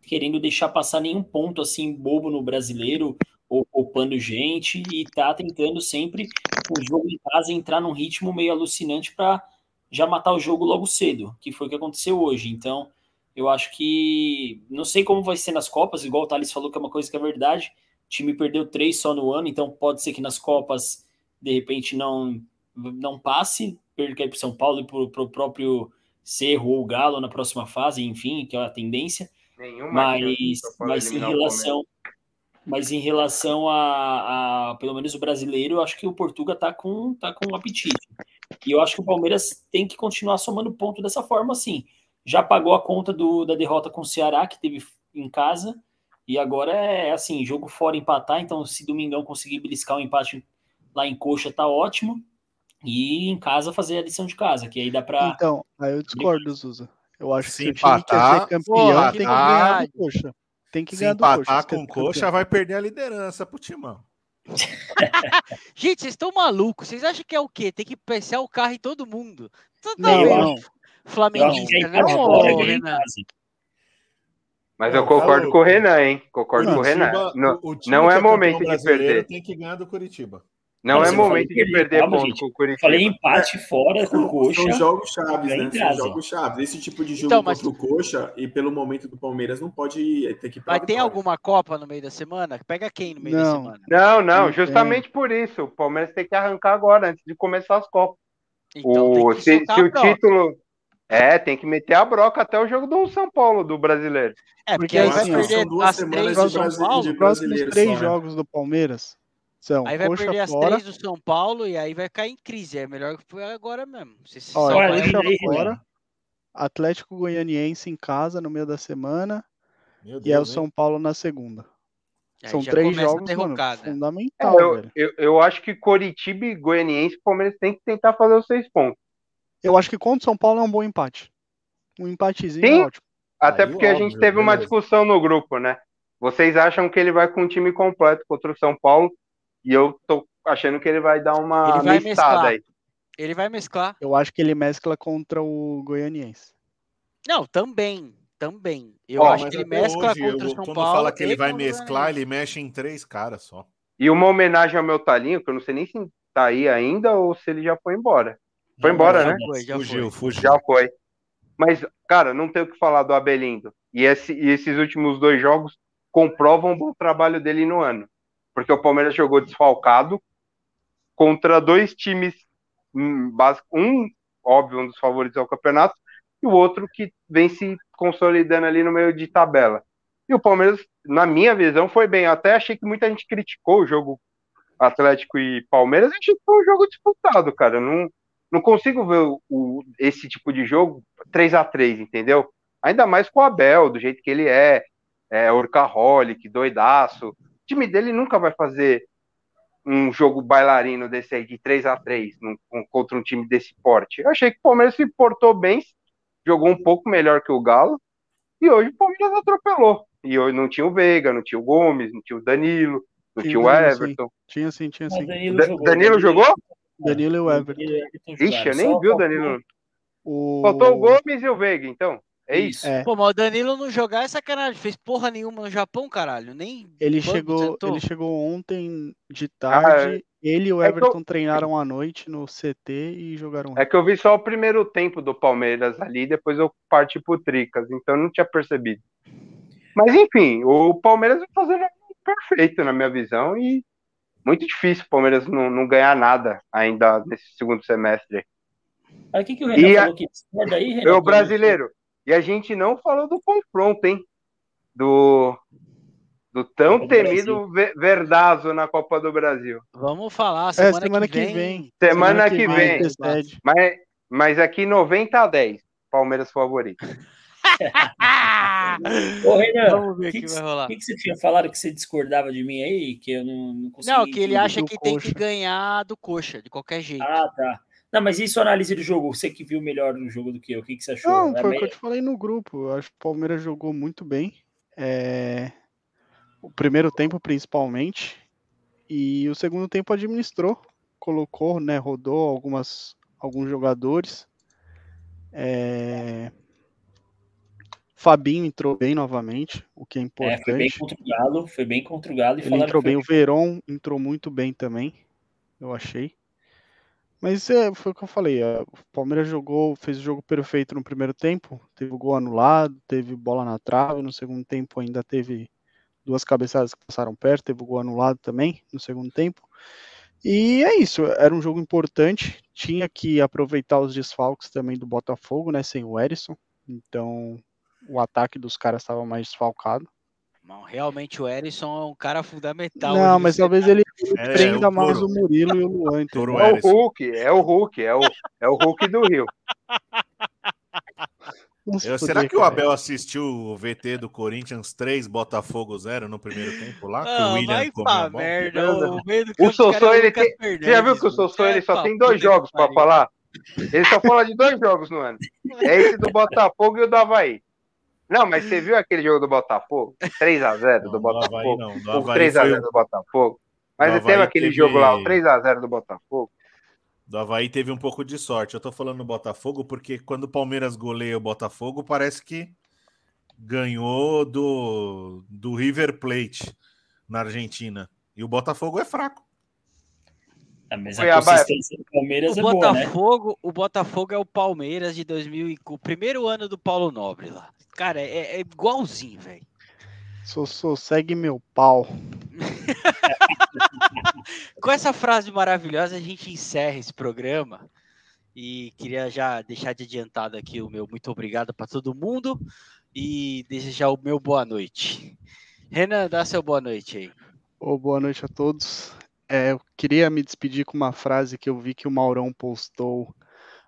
querendo deixar passar nenhum ponto assim bobo no brasileiro ou poupando gente e tá tentando sempre o jogo em casa entrar num ritmo meio alucinante para já matar o jogo logo cedo, que foi o que aconteceu hoje. Então, eu acho que não sei como vai ser nas Copas, igual o Thales falou que é uma coisa que é verdade. O time perdeu três só no ano, então pode ser que nas Copas de repente não não passe, perca para São Paulo e para o próprio Cerro ou Galo na próxima fase, enfim, que é a tendência. Nenhuma mas, mas em relação mas em relação a, a, pelo menos o brasileiro, eu acho que o Portuga tá com, tá com um apetite. E eu acho que o Palmeiras tem que continuar somando ponto dessa forma, assim. Já pagou a conta do, da derrota com o Ceará, que teve em casa, e agora é assim, jogo fora empatar, então se Domingão conseguir beliscar um empate lá em coxa, tá ótimo. E em casa fazer a lição de casa, que aí dá pra. Então, aí eu discordo, Zuza. Eu acho se que se o time quer ser campeão, porra, tem que ganhar coxa. Tem que Se ganhar empatar coxa, com coxa, vai perder a liderança pro Timão. (laughs) Gente, vocês estão malucos. Vocês acham que é o quê? Tem que pensar o carro em todo mundo. Tá não, não. Flamenguista, não, não, Renan. Mas eu concordo com o Renan, hein? Concordo não, com o Renan. Não, não é momento de perder. Tem que ganhar do Curitiba. Não é momento de perder calma, ponto gente. com o Curitiba. Falei empate fora com o Coxa. São jogos chaves, né? São jogos chaves. Esse tipo de jogo então, mas... contra o Coxa e pelo momento do Palmeiras não pode ter que Vai ter alguma Copa no meio da semana? Pega quem no meio não. da semana? Não, não, justamente por isso. O Palmeiras tem que arrancar agora, antes de começar as Copas. Então, o, se, se o título. É, tem que meter a broca até o jogo do São Paulo, do brasileiro. É, porque, porque aí vai perder as três do São Paulo. Os próximos três né? jogos do Palmeiras são aí vai coxa perder fora. as três do São Paulo e aí vai cair em crise. É melhor que foi agora mesmo. Se Olha, coxa aí, fora. Atlético Goianiense em casa no meio da semana. Deus, e é o São Paulo na segunda. São três jogos mano, fundamental. É, eu, eu, eu, acho que Coritiba e Goianiense o Palmeiras tem que tentar fazer os seis pontos. Eu acho que contra o São Paulo é um bom empate. Um empatezinho Sim. é ótimo. Até Aí, porque a gente óbvio, teve uma discussão no grupo, né? Vocês acham que ele vai com o time completo contra o São Paulo e eu tô achando que ele vai dar uma Ele vai mesclar. aí. Ele vai mesclar. Eu acho que ele mescla contra o Goianiense. Não, também. Também. Eu Ó, acho que ele mescla hoje, contra o São quando Paulo. fala que ele vai mesclar, ele mexe em três caras só. E uma homenagem ao meu talinho, que eu não sei nem se tá aí ainda ou se ele já foi embora. Foi Já embora, né? já Foi, já fugiu, foi. fugiu. Já foi. Mas, cara, não tem o que falar do Abelindo. E, esse- e esses últimos dois jogos comprovam o bom trabalho dele no ano. Porque o Palmeiras jogou desfalcado contra dois times, hum, um, óbvio, um dos favoritos ao campeonato, e o outro que vem se consolidando ali no meio de tabela. E o Palmeiras, na minha visão, foi bem. Eu até achei que muita gente criticou o jogo Atlético e Palmeiras. Achei que foi um jogo disputado, cara. Não, não consigo ver o- esse tipo de jogo 3 a 3 entendeu? Ainda mais com o Abel, do jeito que ele é, é Orcaholic, doidaço. O time dele nunca vai fazer um jogo bailarino desse aí de 3 a 3 num- com- contra um time desse porte. Eu achei que o Palmeiras se portou bem, jogou um pouco melhor que o Galo, e hoje o Palmeiras atropelou. E hoje não tinha o Veiga, não tinha o Gomes, não tinha o Danilo, não Tinha tinha o Danilo, sim. Everton. Tinha sim, tinha sim. Danilo Da- jogou. Danilo jogou? Danilo e o Everton. Everton Ixi, eu nem Só vi o Danilo. O... Faltou o Gomes e o Veiga, então. É isso. É, Pô, mas o Danilo não jogar é sacanagem. Fez porra nenhuma no Japão, caralho. Nem. ele chegou, sentou. ele chegou ontem de Ah, tarde. ele e o é que eu- Everton treinaram à noite no CT e jogaram. É que eu vi só o primeiro tempo do Palmeiras ali, depois eu parti pro Tricas, então eu não tinha percebido. Mas enfim, o Palmeiras vai fazendo perfeito na minha visão e muito difícil o Palmeiras não, não ganhar nada ainda nesse segundo semestre. Aí o que, que o Renan E a- falou que discorda aí, Renan? Eu, brasileiro, e a gente não falou do confronto, hein? Do, do tão Copa do temido Ve- Verdazo na Copa do Brasil. Vamos falar. É, Semana, semana que vem. Semana que vem. antecede. Mas, mas aqui 90 a 10, Palmeiras favorito. (laughs) Ô, Renan, Vamos ver o o que, que, que, vai rolar. que, que você tinha falado que você discordava de mim aí? Que eu não, não consegui. Não, que ele acha que tem que Coxa. ganhar do coxa, de qualquer jeito. Ah, tá. Não, mas isso análise do jogo. Você que viu melhor no jogo do que eu. O que, que você achou? Não, É foi o meio- que eu te falei no grupo. Eu acho que o Palmeiras jogou muito bem. É, O primeiro tempo, principalmente. E o segundo tempo administrou. Colocou, né? Rodou algumas, alguns jogadores. É, Fabinho entrou bem novamente, o que é É, foi bem importante. contra o Galo. Foi bem contra o Galo. E Ele entrou bem, o Verón entrou muito bem também, eu achei. Mas é, foi o que eu falei, é, o Palmeiras jogou, fez o jogo perfeito no primeiro tempo, teve o gol anulado, teve bola na trave, no segundo tempo ainda teve duas cabeçadas que passaram perto, teve o gol anulado também no segundo tempo. E é isso, era um jogo importante, tinha que aproveitar os desfalques também do Botafogo, né, sem o Erisson, então o ataque dos caras estava mais desfalcado. Não, realmente o Erisson é um cara fundamental. Não, mas talvez ele É, prenda o mais o Murilo e o Luan, entendeu? Toro É o. Hulk, é o Hulk, é o, é o Hulk do Rio. Eu- será que o. Abel assistiu o VT do Corinthians 3, Botafogo 0 no primeiro tempo lá? que o William vai merda. Não, O, O Sossô, é ele tem- Você já viu que o. Sossô ele É só pra tem dois jogos pra pariu. falar? Ele só fala de dois jogos no ano. É esse do Botafogo e o do Havaí. Não, mas você viu aquele jogo do Botafogo? 3x0 Não, do Botafogo. não. O Havaí 3x0 foi o- do Botafogo. Mas teve aquele teve- jogo lá, o 3x0 do Botafogo. Do Havaí teve um pouco de sorte. Eu tô falando do Botafogo porque quando o Palmeiras goleia o Botafogo, parece que ganhou do, do River Plate na Argentina. E o Botafogo é fraco. Ah, mas a Cuiabá é- consistência do Palmeiras O é boa, né? Botafogo, o Botafogo é o Palmeiras de 2000 e- o primeiro ano do Paulo Nobre lá. Cara, é, é igualzinho, velho. Sossô, segue meu pau. (laughs) Com essa frase maravilhosa, a gente encerra esse programa. E queria já deixar de adiantado aqui o meu muito obrigado para todo mundo e desejar o meu boa noite. Renan, dá seu boa noite aí. Ô, boa noite a todos. É, eu queria me despedir com uma frase que eu vi que o Maurão postou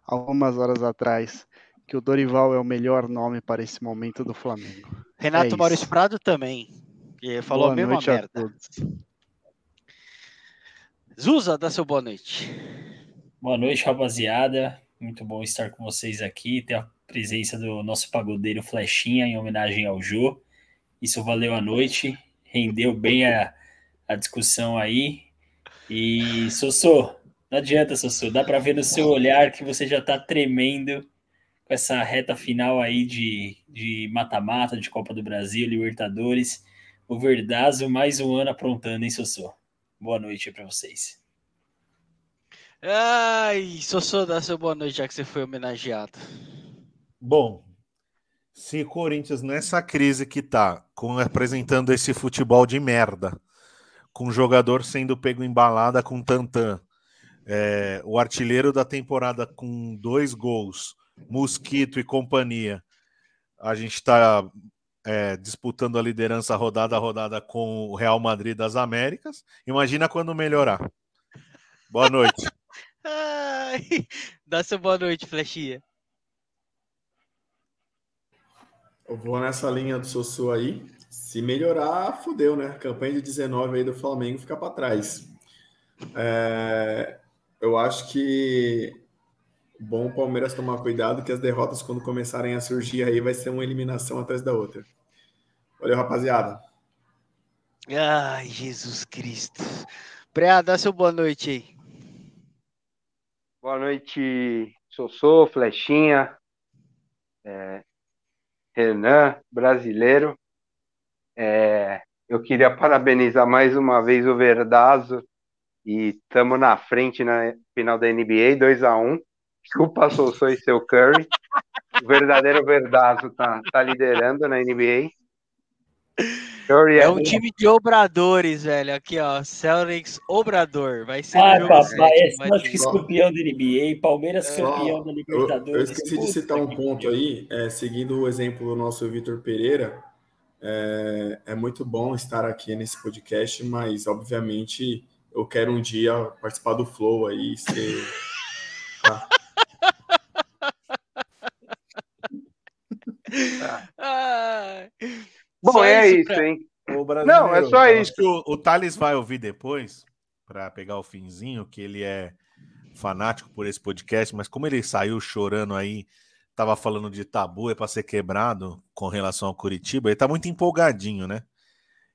algumas horas atrás, que o Dorival é o melhor nome para esse momento do Flamengo. Renato É. Maurício Prado também. que falou boa a mesma noite a merda. todos. Zuza, dá seu boa noite. Boa noite, rapaziada. Muito bom estar com vocês aqui, ter a presença do nosso pagodeiro Flechinha em homenagem ao Jô. Isso valeu a noite, rendeu bem a, a discussão aí. E Sossô, não adianta, Sossô, dá para ver no seu olhar que você já está tremendo com essa reta final aí de de mata-mata, de Copa do Brasil, Libertadores. O Verdazo mais um ano aprontando, hein, Sossô? Boa noite para vocês. Ai, Sossô, dá seu boa noite, já que você foi homenageado. Bom, se o Corinthians nessa crise que tá, com apresentando esse futebol de merda, com o jogador sendo pego em balada com Tantan, é, o artilheiro da temporada com dois gols, Mosquito e companhia, a gente está é, disputando a liderança rodada a rodada com o Real Madrid das Américas. Imagina quando melhorar. Boa noite. (laughs) Ai, dá seu boa noite, Flechinha. Eu vou nessa linha do Sossô aí. Se melhorar, fudeu, né? A campanha de 19 aí do Flamengo fica para trás. É, eu acho que bom o Palmeiras tomar cuidado que as derrotas, quando começarem a surgir aí, vai ser uma eliminação atrás da outra. Valeu, rapaziada. Ai, Jesus Cristo. Preá, dá seu boa noite aí. Boa noite, Sossô, Flechinha, é, Renan, brasileiro. É, eu queria parabenizar mais uma vez o Verdazo e estamos na frente na final da NBA, 2 a 1 Chupa Sossô e seu Curry. O verdadeiro Verdazo tá, tá liderando na NBA. Curry é, é um time de obradores, velho. Aqui, ó. Celtics Obrador. Vai ser. Ah, um papai, é Celtics campeão da NBA, Palmeiras é, campeão da Libertadores. Eu, eu esqueci de citar um ponto aí, é, seguindo o exemplo do nosso Vitor Pereira. É, é muito bom estar aqui nesse podcast, mas obviamente eu quero um dia participar do Flow aí, ser. Tá. Ah. Bom, é isso, pra... hein? Não, é só isso. O, o Thales vai ouvir depois, para pegar o finzinho, que ele é fanático por esse podcast, mas como ele saiu chorando aí, tava falando de tabu é para ser quebrado com relação ao Curitiba, ele tá muito empolgadinho, né?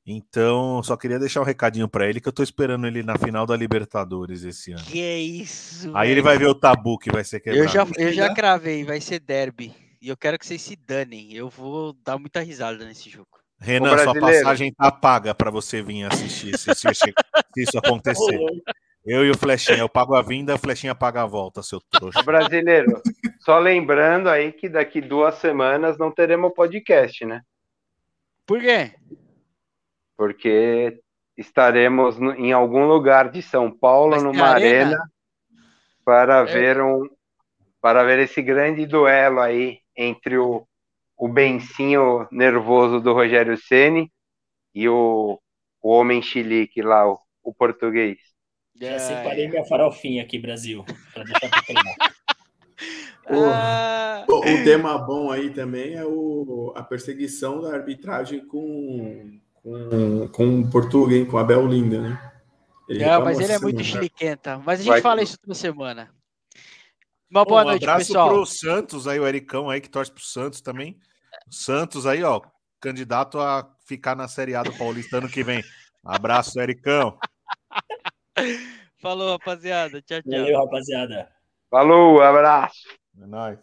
Então, só queria deixar um recadinho para ele que eu tô esperando ele na final da Libertadores esse ano. Que isso? Aí ele vai ver o tabu que vai ser quebrado. Eu já, eu já cravei, vai ser derby. E eu quero que vocês se danem. Eu vou dar muita risada nesse jogo. Renan, sua passagem tá paga para você vir assistir se, se, se isso acontecer. Eu e o Flechinha, eu pago a vinda, a Flechinha paga a volta, seu trouxa. Brasileiro, só lembrando aí que daqui duas semanas não teremos podcast, né? Por quê? Porque estaremos em algum lugar de São Paulo, Mas numa arena, arena para é. ver um para ver esse grande duelo aí entre o, o bencinho nervoso do Rogério Ceni e o, o homem chilique lá, o, o português. Já separei minha farofinha aqui, Brasil, para deixar (laughs) (laughs) ah. o, o tema bom aí também é o, a perseguição da arbitragem com, com, com o português, com a Abel Linda, né? Ele é, mas ele é muito chiliquenta. Mas a gente Vai, fala isso toda semana. Uma boa um noite, abraço pessoal. pro Santos aí, o Ericão aí que torce pro Santos também. Santos aí, ó, candidato a ficar na Série A do Paulista ano que vem. Abraço, Ericão. Falou, rapaziada. Tchau, tchau. Valeu, rapaziada. Falou, abraço. É nóis.